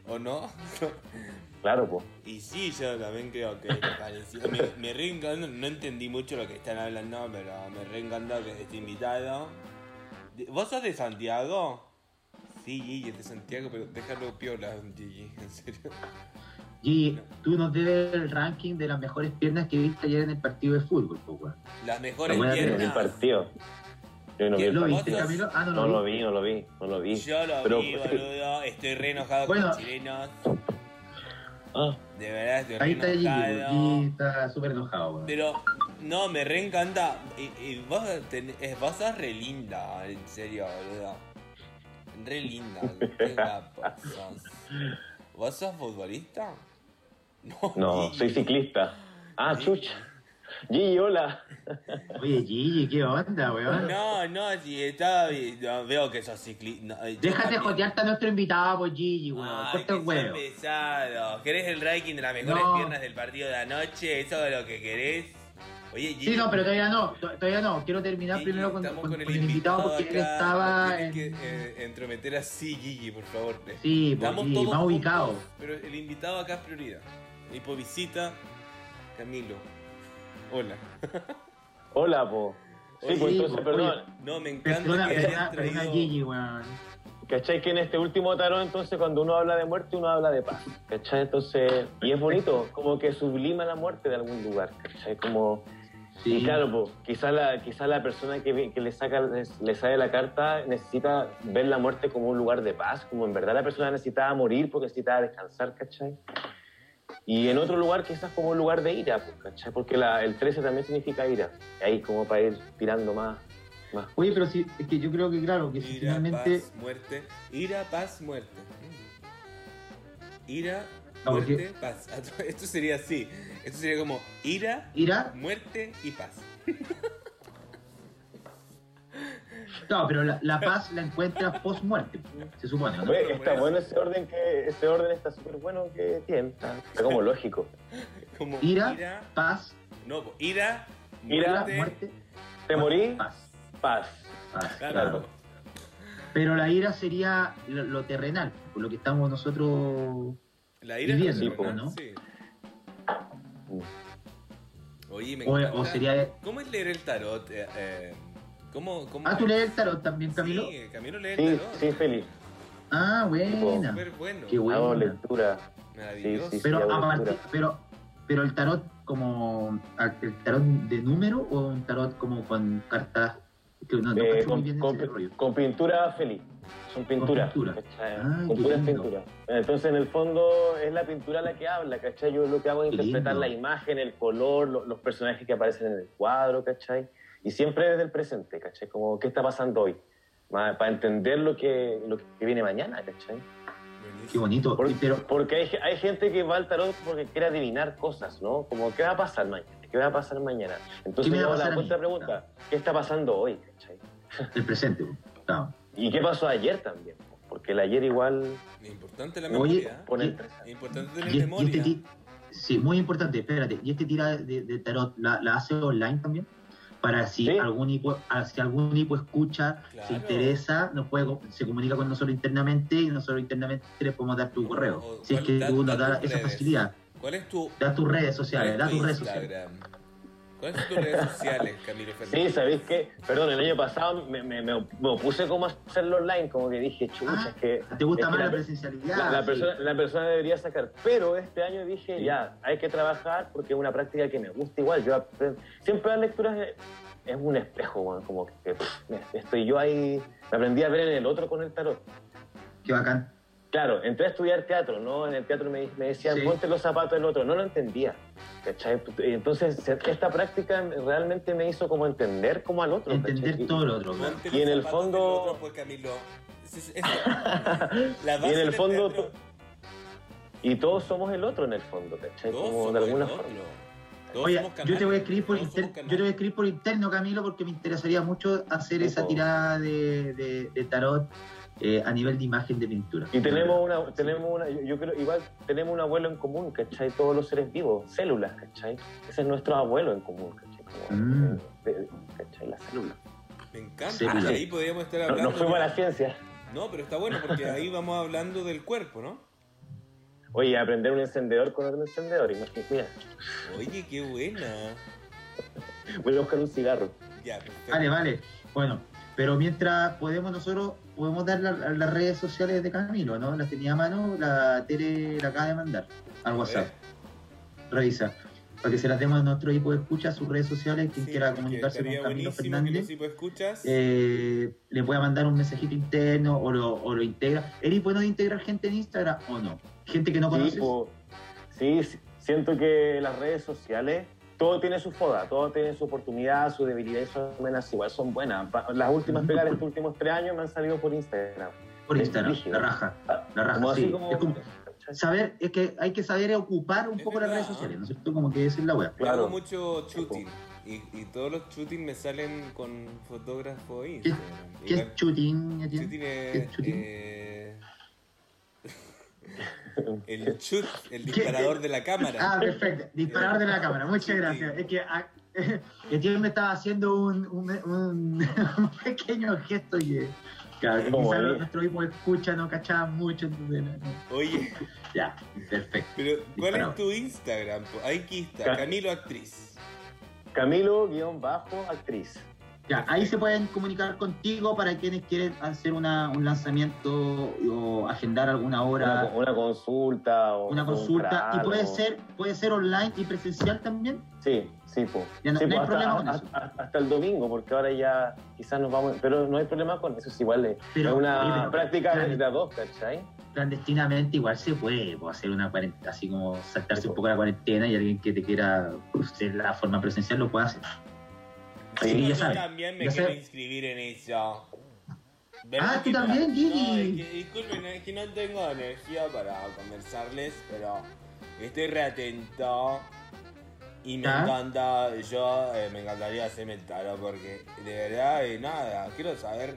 S2: ¿O no?
S6: Claro, pues.
S7: Y sí, yo también creo que me pareció. Me, me re encanta- no entendí mucho lo que están hablando, pero me re encanta que esté invitado. ¿Vos sos de Santiago?
S2: Sí, Gigi es de Santiago, pero déjalo piola, Gigi, en serio.
S3: Y tú nos debes el ranking de las mejores piernas que viste ayer en el partido de fútbol, pues, weón.
S7: Las mejores
S3: Lo voy a
S6: Yo no vi el
S7: piernas.
S6: partido. Yo no
S3: ¿Lo
S6: partido.
S3: viste. Ah, no,
S6: No
S3: lo
S6: lo
S3: vi.
S6: no lo vi, no lo vi.
S7: Yo lo
S6: Pero-
S7: vi, boludo. Estoy re enojado
S3: Bueno.
S7: con chilenos.
S6: Ah,
S7: De verdad, estoy
S3: Ahí
S7: re
S3: está
S7: enojado.
S3: Gigi está súper enojado.
S7: Pero, no, me re encanta. Y, y vos, ten- es- vos sos re linda, en serio, boludo. Re linda, qué guapo sos. ¿Vos sos futbolista? No,
S6: no,
S7: Gigi.
S6: soy ciclista. Ah, chucha. Gigi, hola.
S3: Oye, Gigi, ¿qué onda, weón?
S7: No, no, si no, veo que sos ciclista.
S3: Déjate jotearte a nuestro invitado, pues, Gigi, weón.
S7: Ay, que
S3: huevo.
S7: pesado. ¿Querés el ranking de las mejores
S3: No.
S7: piernas del partido de anoche? ¿Eso es lo que querés? Oye, Gigi,
S3: Sí, no, pero todavía no, to- todavía no. Quiero terminar
S2: Gigi,
S3: primero con, con-
S2: con el
S3: con el invitado porque él estaba en...
S2: que eh, entrometer así, Gigi, por favor.
S3: Sí, pues,
S2: Estamos
S3: Gigi,
S2: todos
S3: más
S2: juntos,
S3: ubicado.
S2: Pero el invitado acá es prioridad. Y por visita, Camilo. Hola.
S6: Hola, po. Sí, pues entonces, perdón.
S2: No, me encanta
S3: Perdona,
S2: que traído...
S3: Gigi, weón.
S6: ¿Cachai? Que en este último tarot, entonces, cuando uno habla de muerte, uno habla de paz. ¿Cachai? Entonces, y es bonito, como que sublima la muerte de algún lugar. ¿Cachai? Como.
S3: Sí.
S6: Y claro, pues, quizá la, quizá la persona que, que le saca les- le sale la carta necesita ver la muerte como un lugar de paz, como en verdad la persona necesitaba morir porque necesitaba descansar, ¿cachai? Y en otro lugar quizás como un lugar de ira, pues, ¿cachai? Porque la- el 13 también significa ira. Ahí como para ir tirando más. más.
S3: Oye, pero sí, es que yo creo que, claro, que si
S2: Ira,
S3: finalmente...
S2: paz, muerte. Ira, paz, muerte. Ira,
S3: Ah,
S2: muerte, paz. Esto sería así. Esto sería como ira,
S3: Ira,
S2: muerte y paz.
S3: no, pero la, la paz la encuentras post-muerte, se supone, ¿no?
S6: Oye, está bueno ese orden que ese orden está súper bueno que tiene. Está, está como lógico.
S2: Como
S3: Ira, paz,
S2: No, ira,
S6: Ira,
S2: muerte,
S3: muerte,
S6: Te morí,
S3: paz.
S6: paz.
S3: paz,
S2: Claro.
S3: claro. Pero la ira sería lo, lo terrenal, por lo que estamos nosotros...
S2: La ira
S3: Y
S2: es terrenal,
S3: ¿no?
S2: Sí. Oye, me
S3: O,
S2: encanta.
S3: o sería...
S2: ¿Cómo es leer el tarot? Eh, eh, ¿Cómo, cómo
S3: Ah, ¿tú lees el tarot también, Camilo?
S2: Sí, Camilo lee el
S6: Sí,
S2: tarot.
S6: sí, feliz.
S3: Ah, buena.
S2: Súper bueno.
S3: Qué bueno.
S6: Hago
S3: Buena.
S6: lectura.
S2: Maravilloso.
S6: Sí, sí,
S3: Pero
S6: hago
S3: aparte,
S6: lectura.
S3: pero, pero el tarot como el tarot de número o un tarot como con cartas que no, no
S6: Eh, con,
S3: bien
S6: con-
S3: ese rollo.
S6: con pintura feliz. Son pinturas.
S3: pintura. Ah,
S6: con puras
S3: lindo.
S6: pinturas. Entonces, en el fondo, es la pintura la que habla, ¿cachai? Yo lo que hago es
S3: Qué
S6: interpretar
S3: lindo.
S6: la imagen, el color, lo- los personajes que aparecen en el cuadro, ¿cachai? Y siempre desde el presente, ¿cachai? Como, ¿qué está pasando hoy? Para entender lo que, lo que viene mañana, ¿cachai?
S3: Qué bonito.
S6: Por-
S3: Y- pero
S6: porque hay, hay gente que va al tarot porque quiere adivinar cosas, ¿no? Como, ¿qué va a pasar mañana? ¿Qué va a pasar mañana? Entonces,
S3: ¿Qué me va a
S6: hago
S3: pasar
S6: la
S3: a mí?
S6: otra pregunta, ¿qué está pasando hoy, ¿cachai?
S3: el presente, claro.
S6: ¿Y qué pasó ayer también? Porque el ayer igual
S2: Es importante la
S3: Oye,
S2: memoria.
S6: pone
S3: y-
S6: el tres.
S2: Es importante tener
S3: Y, y
S2: memoria.
S3: este ti- sí, muy importante, espérate. ¿Y este tira de, de tarot la, la hace online también? Para si
S6: Sí.
S3: algún hipo, ah, si algún hipo escucha,
S2: Claro.
S3: se interesa, nos puede, se comunica con nosotros internamente y nosotros internamente le podemos dar tu correo.
S2: O-
S3: Si es
S2: ¿cuál-
S3: que
S2: da-
S3: tú
S2: da
S3: nos das
S2: tus
S3: esa
S2: redes?
S3: facilidad.
S2: ¿Cuál es tu,
S3: Da tus redes sociales,
S2: es
S3: da
S2: tu
S3: tus redes sociales.
S2: ¿Cuáles son tus redes sociales, Camilo
S6: Sí,
S2: Fernández?
S6: ¿sabéis qué? Perdón, el año pasado me, me, me, me opuse como a hacerlo online, como que dije, chucha,
S3: Ah,
S6: es que...
S3: ¿Te gusta más la,
S6: la,
S3: presencialidad?
S6: la- la
S3: Sí.
S6: persona, la persona debería sacar. Pero este año dije,
S3: Sí.
S6: ya, hay que trabajar porque es una práctica que me gusta igual. Yo apre- siempre las lecturas es, un espejo, como que pff, estoy yo ahí, me aprendí a ver en el otro con el tarot.
S3: Qué bacán.
S6: Claro, entré a estudiar teatro, ¿no? En el teatro me, me decían,
S3: Sí.
S6: ponte los zapatos del otro. No lo entendía, ¿cachai? Entonces, esta práctica realmente me hizo como entender como al otro,
S3: Entender
S6: ¿cachai?
S3: todo lo otro.
S2: Ponte
S6: Y en el fondo-
S2: otro, pues, Camilo, es- es- es- la
S6: Y en el fondo,
S2: teatro,
S6: to- y todos somos el otro en el fondo, ¿cachai?
S2: todos
S6: Como
S2: somos
S6: de alguna
S2: el
S6: forma.
S3: Oye, yo te voy a escribir por
S2: canales,
S3: inter-
S2: todos somos
S3: yo te voy a escribir por interno, Camilo, porque me interesaría mucho hacer esa tirada de, de- de tarot eh, a nivel de imagen de pintura.
S6: Y tenemos una, tenemos una, yo, creo, igual tenemos un abuelo en común, ¿cachai? Todos los seres vivos, células, ¿cachai? Ese es nuestro abuelo en común, ¿cachai? Como,
S3: Mm.
S6: de- de- ¿cachai? Las células.
S2: Me encanta.
S3: Célula.
S2: Ahí podríamos estar hablando.
S6: no fuimos a la ciencia.
S2: No, pero está bueno porque ahí vamos hablando del cuerpo, ¿no?
S6: Oye, aprender un encendedor con otro encendedor, imagínate. Mira,
S2: Oye, qué buena.
S6: voy a buscar un cigarro.
S2: Ya, perfecto.
S3: Vale, vale. Bueno, pero mientras podemos nosotros, podemos dar la- las redes sociales de Camilo, ¿no? Las tenía a mano, la Tere la acaba de mandar al WhatsApp. Revisa. Para que se las demos a nuestro equipo de escucha, sus redes sociales, quien
S2: Sí,
S3: quiera comunicarse con Camilo
S2: que
S3: Fernández.
S2: tipo escuchas.
S3: eh, le pueda mandar un mensajito interno o lo, o lo integra. ¿Eres bueno de integrar gente en Instagram o no? Gente que no conoces.
S6: Sí, po. sí, sí, siento que las redes sociales, todo tiene su foda, todo tiene su oportunidad, su debilidad y sus amenazas igual son buenas. Las últimas pegas de estos últimos tres años me han salido por Instagram.
S3: por Instagram, la raja. La raja,
S6: Como
S3: sí.
S6: así como...
S3: Es como- saber, es que hay que saber ocupar un
S2: Es
S3: poco las redes sociales,
S2: ¿no?
S3: ¿no es cierto? Como que es la wea.
S2: Yo
S6: claro.
S2: hago mucho shooting. Y, y todos los shooting me salen con fotógrafo
S3: ¿Qué,
S2: Instagram.
S3: qué
S2: Igual-
S3: es shooting? ¿Qué
S2: es.
S3: es shooting?
S2: eh, el shoot, el disparador de la cámara.
S3: Ah, perfecto. Disparador de la cámara. Muchas
S2: Sí.
S3: gracias. Es que ah, Etienne me estaba haciendo un, un, un- un pequeño gesto que, claro, que
S6: Como
S3: quizás
S6: ahí.
S3: nuestro de escucha no cachaba mucho. entonces, no.
S2: Oye,
S3: Ya, perfecto.
S2: pero ¿cuál
S3: Disparado.
S2: es tu Instagram? po? Aquí está,
S6: Ca-
S2: Camilo Actriz.
S6: Camilo-actriz.
S3: Ya, ahí se pueden comunicar contigo para quienes quieren hacer una, un lanzamiento o agendar alguna
S6: Una,
S3: hora,
S6: una consulta o
S3: una consulta. Y puede ser, puede ser online y presencial también.
S6: Sí, sí,
S3: no-
S6: Sí,
S3: no
S6: po,
S3: hay problema
S6: hasta,
S3: con eso.
S6: hasta- hasta el domingo, porque ahora ya quizás nos vamos, pero no hay problema con eso, es igual,
S3: Pero-
S6: es una
S3: pero-
S6: práctica de las dos, ¿cachai?
S3: clandestinamente igual se puede pues, hacer una cuarentena, así como saltarse un poco la cuarentena y alguien que te quiera hacer la forma presencial lo puede hacer.
S6: Sí,
S3: ya sabes.
S2: también me
S3: Ya
S2: quiero inscribir en eso.
S3: Ah, tú también, Gigi.
S2: No, disculpen, es que no tengo energía para conversarles, pero estoy reatento. Y me encanta, yo eh, me encantaría hacerme el tarot porque de verdad, eh, nada, quiero saber,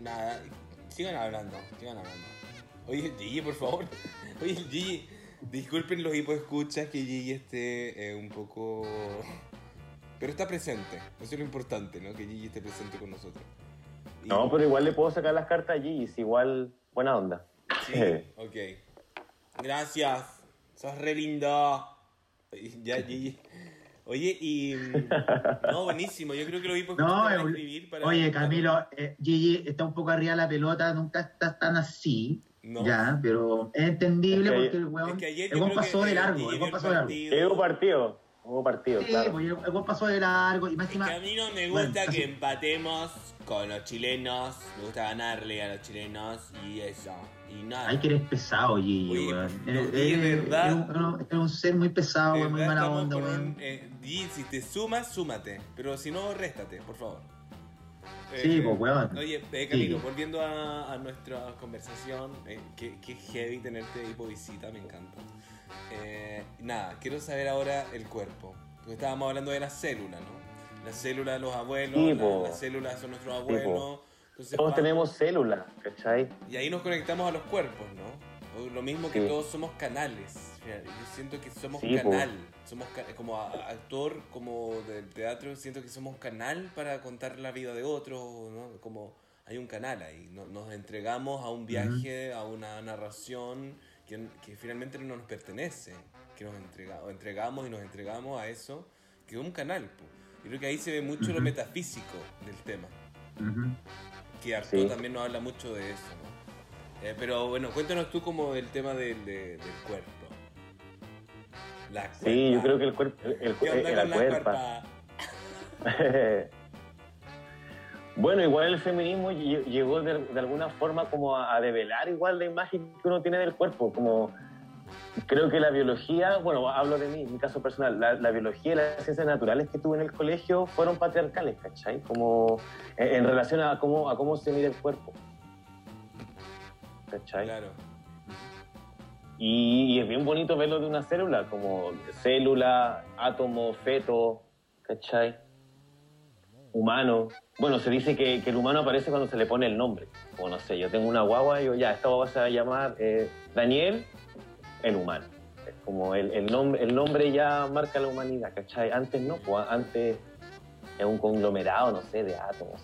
S2: nada, sigan hablando, sigan hablando. Oye, Gigi, por favor. Oye, Gigi, disculpen los hipoescuchas que Gigi esté eh, un poco... Pero está presente, eso es lo importante, ¿no? Que Gigi esté presente con nosotros. Y-
S6: No, pero igual le puedo sacar las cartas allí, es igual buena onda.
S2: Sí, ok. Gracias. Sos re lindo. Ya, Gigi. Oye, y. No, buenísimo. Yo creo que lo vi porque
S3: No,
S2: a
S3: eh,
S2: escribir para.
S3: Oye, Camilo, eh, Gigi está un poco arriba de la pelota, nunca está tan así,
S2: No.
S3: ya, pero es entendible
S6: Es que-
S3: porque el weón,
S2: Es que ayer
S3: el weón pasó
S2: que,
S3: de largo,
S2: Gigi
S3: el
S2: el
S3: pasó de largo.
S6: hubo partido, hubo partido,
S3: Sí,
S6: claro.
S3: el weón pasó de largo y más
S2: Es que a mí no me
S3: Bueno,
S2: gusta
S3: así-
S2: que empatemos con los chilenos. Me gusta ganarle a los chilenos y eso. Y nada.
S3: Ay, que eres pesado, Gigi,
S2: Oye,
S3: weón.
S2: no,
S3: Eres,
S2: Gigi,
S3: eres-
S2: ¿verdad?
S3: eres un, eres un ser muy pesado, muy mala onda, weón.
S2: eh, si te sumas, súmate. Pero si no, réstate, por favor.
S3: Sí,
S2: Eh,
S3: pues, weón.
S2: Oye, eh, Camilo,
S3: Sí.
S2: volviendo a, a nuestra conversación, eh, que, que heavy tenerte ahí por visita, me encanta. Eh, nada, quiero saber ahora el cuerpo. Porque estábamos hablando de las células, ¿no? Las células de los abuelos,
S6: Sí,
S2: la-
S6: po.
S2: las células son nuestros
S6: po.
S2: abuelos. Entonces,
S6: Todos
S2: va-
S6: tenemos células, ¿cachai?
S2: Y ahí nos conectamos a los cuerpos, ¿no? Lo mismo que
S6: Sí.
S2: todos somos canales. Yo siento que somos
S6: Sí, po.
S2: canal. Somos ca- como actor, como del teatro, siento que somos canal para contar la vida de otro, ¿no? Como hay un canal ahí. no- Nos entregamos a un viaje, a una narración que, que finalmente no nos pertenece. Que nos entrega, o entregamos y nos entregamos a eso, que es un canal. po. Yo creo que ahí se ve mucho lo
S3: Ujú.
S2: metafísico del tema
S3: Ujú.
S2: que Arturo
S6: Sí.
S2: también nos habla mucho de eso, ¿no? Eh, pero bueno, cuéntanos tú como del tema del, de- del cuerpo. La
S6: Sí, yo creo que el cuerpo, el, el,
S2: ¿Qué onda
S6: eh, la
S2: con la
S6: cuerpa.
S2: cuerpa?
S6: bueno, igual el feminismo lle- llegó de, de alguna forma como a, a develar igual la imagen que uno tiene del cuerpo, como creo que la biología, bueno, hablo de mí, mi caso personal, la, la biología y las ciencias naturales que tuve en el colegio fueron patriarcales, ¿cachai? Como en, en relación a cómo, a cómo se mide el cuerpo. ¿cachai?
S2: Claro.
S6: Y, y es bien bonito verlo de una célula, como célula, átomo, feto, ¿cachai? Humano. Bueno, se dice que, que el humano aparece cuando se le pone el nombre. O no sé, yo tengo una guagua y yo ya, esta guagua se va a llamar eh, Daniel, el humano. Es como el, el nombre, el nombre ya marca la humanidad, ¿cachai? Antes no, pues antes es un conglomerado, no sé, de átomos.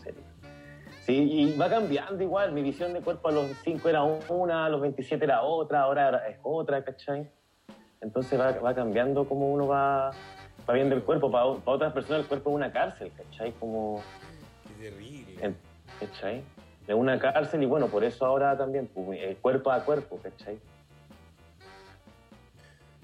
S6: Sí, y va cambiando igual. Mi visión de cuerpo a los 5 era una, a los 27 era otra, ahora es otra, ¿cachai? Entonces va, va cambiando como uno va, va viendo el cuerpo. Para, para otras personas el cuerpo es una cárcel, ¿cachai? Como,
S2: Qué terrible.
S6: ¿cachai? Es una cárcel y bueno, por eso ahora también, pues, eh, cuerpo a cuerpo, ¿cachai?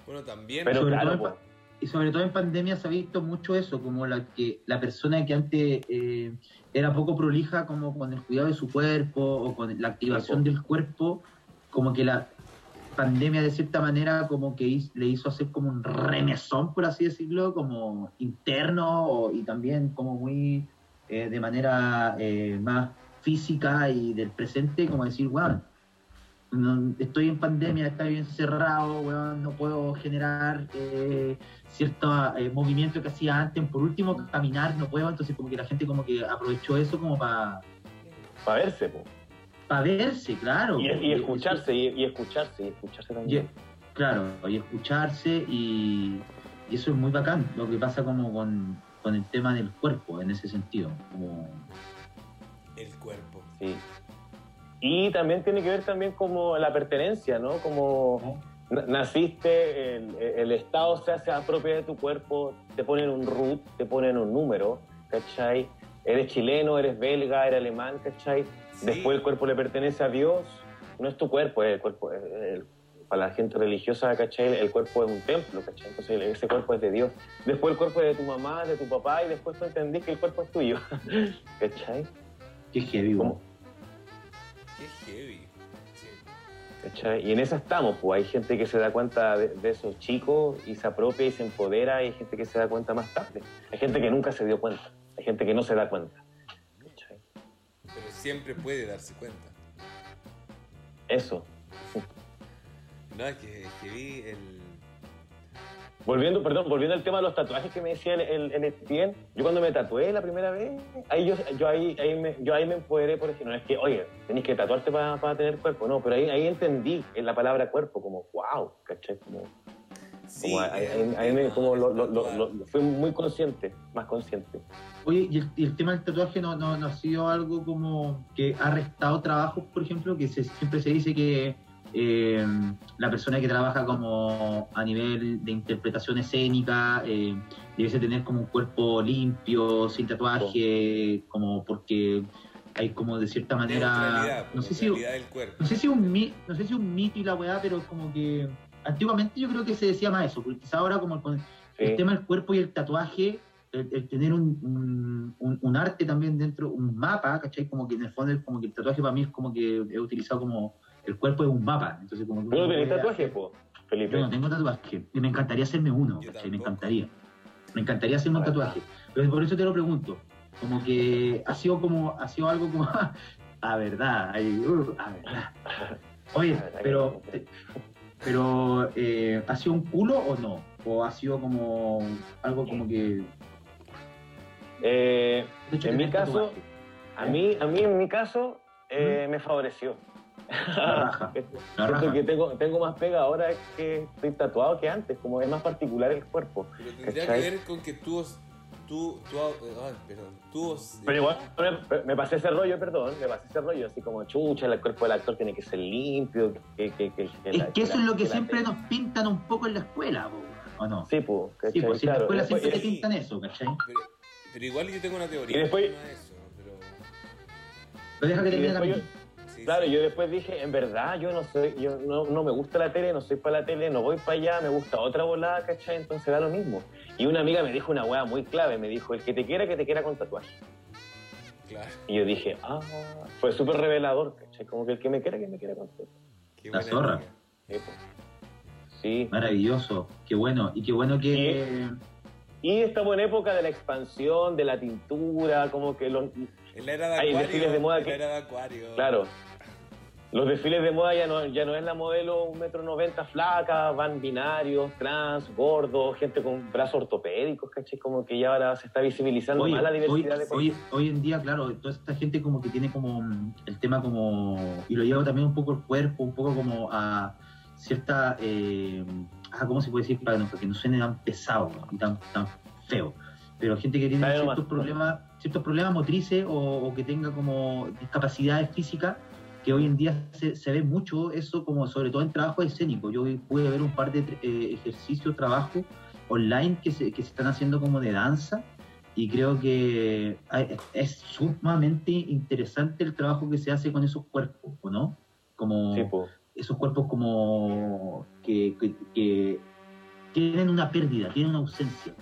S2: Bueno, también.
S6: Pero
S3: Sobre
S6: claro, pues,
S3: Y sobre todo en pandemia se ha visto mucho eso, como la que la persona que antes eh, era poco prolija como con el cuidado de su cuerpo o con la activación
S6: Sí,
S3: del cuerpo, como que la pandemia de cierta manera como que hiz- le hizo hacer como un remesón, por así decirlo, como interno o- y también como muy eh, de manera eh, más física y del presente, como decir, bueno, no- estoy en pandemia, estoy encerrado, weón, no puedo generar eh, cierto eh, movimiento que hacía antes, por último caminar no puedo, entonces como que la gente como que aprovechó eso como para
S6: para verse, pues.
S3: verse, claro.
S6: Y, y escucharse, y, y escucharse, y escucharse
S3: Y-
S6: también.
S3: claro, y escucharse y, y eso es muy bacán, lo que pasa como con, con el tema del cuerpo en ese sentido, como
S2: El cuerpo.
S6: Sí. Y también tiene que ver también como la pertenencia, ¿no? Como na- naciste, el, el Estado se hace propia de tu cuerpo, te ponen un root, te ponen un número, ¿cachai? Eres chileno, eres belga, eres alemán, ¿cachai?
S2: Sí.
S6: Después el cuerpo le pertenece a Dios, no es tu cuerpo, es el cuerpo, es el- para la gente religiosa, ¿cachai? El cuerpo es un templo, ¿cachai? Entonces ese cuerpo es de Dios. Después el cuerpo es de tu mamá, de tu papá, y después tú entendís que el cuerpo es tuyo, ¿cachai?
S3: que heavy,
S6: Como-
S3: weón.
S2: Qué heavy. Sí.
S6: ¿Cachai? Y en esa estamos, pues hay gente que se da cuenta de, de esos chicos y se apropia y se empodera, y hay gente que se da cuenta más tarde. Hay gente que nunca se dio cuenta, hay gente que no se da cuenta.
S2: Siempre puede darse cuenta.
S6: Eso.
S2: No, es que, que vi el.
S6: Volviendo, perdón, volviendo al tema de los tatuajes que me decía el, el, el Etienne, yo cuando me tatué la primera vez, ahí yo, yo, ahí, ahí me, yo ahí me empoderé, por ejemplo, no es que, oye, tenés que tatuarte para tener cuerpo, no, pero ahí, ahí entendí en la palabra cuerpo, como, wow, ¿cachai? Como,
S2: Sí,
S6: como
S2: de
S6: lo, lo- lo- fui muy consciente, más consciente.
S3: Oye, y el, y el tema del tatuaje no, no, no ha sido algo como que ha restado trabajos, por ejemplo, que se- siempre se dice que eh, la persona que trabaja como a nivel de interpretación escénica eh, debe tener como un cuerpo limpio, sin tatuaje, como porque hay como de cierta manera,
S2: Neutralidad,
S3: no sé si
S2: del cuerpo.
S3: no sé si un mi- no sé si un mito y la weá, pero es como que antiguamente yo creo que se decía más eso, porque quizá ahora como con
S6: Sí.
S3: el tema del cuerpo y el tatuaje, el, el tener un, un, un- un arte también dentro, un mapa, ¿cachai? Como que en el fondo es como que el tatuaje para mí es como que he utilizado como el cuerpo es un mapa, entonces como que
S6: ¿Tú no
S3: uno
S6: tenés
S3: puede-
S6: tatuaje, po, Felipe?
S3: Yo no tengo tatuaje, y me encantaría hacerme uno, ¿cachai? Me encantaría. Me encantaría hacerme un tatuaje. Pero por eso te lo pregunto. Como que ha sido como, ha sido algo como a verdad, ahí, uh, a verdad. Oye, pero. Pero eh, ¿ha sido un culo o no? ¿O ha sido como algo como que...
S6: Eh,
S3: de hecho,
S6: En mi caso, a mí, a mí en mi caso, eh, me favoreció.
S3: La raja. La
S6: Siento
S3: raja.
S6: que tengo, tengo más pega ahora que estoy tatuado que antes, como es más particular el cuerpo.
S2: Pero tendría
S6: ¿Cachai?
S2: que ver con que tú. Tú. tú ay, perdón. Tú.
S6: Pero igual me, me pasé ese rollo, perdón, me pasé ese rollo, así como chucha, el cuerpo del actor tiene que ser limpio, que, que, que, que
S3: Es
S6: la-
S3: que eso
S6: la-
S3: es lo que
S6: la-
S3: siempre nos pintan un poco en la escuela, po, ¿o no?
S6: Sí, pues,
S3: Sí, pues si en la escuela siempre te pintan eso, ¿cachai?
S2: Pero, pero igual yo tengo una teoría.
S6: Y después-
S2: eso, pero.
S3: Pero deja que termine la
S2: sí,
S6: Claro,
S2: sí.
S6: yo después dije, en verdad, yo no soy, yo no, no me gusta la tele, no soy para la tele, no voy para allá, me gusta otra volada, ¿cachai? Entonces da lo mismo. Y una amiga me dijo una weá muy clave, me dijo, el que te quiera, que te quiera con tatuaje.
S2: Claro.
S6: Y yo dije, ah, fue súper revelador, ¿cachai? Como que el que me quiera, que me quiera con tatuaje.
S3: La zorra.
S6: pues. Sí.
S3: Maravilloso, qué bueno. Y qué bueno que...
S6: Y estamos en época de la expansión, de la tintura, como que los...
S2: En la era de
S6: Hay
S2: Acuario.
S6: desfiles de moda que-
S2: era de Acuario.
S6: Claro. Los desfiles de moda ya no, ya no es la modelo un metro noventa flaca, van binarios, trans, gordos, gente con brazos ortopédicos, ¿cachai? Como que ya ahora se está visibilizando más la
S3: hoy,
S6: diversidad de
S3: hoy, hoy en día, claro, toda esta gente como que tiene como mm, el tema como, y lo lleva también un poco el cuerpo, un poco como a cierta, eh, ah, ¿cómo se puede decir? Para, no- para que no suene tan pesado y tan, tan feo. Pero gente que tiene ciertos problemas, ciertos problemas motrices o, o que tenga como discapacidades físicas, que hoy en día se, se ve mucho eso, como sobre todo en trabajo escénico. Yo pude ver un par de eh, ejercicios, trabajos online que se, que se están haciendo como de danza y creo que es sumamente interesante el trabajo que se hace con esos cuerpos, ¿o ¿no? Como
S6: Sí,
S3: esos cuerpos como que, que- que tienen una pérdida, tienen una ausencia.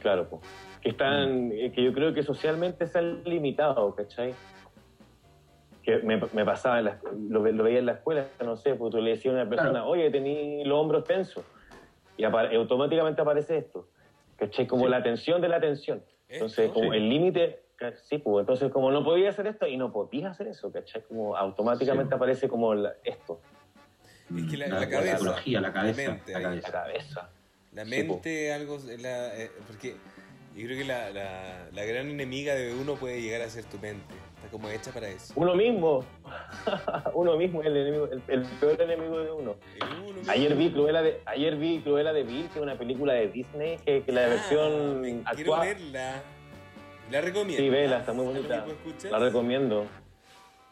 S6: Claro, po. que están, eh, que yo creo que socialmente se han limitado, ¿cachai? Que me, me pasaba, en la- lo, lo veía en la escuela, no sé, pues tú le decías a una persona,
S3: Claro.
S6: oye, tení los hombros tensos, y apa- automáticamente aparece esto, ¿cachai? Como
S3: Sí.
S6: la tensión de la tensión. Entonces,
S2: Esto.
S6: como
S3: Sí.
S6: el límite, sí, pues, entonces como no podías hacer esto y no podías hacer eso, ¿cachai? Como automáticamente
S3: Sí.
S6: aparece como la- esto,
S2: Es que la-
S3: Mm,
S2: la cabeza,
S3: psicología, la cabeza,
S2: la mente
S3: la
S6: la
S3: cabeza.
S6: cabeza.
S2: La
S6: Sí, po.
S2: mente, algo. La, eh, porque yo creo que la, la, la gran enemiga de uno puede llegar a ser tu mente. Está como hecha para eso.
S6: Uno mismo, uno mismo es el, enemigo, el, el peor enemigo de uno. Ayer vi Cruella de, ayer vi Cruella de Vil, que es una película de Disney, que, que la
S2: Ah,
S6: versión
S2: me- Quiero
S6: actual.
S2: verla. La recomiendo.
S6: Sí, vela, está muy
S2: ¿Es lo
S6: bonita. La recomiendo.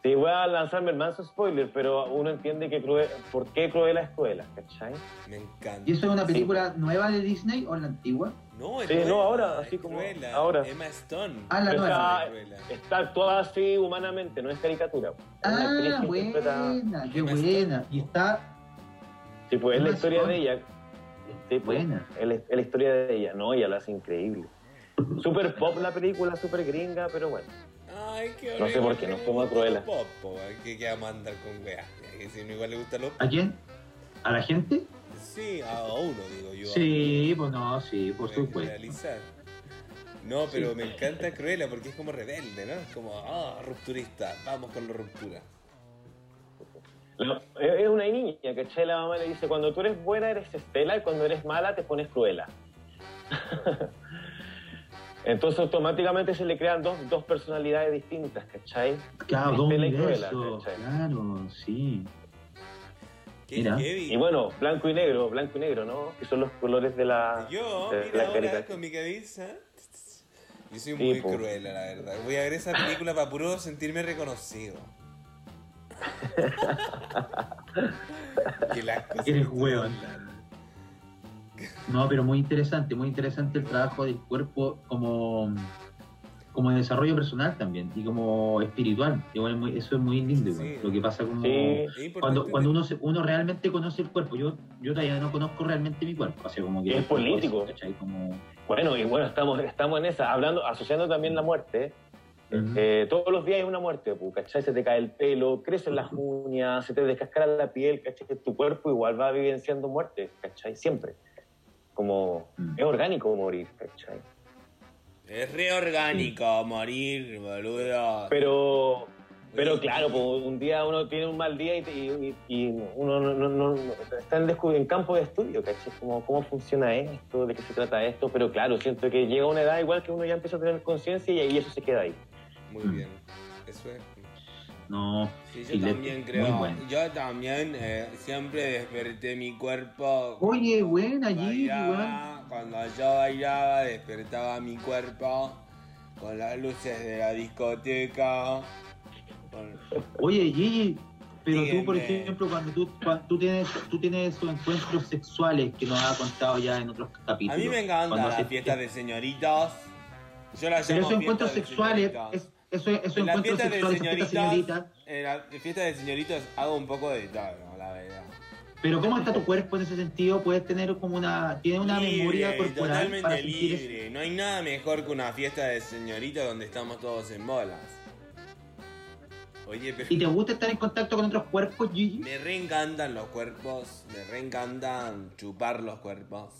S6: Sí, voy a lanzarme el manso spoiler, pero uno entiende que Crue- por qué Cruella es Cruella, ¿cachai?
S2: Me encanta.
S3: ¿Y eso es una película nueva de Disney o la antigua?
S2: No, es
S6: Sí, no, ahora,
S2: es
S6: así como-
S2: Cruella.
S6: ahora.
S2: Emma Stone.
S3: Ah, la nueva.
S6: está, actuada así humanamente, no es caricatura. Es
S3: Ah, buena, qué
S2: Emma
S3: buena. Y está
S6: Sí, pues es la historia
S3: Stone.
S6: de ella. Sí, pues,
S3: buena.
S6: es la, es la historia de ella. No, ella la hace increíble. Super pop la película, super gringa, pero bueno.
S2: Ay, qué
S6: No sé por qué, no fuimos a Cruella.
S2: Popo, que que vamos a andar con weas. Que si no igual le gusta los
S3: ¿A quién? ¿A la gente?
S2: Sí, a uno, digo yo.
S3: Sí, pues no, sí, por supuesto.
S2: No, pero me encanta Cruella porque es como rebelde, ¿no? Es como, ah, rupturista, vamos con la ruptura.
S6: Es una niña, ¿cachai? La mamá le dice, cuando tú eres buena eres Estela y cuando eres mala te pones Cruella. Entonces automáticamente se le crean dos, dos personalidades distintas, ¿cachai?
S3: Claro,
S6: Estela y Cruella. ¿cachai?
S3: Claro, sí.
S2: Qué
S3: Mira.
S2: heavy.
S6: Y bueno, blanco y negro, blanco y negro, ¿no? Que son los colores de la...
S2: Yo,
S6: de
S2: mira
S6: la
S2: ahora con mi cabeza. Yo soy
S6: Sí,
S2: muy
S6: po.
S2: cruela, la verdad. Voy a ver esa película para puro sentirme reconocido. Qué las cosas
S3: Eres hueón. No, pero muy interesante, muy interesante el trabajo del cuerpo como, como de desarrollo personal también y como espiritual. Igual es muy- eso es muy lindo,
S2: Sí.
S3: lo que pasa como...
S6: Sí,
S3: Cuando, cuando
S2: tener-
S3: uno, se- uno realmente conoce el cuerpo, yo, yo todavía no conozco realmente mi cuerpo, o sea, como que...
S6: Es político. Bueno, y bueno, estamos, estamos en esa, hablando, asociando también la muerte.
S3: Ujú.
S6: Eh, todos los días hay una muerte, pu, ¿cachai? Se te cae el pelo, crecen las uñas, se te descascara la piel, ¿cachai? Que tu cuerpo igual va vivenciando muerte, ¿cachai? Siempre. Como
S3: Mm.
S6: es orgánico morir, ¿cachai?
S2: Es re orgánico morir, boludo.
S6: Pero, pero claro, pues, un día uno tiene un mal día y, te- y- y uno no, no- no- no- está en, en campo de estudio, ¿cachai? Como, ¿Cómo funciona esto? ¿De qué se trata esto? Pero claro, siento que llega una edad igual que uno ya empieza a tener conciencia y ahí eso se queda ahí.
S2: Muy
S3: Mm.
S2: bien. Eso es.
S3: no,
S2: Sí, yo también creo.
S3: bueno.
S2: Yo también eh, siempre desperté mi cuerpo.
S3: Oye, buena.
S2: Bailaba, cuando yo bailaba, despertaba mi cuerpo con las luces de la discoteca. con-
S3: Oye, Gigi, pero tú, por ejemplo, cuando tú, cuando tú tienes tú tienes esos encuentros sexuales que nos ha contado ya en otros
S2: A
S3: capítulos.
S2: mí me encantan las
S3: se-
S2: fiestas de señoritas. Yo las
S3: Pero
S2: llamo
S3: esos encuentros
S2: de
S3: sexuales, es- eso,
S2: En las
S3: encuentros
S2: fiestas de
S3: sexuales, fiestas
S2: señoritas,
S3: señoritas,
S2: en las fiestas de señoritas hago un poco de todo, la.
S3: Pero ¿cómo está tu cuerpo en ese sentido? Puedes tener como una, tiene una memoria corporal
S2: totalmente
S3: para eso?
S2: libre. No hay nada mejor que una fiesta de señoritas donde estamos todos en bolas. Oye, pero
S3: ¿Y te gusta estar en contacto con otros cuerpos, Gigi?
S2: me reencantan los cuerpos, me reencantan chupar los cuerpos.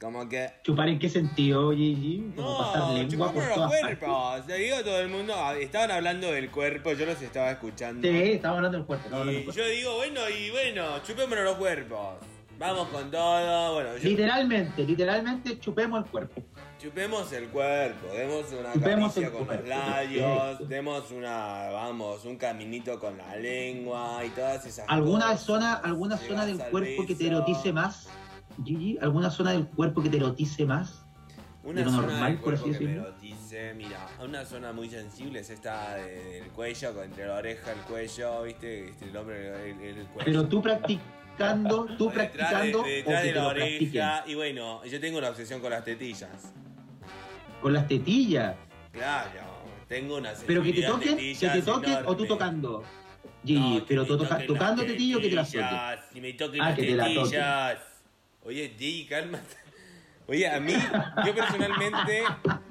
S2: Como que.
S3: ¿Chupar en qué sentido, Gigi? Como pasar
S2: No,
S3: lengua por
S2: los
S3: todas partes.
S2: cuerpos. Le digo todo el mundo. ah, Estaban hablando del cuerpo, yo los estaba escuchando.
S3: Sí, estamos hablando del cuerpo. hablando
S2: yo digo, bueno, y bueno, chupémonos los cuerpos. Vamos con todo. Bueno, yo-
S3: Literalmente, literalmente chupemos el cuerpo.
S2: chupemos el cuerpo, demos una
S3: Chupemos
S2: caricia con los labios, demos una, vamos, un caminito con la lengua y todas esas
S3: ¿Alguna
S2: cosas.
S3: zona, alguna
S2: Llegas
S3: zona del cuerpo que te erotice más? Gigi, ¿alguna zona del cuerpo que te erotice más?
S2: Una zona
S3: normal,
S2: del
S3: por así
S2: que me
S3: decirlo.
S2: erotice, mira, una zona muy sensible es esta de- del cuello, entre la oreja, el cuello, ¿viste? Este, el hombre, el, el cuello.
S3: Pero tú practicando, tú
S2: de-
S3: practicando
S2: detrás
S3: o que
S2: de la oreja, y bueno, yo tengo una obsesión con las tetillas.
S3: Con las tetillas.
S2: Claro, tengo una
S3: Pero que te toquen, que
S2: tetillas
S3: te toquen o tú tocando. Gigi,
S2: No,
S3: pero
S2: me
S3: tocando
S2: las
S3: tetillas o que te las toquen.
S2: tetillas, Que me toquen
S3: Ah,
S2: las
S3: que te la toquen.
S2: tetillas. Oye, Gigi, cálmate. Oye, a mí, yo personalmente,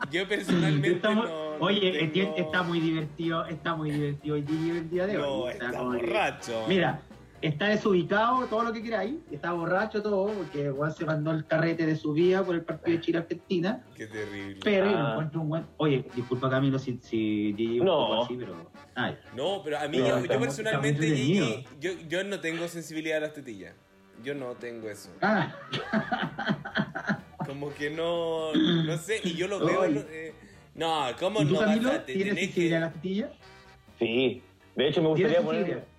S2: yo personalmente no, no
S3: oye,
S2: tengo-
S3: está muy divertido, está muy divertido Gigi el día de hoy.
S2: No, está
S3: que-
S2: borracho.
S3: Mira, está desubicado, todo lo que queráis, está borracho todo, porque Juan se mandó el carrete de su vida por el partido de Chile-Argentina,
S2: Qué terrible.
S3: pero
S6: Ah.
S3: encuentro un buen... Oye, disculpa Camilo si, si Gigi un
S6: No.
S3: poco así, pero... Ay,
S2: No, pero a mí,
S6: No,
S2: yo, personalmente, Gigi, yo, yo no tengo sensibilidad a las tetillas. Yo no tengo eso.
S3: Ah,
S2: Como que no, no sé, y yo lo veo... Eh, no, ¿cómo
S3: ¿Y tú
S2: no vas
S3: Camilo?
S2: a te-
S3: ¿Tienes
S2: tenés
S3: sensibilidad a
S2: que...
S3: las tetillas?
S6: Sí. De hecho, me gustaría
S3: ¿Tienes
S6: ponerme.
S3: sensibilidad?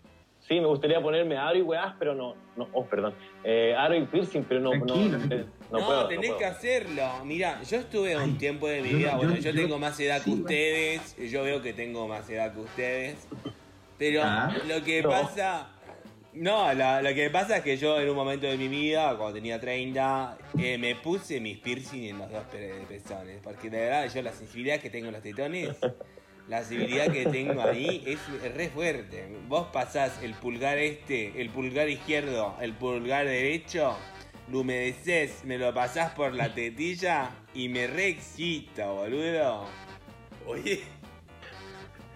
S6: Sí, me gustaría ponerme aro y weás, pero no. no oh, perdón. Eh, aro y piercing, pero no.
S3: Tranquilo,
S6: no,
S3: tranquilo.
S6: no,
S2: No,
S6: puedo.
S2: tenés
S6: no
S2: que hacerlo. Mira, yo estuve un
S3: Ay,
S2: tiempo de mi
S3: yo-
S2: vida,
S3: yo-
S2: bueno, yo,
S3: yo-
S2: tengo más edad que
S3: sí,
S2: ustedes, yo veo que tengo más edad que ustedes, pero
S3: Ah.
S2: lo que
S6: No.
S2: pasa... No, la- lo que pasa es que yo en un momento de mi vida, cuando tenía 30, eh, me puse mis piercing en los dos pe- pezones, porque de verdad yo la sensibilidad que tengo en los tetones, la sensibilidad que tengo ahí es, es re fuerte. Vos pasás el pulgar este, el pulgar izquierdo, el pulgar derecho, lo humedecés, me lo pasás por la tetilla y me re excita, boludo. Oye,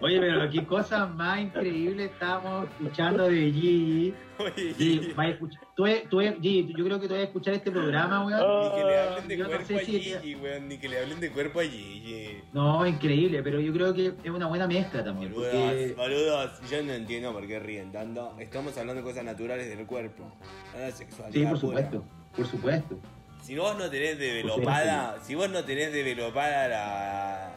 S3: Oye, pero qué cosa más increíble estamos escuchando de Gigi.
S2: oye,
S3: Gigi, vaya a escuchar. Tú, tú, Gigi, yo creo que tú vas a escuchar este programa, weón.
S2: Ni que le hablen de
S3: no
S2: cuerpo
S3: sé
S2: a
S3: si-
S2: Gigi, weón. Ni que le hablen de cuerpo a Gigi.
S3: No, increíble, pero yo creo que es una buena mezcla también.
S2: Boludos,
S3: Porque
S2: boludos, yo no entiendo por qué ríen tanto. Estamos hablando de cosas naturales del cuerpo. No de sexualidad.
S3: Sí, por
S2: pura.
S3: supuesto, por supuesto.
S2: Si vos no tenés developada, si vos no tenés developada la,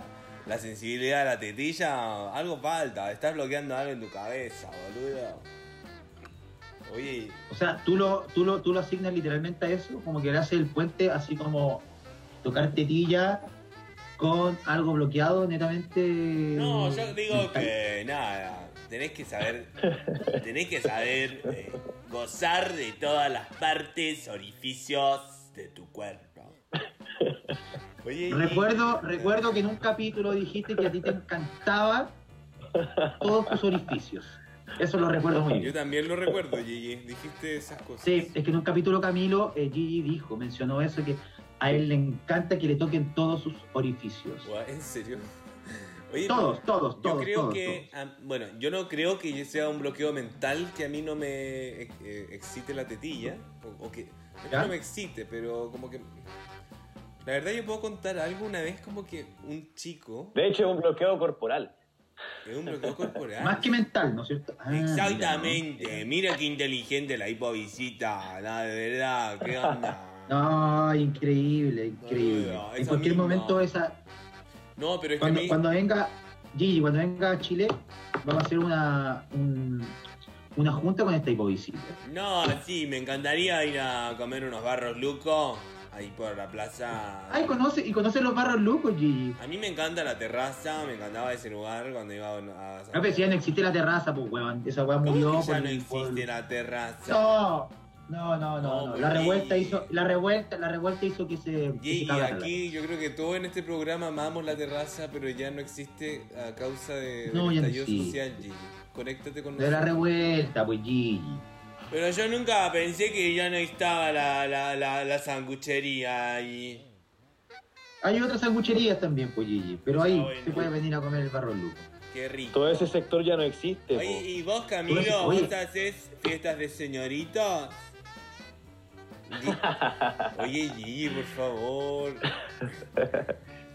S2: la sensibilidad a la tetilla, algo falta. Estás bloqueando algo en tu cabeza, boludo. Oye,
S3: O sea, tú lo, tú lo, tú lo asignas literalmente a eso, como que le haces el puente así como tocar tetilla con algo bloqueado netamente.
S2: No, yo digo que nada, tenés que saber, tenés que saber eh, gozar de todas las partes, orificios de tu cuerpo. Oye, y-
S3: Recuerdo, recuerdo que en un capítulo dijiste que a ti te encantaba todos tus orificios. Eso lo recuerdo muy
S2: Yo
S3: bien.
S2: también lo recuerdo, Gigi. Dijiste esas cosas.
S3: Sí, es que en un capítulo Camilo, eh, Gigi dijo, mencionó eso, que a él le encanta que le toquen todos sus orificios.
S2: ¿En serio? Oye,
S3: Todos, todos,
S2: Yo
S3: todos.
S2: creo
S3: todos,
S2: que,
S3: todos.
S2: bueno, yo no creo que sea un bloqueo mental que a mí no me eh, eh, excite la tetilla, o, o que, no me excite, pero como que, la verdad yo puedo contar algo una vez como que un chico,
S6: De hecho, es un bloqueo corporal.
S2: es un bloqueo corporal.
S3: Más que mental, ¿no es cierto? Ah,
S2: Exactamente, mira qué inteligente la hipovisita, la de verdad, qué onda.
S3: No, increíble, increíble. En cualquier momento esa,
S2: No, pero es que
S3: cuando,
S2: mí,
S3: cuando venga Gigi, cuando venga a Chile, vamos a hacer una, un- una junta con esta hipovisita.
S2: no, sí, me encantaría ir a comer unos barros lucos ahí por la plaza.
S3: Ay, conoce, y conoce los barros locos, Gigi.
S2: A mí me encanta la terraza, me encantaba ese lugar cuando iba a...
S3: A ver, si ya no existe la terraza, pues, weón. Esa
S2: ¿Cómo
S3: murió
S2: que ya
S3: por-
S2: no
S3: por-
S2: existe la terraza?
S3: No, no, no, no.
S2: No,
S3: no. La revuelta hizo, la revuelta, la revuelta hizo que se, la-
S2: aquí yo creo que todos en este programa amamos la terraza, pero ya no existe a causa de,
S3: No,
S2: del
S3: no
S2: estallido social, Gigi. Conéctate con
S3: De la
S2: nosotros.
S3: revuelta, pues Gigi.
S2: Pero yo nunca pensé que ya no estaba la, la, la, la sanguchería ahí.
S3: Hay otras sangucherías también, pues Gigi. Pero ahí
S2: Ah, bueno.
S3: se puede venir a comer el barro luco.
S2: Qué rico.
S6: Todo ese sector ya no existe.
S2: Oye,
S6: po.
S2: ¿y vos, Camilo,
S3: Oye.
S2: vos haces fiestas de señoritos? Oye, Gigi, por favor.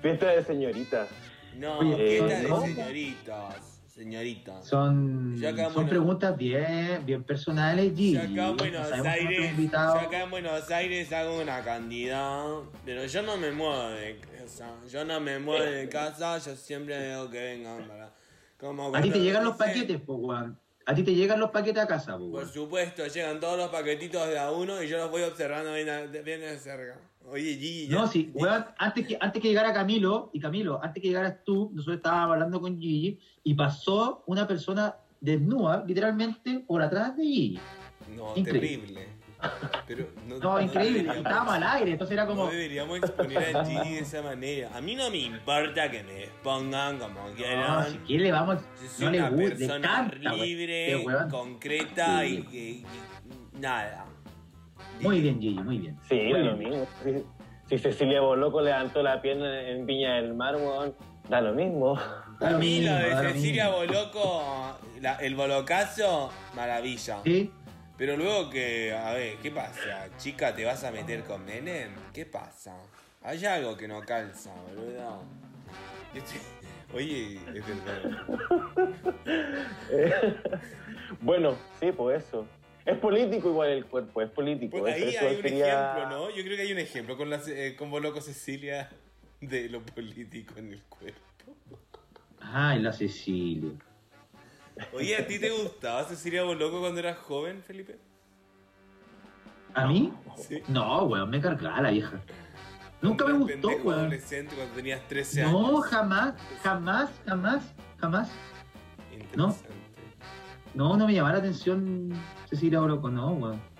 S6: Fiesta de señoritas.
S2: No,
S3: Oye,
S2: fiesta de
S6: ¿no?
S2: señoritas. Señoritas.
S3: Son, son preguntas bien, bien personales, Gigi.
S2: Yo acá en Buenos Aires, yo acá en Buenos Aires hago una cantidad, pero yo no me muevo de casa, yo no me muevo de casa, yo siempre digo que vengan para... Como
S3: A ti te llegan los paquetes, po, weón. A ti te llegan los paquetes a casa, po,
S2: Por supuesto, llegan todos los paquetitos de a uno y yo los voy observando bien, bien de cerca. Oye, Gigi, ya-
S3: No, sí,
S2: Gigi,
S3: weón, antes que, antes que llegara Camilo, y Camilo, antes que llegaras tú, nosotros estábamos hablando con Gigi, y pasó una persona desnuda, literalmente, por atrás de Gigi.
S2: No,
S3: increíble.
S2: terrible. Pero no,
S3: No, increíble,
S2: deberíamos-
S3: estábamos al aire, entonces era como...
S2: No deberíamos exponer a Gigi de esa manera. A mí no me importa que me expongan como
S3: No,
S2: quieran.
S3: si quiere le vamos,
S2: soy
S3: no le
S2: una
S3: gusta,
S2: persona
S3: canta,
S2: libre,
S3: weón.
S2: concreta
S3: Sí.
S2: y, y- y nada.
S3: Muy bien, Gigi, muy bien.
S6: Sí,
S3: Muy
S6: da
S3: bien.
S6: lo mismo. Si, si Cecilia Boloco levantó la pierna en Viña del Mar, weón, da lo mismo.
S3: Da
S2: A mí
S3: mismo,
S2: lo de Cecilia. Boloco, la- el bolocazo, maravilla.
S3: ¿Sí?
S2: Pero luego que, a ver, ¿qué pasa? Chica, ¿te vas a meter con Menem? ¿Qué pasa? Hay algo que no calza, boludo. Estoy- Oye, es verdad.
S6: bueno, sí, pues eso. Es político igual el cuerpo, es político.
S2: Pues ahí hay un
S6: sería-
S2: ejemplo, ¿no? Yo creo que hay un ejemplo con, la, eh, con Boloco Cecilia de lo político en el cuerpo.
S3: Ay, la Cecilia.
S2: Oye, ¿a ti te gustaba Cecilia Boloco cuando eras joven, Felipe?
S3: ¿A mí?
S2: Sí.
S3: No, weón, me cargaba la vieja. Nunca me
S2: Cuando
S3: gustó, weón.
S2: adolescente cuando tenías 13 años.
S3: No, jamás, jamás, jamás, jamás.
S2: Interesante.
S3: No, no me llamaba la atención Cecilia Oroco, no, weón.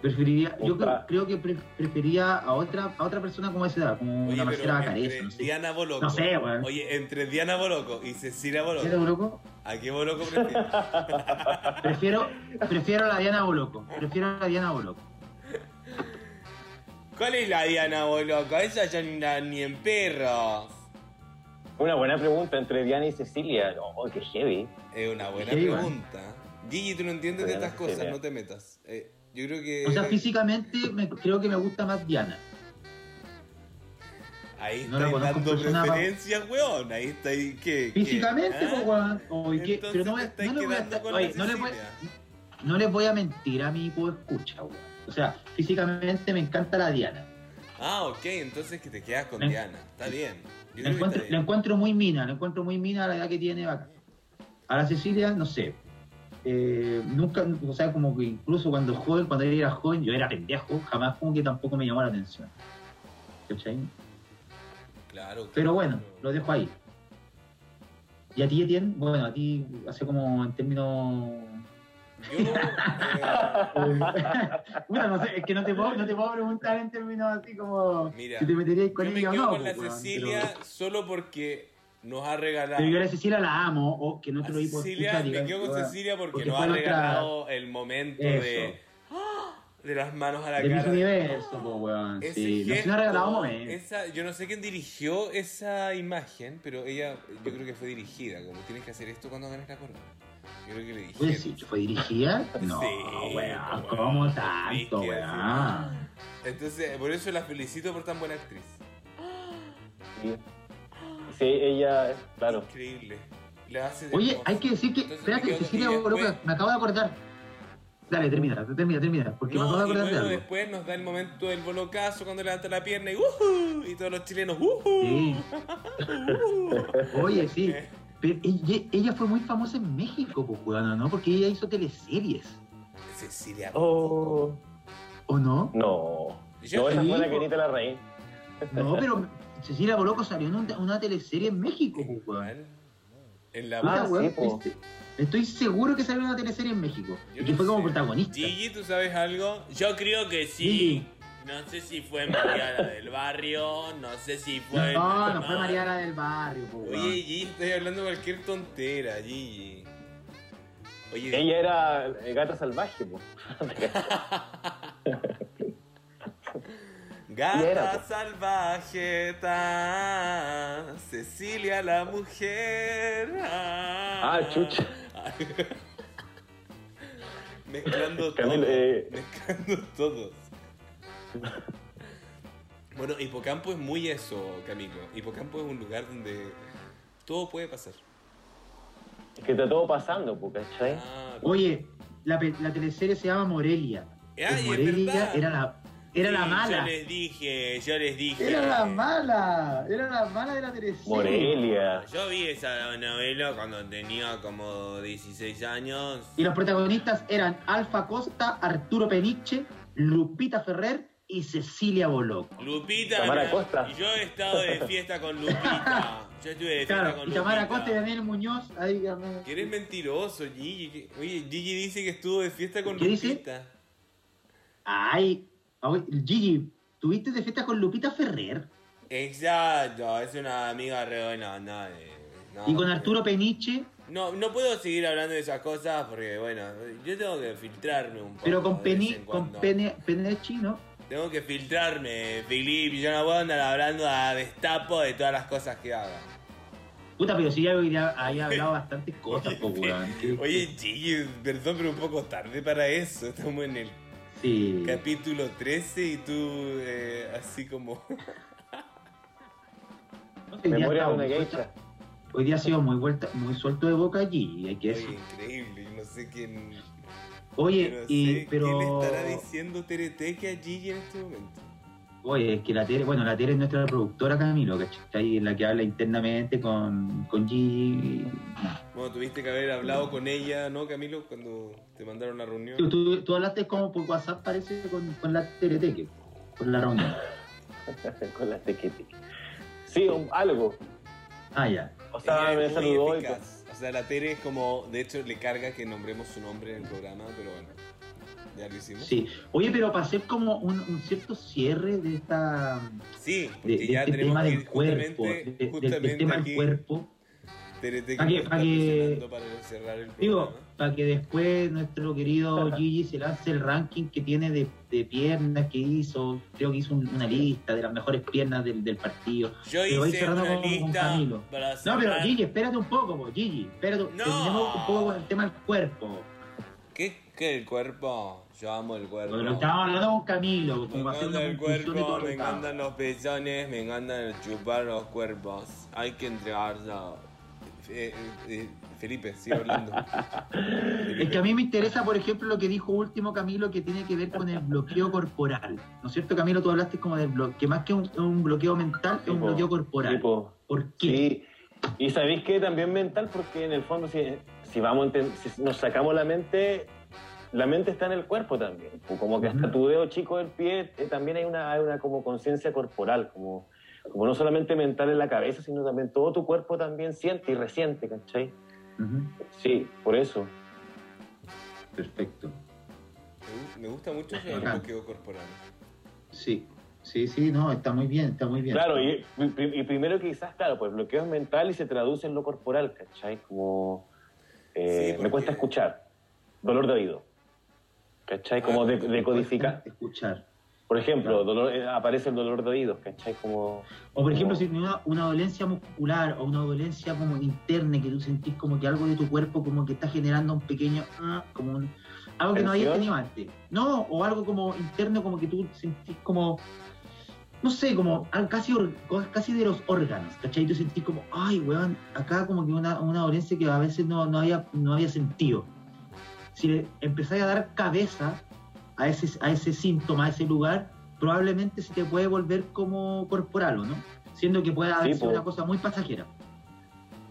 S3: Preferiría, yo creo, que pre- prefería a otra, a otra persona como esa edad, como
S2: Oye,
S3: una Marcela
S2: entre
S3: Bacareza, no sé.
S2: Diana Boloco.
S3: No sé, weón.
S2: Oye, entre Diana Boloco y Cecilia Boloco,
S3: ¿Cecilia Oroco?
S2: ¿a qué Boloco prefieres?
S3: Prefiero, prefiero a la Diana Boloco. Prefiero a la Diana Boloco.
S2: ¿Cuál es la Diana Boloco? Esa ya ni, ni en perros.
S6: Una buena pregunta entre Diana y Cecilia. Oh, qué heavy.
S2: Es una buena pregunta. Gigi, tú no entiendes de estas cosas, no te metas. Eh, yo creo que.
S3: O sea, físicamente me, creo que me gusta más Diana.
S2: Ahí
S3: no
S2: estáis dando preferencias, weón. Ahí estáis. ¿Qué? qué?
S3: Físicamente,
S2: ¿Ah?
S3: pues, weón. Pero no,
S2: estáis
S3: no le voy a
S2: quedando con
S3: oye,
S2: la
S3: no voy- les voy a mentir a mi puedo escucha, weón. O sea, físicamente me encanta la Diana.
S2: Ah, ok, entonces que te quedas con
S3: Me-
S2: Diana. Está bien. Que
S3: encuentro, muy mina, la encuentro muy mina a la edad que tiene bacán. A la Cecilia, no sé. Eh, nunca, o sea, como que incluso cuando joven, cuando era joven, yo era pendejo, jamás como que tampoco me llamó la atención. ¿Cachai?
S2: Claro.
S3: Pero bueno,
S2: claro.
S3: lo dejo ahí. ¿Y a ti, Etienne? Bueno, a ti, hace como en términos...
S2: Yo. eh,
S3: bueno, no sé, es que no te, puedo, no te puedo preguntar en términos así como
S2: Mira,
S3: si te meterías con
S2: yo me
S3: ella o
S2: quedo
S3: no.
S2: con la
S3: pues,
S2: Cecilia
S3: pero-
S2: solo porque nos ha regalado.
S3: Yo a la Cecilia la amo, o que no te lo digo
S2: Cecilia, me quedo con Cecilia porque,
S3: porque
S2: nos ha
S3: nuestra-
S2: regalado el momento de,
S3: Eso.
S2: de las manos a la
S3: De
S2: cara.
S3: Universo, pues, weón. Sí,
S2: gesto,
S3: nos ha regalado
S2: esa, yo no sé quién dirigió esa imagen, pero ella, yo creo que fue dirigida, como tienes que hacer esto cuando ganes la corona. Yo creo que le
S3: ¿Puedes
S2: dijeron.
S3: decir que fue dirigida? No,
S2: Sí,
S3: weón. ¿cómo tanto,
S2: sí.
S3: weón?
S2: Entonces, por eso la felicito por tan buena actriz.
S6: Sí, Sí, ella, claro.
S2: Increíble. La hace de
S3: Oye,
S2: voz.
S3: hay que decir que,
S2: Entonces,
S3: espérate, Cecilia
S2: y
S3: me acabo de acordar. Dale, termina, termina, termina, porque me acabo de
S2: y
S3: acordar de algo.
S2: después nos da el momento del bolocazo cuando levanta la pierna y ¡uhú! Y todos los chilenos ¡uhú!
S3: Sí. Oye, sí. Pero ella, ella fue muy famosa en México, pues, ¿no? Porque ella hizo teleseries,
S2: Cecilia.
S6: Oh,
S3: ¿o no?
S6: no.
S2: Yo-
S6: No, esa
S3: Sí,
S6: fue la querida la reina.
S3: No, pero Cecilia Boloco salió en una, una teleserie en México, pues.
S2: En la
S6: Ah, sí,
S3: este- estoy seguro que salió en una teleserie en México.
S2: Yo
S3: y que
S2: no
S3: fue como
S2: sé.
S3: protagonista.
S2: Gigi, ¿tú sabes algo? Yo creo que sí.
S3: Gigi.
S2: No sé si fue Mariana del Barrio, no sé si fue...
S3: No, no fue Mariana del Barrio, po.
S2: Oye, Gigi, estoy hablando cualquier tontera, Gigi. Oye,
S6: Ella era eh, gata salvaje, po.
S2: Gata
S6: era,
S2: salvaje, ta, Cecilia la mujer.
S6: Ah, chucha.
S2: Mezclando
S6: Camilo,
S2: todo.
S6: eh.
S2: Mezclando todos. Bueno, Hipocampo es muy eso, Camilo. Hipocampo es un lugar donde todo puede pasar.
S6: Es que está todo pasando, ¿cachai?
S2: Ah,
S3: Oye, la, teleserie se llama Morelia.
S2: Ay,
S3: Morelia era la, era la mala.
S2: Yo les dije, yo les dije.
S3: Era la mala. Era la mala de la teleserie.
S6: Morelia.
S2: Yo vi esa novela cuando tenía como 16 años.
S3: Y los protagonistas eran Alfa Costa, Arturo Peniche, Lupita Ferrer y Cecilia Boloco.
S2: Lupita.
S6: Tamara Costa.
S2: y Yo he estado de fiesta con Lupita. Yo estuve de fiesta
S3: Claro,
S2: con
S3: y Tamara
S2: Lupita.
S3: Costa y Daniel Muñoz. Ahí.
S2: Que eres mentiroso, Gigi. Oye, Gigi dice que estuvo de fiesta con
S3: ¿Qué dice?
S2: Lupita.
S3: Ay, ay, Gigi, ¿tuviste de fiesta con Lupita Ferrer?
S2: Exacto, es una amiga re buena onda de- no,
S3: y con
S2: eh,
S3: Arturo Peniche,
S2: No, no puedo seguir hablando de esas cosas porque, bueno, yo tengo que filtrarme un poco.
S3: pero con, Peni, con. Pene, Penechi, ¿no?
S2: Tengo que filtrarme, Filipe. Yo no puedo andar hablando a destapo de todas las cosas que haga.
S3: Puta, pero sí, ya había, había hablado bastantes cosas, po, weón. ¿Qué-
S2: Oye, Gigi, perdón, pero un poco tarde para eso. Estamos en el
S3: Sí.
S2: capítulo 13 y tú eh, así como...
S6: Memoria de una geisha.
S3: hoy día ha sido muy, vuelta, muy suelto de boca allí, hay que decir.
S2: increíble, no sé quién...
S3: Oye,
S2: pero
S3: y,
S2: sé
S3: pero.
S2: ¿Quién le estará diciendo Tereteque a Gigi en este momento?
S3: Oye, es que la Tere, bueno, la Tere es nuestra productora, Camilo, ¿cachai? La que habla internamente con, con Gigi.
S2: Bueno, tuviste que haber hablado con ella, ¿no, Camilo? Cuando te mandaron a la reunión.
S3: Tú, tú, tú hablaste como por WhatsApp, parece, con, con la Tere Teque, con la reunión.
S6: con las tequetes. Sí, un- algo.
S3: Ah, ya.
S6: O sea,
S2: Ella
S6: me saludó y.
S2: Sea, la Tere es como, de hecho, le carga que nombremos su nombre en el programa, pero bueno, ya lo hicimos.
S3: Sí. Oye, pero para hacer como un, un cierto cierre de esta.
S2: Sí,
S3: De,
S2: porque
S3: de
S2: ya
S3: este
S2: tenemos
S3: tema
S2: que
S3: del cuerpo,
S2: justamente,
S3: de- del-
S2: justamente
S3: del tema
S2: aquí,
S3: del cuerpo.
S2: Tereteque
S3: Pa' que-
S2: nos
S3: pa'
S2: está
S3: que-
S2: para cerrar el
S3: Digo,
S2: programa.
S3: Para que después nuestro querido Gigi se lance el ranking que tiene de, de piernas que hizo. Creo que hizo un- una lista de las mejores piernas del, del partido.
S2: Yo
S3: pero
S2: hice una
S3: con- con
S2: lista
S3: Camilo.
S2: para
S3: No, pero Gigi, espérate un poco, po, Gigi. Espérate,
S2: No.
S3: un poco con el tema del cuerpo.
S2: ¿Qué, ¿Qué el cuerpo? Yo amo el cuerpo.
S3: Lo estábamos hablando con Camilo,
S2: Me encanta el cuerpo, me
S3: estaba.
S2: encantan los pezones, me encantan chupar los cuerpos. Hay que entregarlo. Eh, eh, Felipe, sigue hablando.
S3: Es que a mí me interesa, por ejemplo, lo que dijo último Camilo, que tiene que ver con el bloqueo corporal. ¿No es cierto, Camilo? Tú hablaste como del bloqueo, que más que un, un bloqueo mental, es un bloqueo corporal.
S6: Tipo,
S3: ¿Por qué?
S6: Sí, y sabéis que también mental, porque en el fondo, si, si vamos si nos sacamos la mente, la mente está en el cuerpo también. Pues Como que hasta tu dedo chico del pie eh, también hay una, hay una como conciencia corporal, como, como no solamente mental en la cabeza, sino también todo tu cuerpo también siente y resiente, ¿cachai? Sí, por eso.
S3: Perfecto.
S2: Me gu- Me gusta mucho
S3: Bacán.
S2: bloqueo corporal.
S3: Sí, sí, sí, no, está muy bien, está muy bien.
S6: Claro, y, primero quizás, claro, pues el bloqueo es mental y se traduce en lo corporal, ¿cachai? Como eh,
S2: Sí,
S6: me cuesta escuchar, dolor de oído, ¿cachai? Como
S2: Ah,
S6: de,
S2: te
S6: de codificar.
S3: Escuchar.
S6: Por ejemplo, dolor- eh, aparece el dolor de oídos, ¿cachai? Como,
S3: O por ejemplo,
S6: Como-
S3: si tienes una, una dolencia muscular o una dolencia como interna que tú sentís como que algo de tu cuerpo como que está generando un pequeño, ah, como un, algo que no habías tenido antes. No, o algo como interno como que tú sentís como, no sé, como algo casi, casi de los órganos, ¿cachai? Tú sentís como, ay, weón, acá como que una, una dolencia que a veces no, no, había, no había sentido. Si le empezáis a dar cabeza a ese, a ese síntoma, a ese lugar, probablemente se te puede volver como corporal, ¿o no? Siendo que pueda
S6: Sí,
S3: ser
S6: po.
S3: una cosa muy pasajera.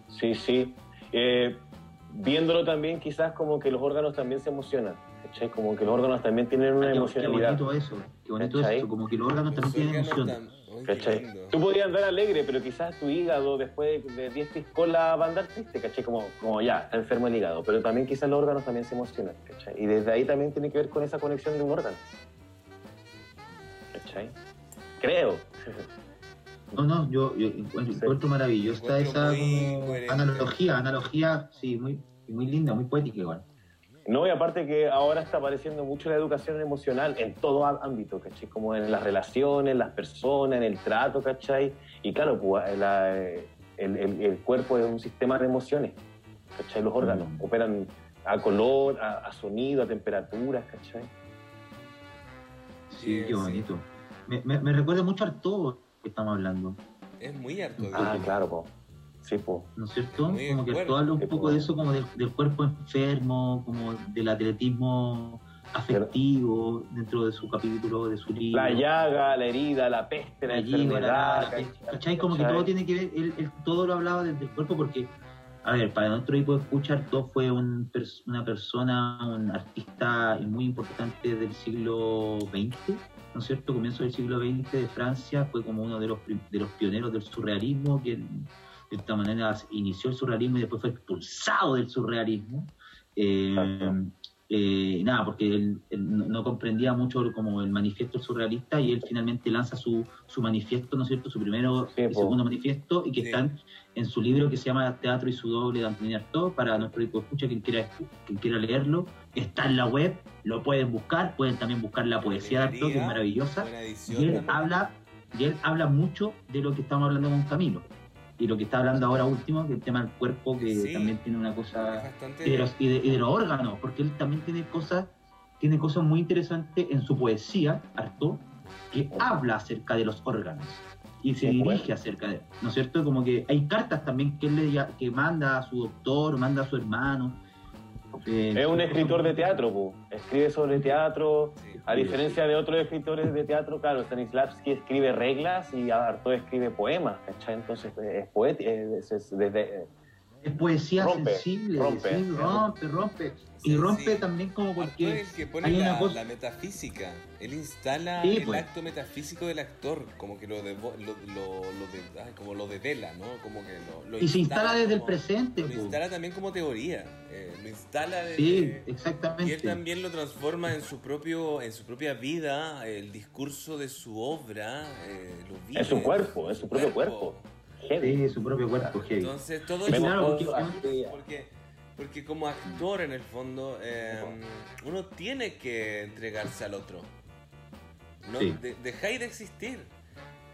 S6: sí, sí. Eh, viéndolo también quizás como que los órganos también se emocionan, ¿cachai? Como que los órganos también tienen una
S3: Qué- Qué
S6: emocionalidad.
S3: bonito eso, qué bonito
S6: ¿Cachai?
S3: eso, como que los órganos también
S2: Los
S3: tienen
S2: órganos
S3: emoción.
S2: Ay,
S6: ¿Cachai? Tú podías andar alegre, pero quizás tu hígado después de 10 piscolas va a andar triste, ¿cachai? Como, como ya, está enfermo el hígado. Pero también quizás los órganos también se emocionan, ¿cachai? Y desde ahí también tiene que ver con esa conexión de un órgano. ¿Cachai? Creo.
S3: No, no, yo, yo encuentro,
S6: Sí.
S3: encuentro maravillosa
S2: Encuentro
S3: esa como analogía, analogía, sí, muy, muy linda, muy poética igual.
S6: No, y aparte que ahora está apareciendo mucho la educación emocional en todo ámbito, ¿cachai? Como en las relaciones, las personas, en el trato, ¿cachai? Y claro, pues, la- el, el- el cuerpo es un sistema de emociones, ¿cachai? Los órganos
S3: Mm.
S6: operan a color, a, a sonido, a temperaturas, ¿cachai?
S3: Sí, qué
S2: sí.
S3: bonito. Me, me- me recuerda mucho al todo que estamos hablando,
S2: Es muy harto. de
S6: Ah,
S2: todo.
S6: claro, po. Sí, po.
S3: ¿no es cierto?
S2: Muy
S3: Como que el
S2: acuerdo.
S3: todo habla un
S6: Sí,
S3: poco
S6: pues.
S3: de eso, como del, del cuerpo enfermo, como del atletismo afectivo dentro de su capítulo, de su libro.
S6: La llaga, la herida, la peste, la,
S3: la
S6: enfermedad.
S3: la- la- ¿cachai? Como que todo tiene que ver, él, él todo lo hablaba desde el cuerpo porque, a ver, para nuestro equipo de escuchar, todo fue un una persona, un artista muy importante del siglo XX, ¿no es cierto? Comienzo del siglo XX de Francia, fue como uno de los, de los pioneros del surrealismo, que de esta manera inició el surrealismo y después fue expulsado del surrealismo. Eh, eh, nada, porque él, él no comprendía mucho como el manifiesto surrealista y él finalmente lanza su, su manifiesto, ¿no es cierto? Su primero
S6: Sí,
S3: y segundo manifiesto y que
S2: Sí.
S3: están en su libro que se llama Teatro y su doble de Antonio Artaud para nuestro equipo de escucha, quien quiera, quien quiera leerlo. Está en la web, lo pueden buscar, pueden también buscar la poesía de Artaud, que es maravillosa. Y él
S2: también.
S3: habla, y él habla mucho de lo que estamos hablando con Camilo. Y lo que está hablando ahora último, que el tema del cuerpo, que
S2: Sí.
S3: también tiene una cosa
S2: bastante.
S3: y de, los, y, de, y de los órganos, porque él también tiene cosas, tiene cosas muy interesantes en su poesía, Artaud, que habla acerca de los órganos y se dirige
S6: bueno.
S3: acerca de, ¿no es cierto? Como que hay cartas también que él le que manda a su doctor, manda a su hermano. Eh,
S6: Es un escritor de teatro, po. escribe sobre teatro.
S2: Sí.
S6: A diferencia de otros escritores de teatro, claro, Stanislavski escribe reglas y Artaud escribe poemas, ¿cachai? Entonces es poético, es, es- desde-
S3: Es poesía
S6: Rompe,
S3: sensible,
S6: rompe.
S3: sí, rompe, rompe.
S2: Sí,
S3: y rompe
S2: sí.
S3: también como porque
S2: el que pone
S3: hay una
S2: la,
S3: cosa-
S2: la metafísica. Él instala
S3: Sí,
S2: el
S3: pues.
S2: acto metafísico del actor, como que lo, devo- lo, lo, lo de, ay, como lo devela, ¿no? Como que lo, lo
S3: y se instala desde el
S2: como-
S3: presente.
S2: Lo
S3: po.
S2: instala también como teoría. eh, lo instala desde,
S3: Sí,
S2: Y él
S3: exactamente.
S2: también lo transforma en su propio, en su propia vida, el discurso de su obra, eh, lo vive.
S6: En su cuerpo, en su propio cuerpo. Heavy.
S3: Sí, su propio cuerpo, heavy.
S2: Entonces todo
S3: Sí,
S2: eso-
S3: claro, porque-
S2: porque, porque como actor en el fondo eh, uno tiene que entregarse al otro. No,
S3: Sí.
S2: de- dejáis de existir.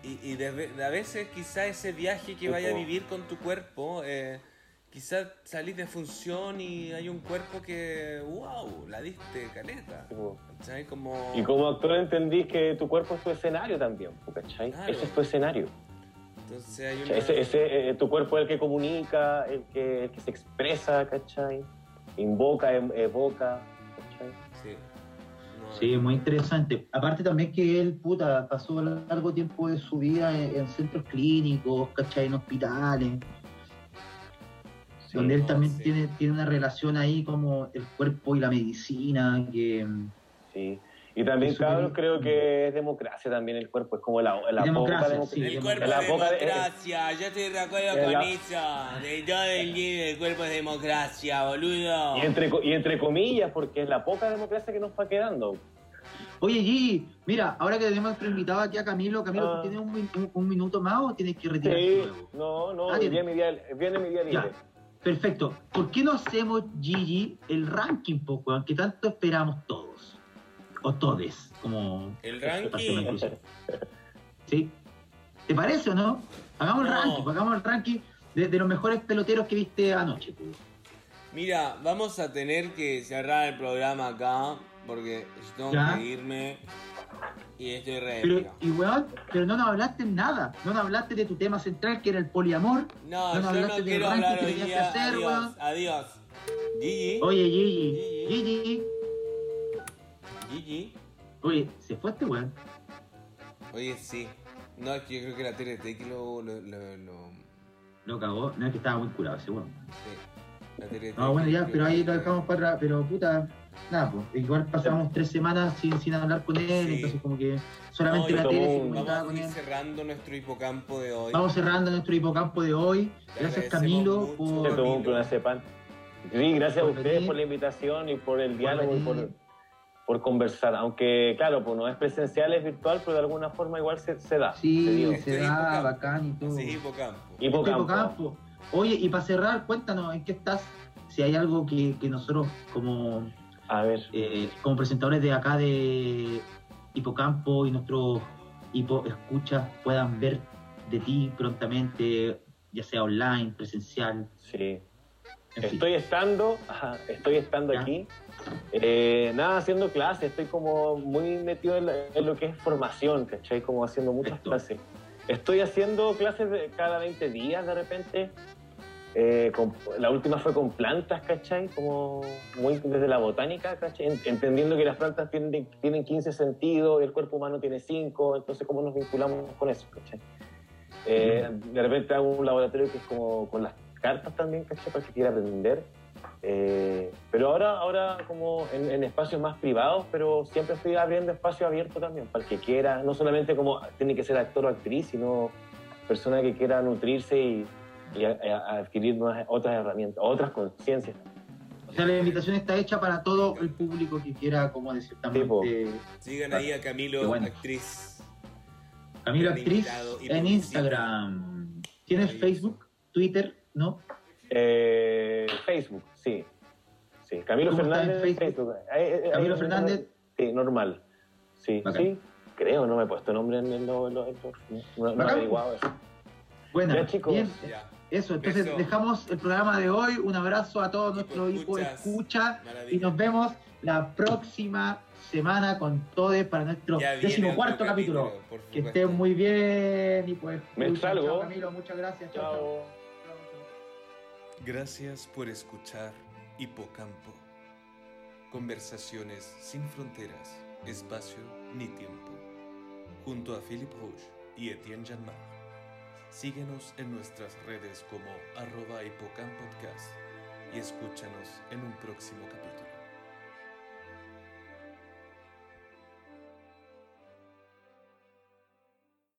S2: Y, y de, de a veces quizá ese viaje que vaya a vivir con tu cuerpo, eh, quizá salís de función y hay un cuerpo que, wow, la diste caleta. Como...
S6: Y como actor entendís que tu cuerpo es tu escenario también, ¿cachai?
S2: Claro.
S6: Ese es tu escenario.
S2: Entonces hay una...
S6: Ese, ese, eh, tu cuerpo es el que comunica, el que, el que se expresa, ¿cachai? Invoca, em- evoca, ¿cachai?
S2: Sí. No,
S3: Sí, muy interesante. Aparte también que él, puta, pasó largo tiempo de su vida en, en centros clínicos, ¿cachai? En hospitales,
S6: Sí,
S3: donde él
S2: no,
S3: también
S2: sí.
S3: tiene, tiene una relación ahí como el cuerpo y la medicina, que
S6: Sí. Y también, cabros, creo que es democracia también el cuerpo, es como la, la
S3: Democracia,
S6: poca
S3: sí.
S2: El
S6: democracia.
S2: cuerpo es
S6: poca de-
S2: democracia, yo estoy de acuerdo con
S6: la-
S2: eso. De todo el día el cuerpo es democracia, boludo.
S6: Y entre, y entre comillas, porque es la poca democracia que nos va quedando.
S3: Oye, Gigi, mira, ahora que tenemos nuestro invitado aquí a Camilo, Camilo,
S6: Ah.
S3: ¿tú tienes un, un- un minuto más o tienes que retirarte
S6: Sí,
S3: luego?
S6: no, no,
S3: Ah,
S6: día mi día, viene mi día
S3: Ya.
S6: libre.
S3: Perfecto. ¿Por qué no hacemos, Gigi, el ranking, po, weón, que tanto esperamos todos? O todes, como...
S2: El ranking.
S3: ¿Sí? ¿Te parece o no? Hagamos el ranking, pues, hagamos el ranking de, de los mejores peloteros que viste anoche. pues.
S2: Mira, vamos a tener que cerrar el programa acá porque tengo
S3: Ya.
S2: que irme y estoy re
S3: Pero, y weón, pero no nos hablaste nada. No nos hablaste de tu tema central, que era el poliamor.
S2: No,
S3: no nos
S2: yo
S3: hablaste
S2: no
S3: del
S2: quiero
S3: ranking
S2: hablar
S3: que que hacer,
S2: adiós,
S3: weón.
S2: adiós. Gigi,
S3: Oye, Gigi, Gigi.
S2: Gigi.
S3: Oye, se fue este weón.
S2: Oye, sí. No, es que yo creo que la TRT que lo... lo, lo, lo-
S3: Lo cagó. No es que estaba muy curado ese weón.
S2: sí. La TRT
S3: No, bueno, ya, pero ahí lo dejamos para atrás. Pero puta, nada, pues. Igual pasamos tres semanas sin, sin hablar con él.
S2: Sí.
S3: Entonces, como que solamente
S2: No,
S3: la tele se comunicaba
S2: Vamos
S3: con
S2: a ir
S3: él.
S2: cerrando nuestro hipocampo de hoy.
S3: Vamos cerrando nuestro hipocampo de hoy.
S2: Te
S3: Gracias, Camilo,
S2: mucho.
S3: Por.
S6: tomó un. Sí, gracias a
S3: Por
S6: ustedes
S3: venir.
S6: por la invitación y por el diálogo y por. Por conversar. Aunque, claro, pues no es presencial, es virtual, pero de alguna forma igual se, se da.
S3: Sí, se da
S2: hipocampo.
S3: bacán y todo.
S2: Sí, hipocampo.
S3: Este
S6: Hipocampo.
S3: hipocampo. Oye, y para cerrar, cuéntanos en qué estás. Si hay algo que, que nosotros, como,
S6: A ver.
S3: eh, como presentadores de acá de Hipocampo y nuestros hipo escuchas puedan ver de ti prontamente, ya sea online, presencial.
S6: Sí.
S3: En fin.
S6: Estoy estando, ajá, estoy estando
S3: Ya.
S6: aquí. Eh, nada, haciendo clases, estoy como muy metido en, la- en lo que es formación, ¿cachai? Como haciendo muchas
S3: Esto.
S6: clases. Estoy haciendo clases de cada 20 días de repente. Eh, con- la última fue con plantas, ¿cachai? Como muy desde la botánica, ¿cachai? En- Entendiendo que las plantas tienen, tienen 15 sentidos, el cuerpo humano tiene 5, entonces ¿cómo nos vinculamos con eso, ¿cachai? Eh, de repente hago un laboratorio que es como con las cartas también, ¿cachai? Para que quiera aprender. Eh, pero ahora, ahora como en, en espacios más privados, pero siempre estoy abriendo espacio abierto también, para el que quiera, no solamente como tiene que ser actor o actriz, sino persona que quiera nutrirse y, y a- a- adquirir nuevas- otras herramientas, otras conciencias.
S3: O sea, la invitación está hecha para todo el público que quiera, como de ciertamente.
S2: Sigan ahí a Camilo,
S3: bueno.
S2: actriz.
S3: Camilo Actriz en. Instagram. ¿Tienes. Facebook? ¿Twitter? ¿No?
S6: Eh, Facebook, sí. Sí, Camilo
S3: ¿Cómo está en
S6: Fernández.
S3: Facebook? Camilo Fernández.
S6: Sí, normal. Sí,
S3: Bacán.
S6: sí. Creo, no me he puesto nombre en el. No, no, no, he averiguado eso.
S3: Bueno,
S6: Ya, chicos.
S3: bien.
S2: Ya.
S3: Eso, entonces
S2: Beso.
S3: dejamos el programa de hoy. Un abrazo a todo
S2: Equipo
S3: nuestro equipo de
S2: escuchas.
S3: escucha.
S2: Maravilla.
S3: Y nos vemos la próxima semana con todos para nuestro decimocuarto capítulo.
S2: por
S3: Que estén muy bien y pues.
S6: Me salgo.
S3: Chao, Camilo, muchas gracias. Chao, chao.
S1: Gracias por escuchar Hipocampo. Conversaciones sin fronteras, espacio ni tiempo. Junto a Philip Rouge y Etienne Janmar. Síguenos en nuestras redes como arroba hipocampodcast y escúchanos en un próximo capítulo.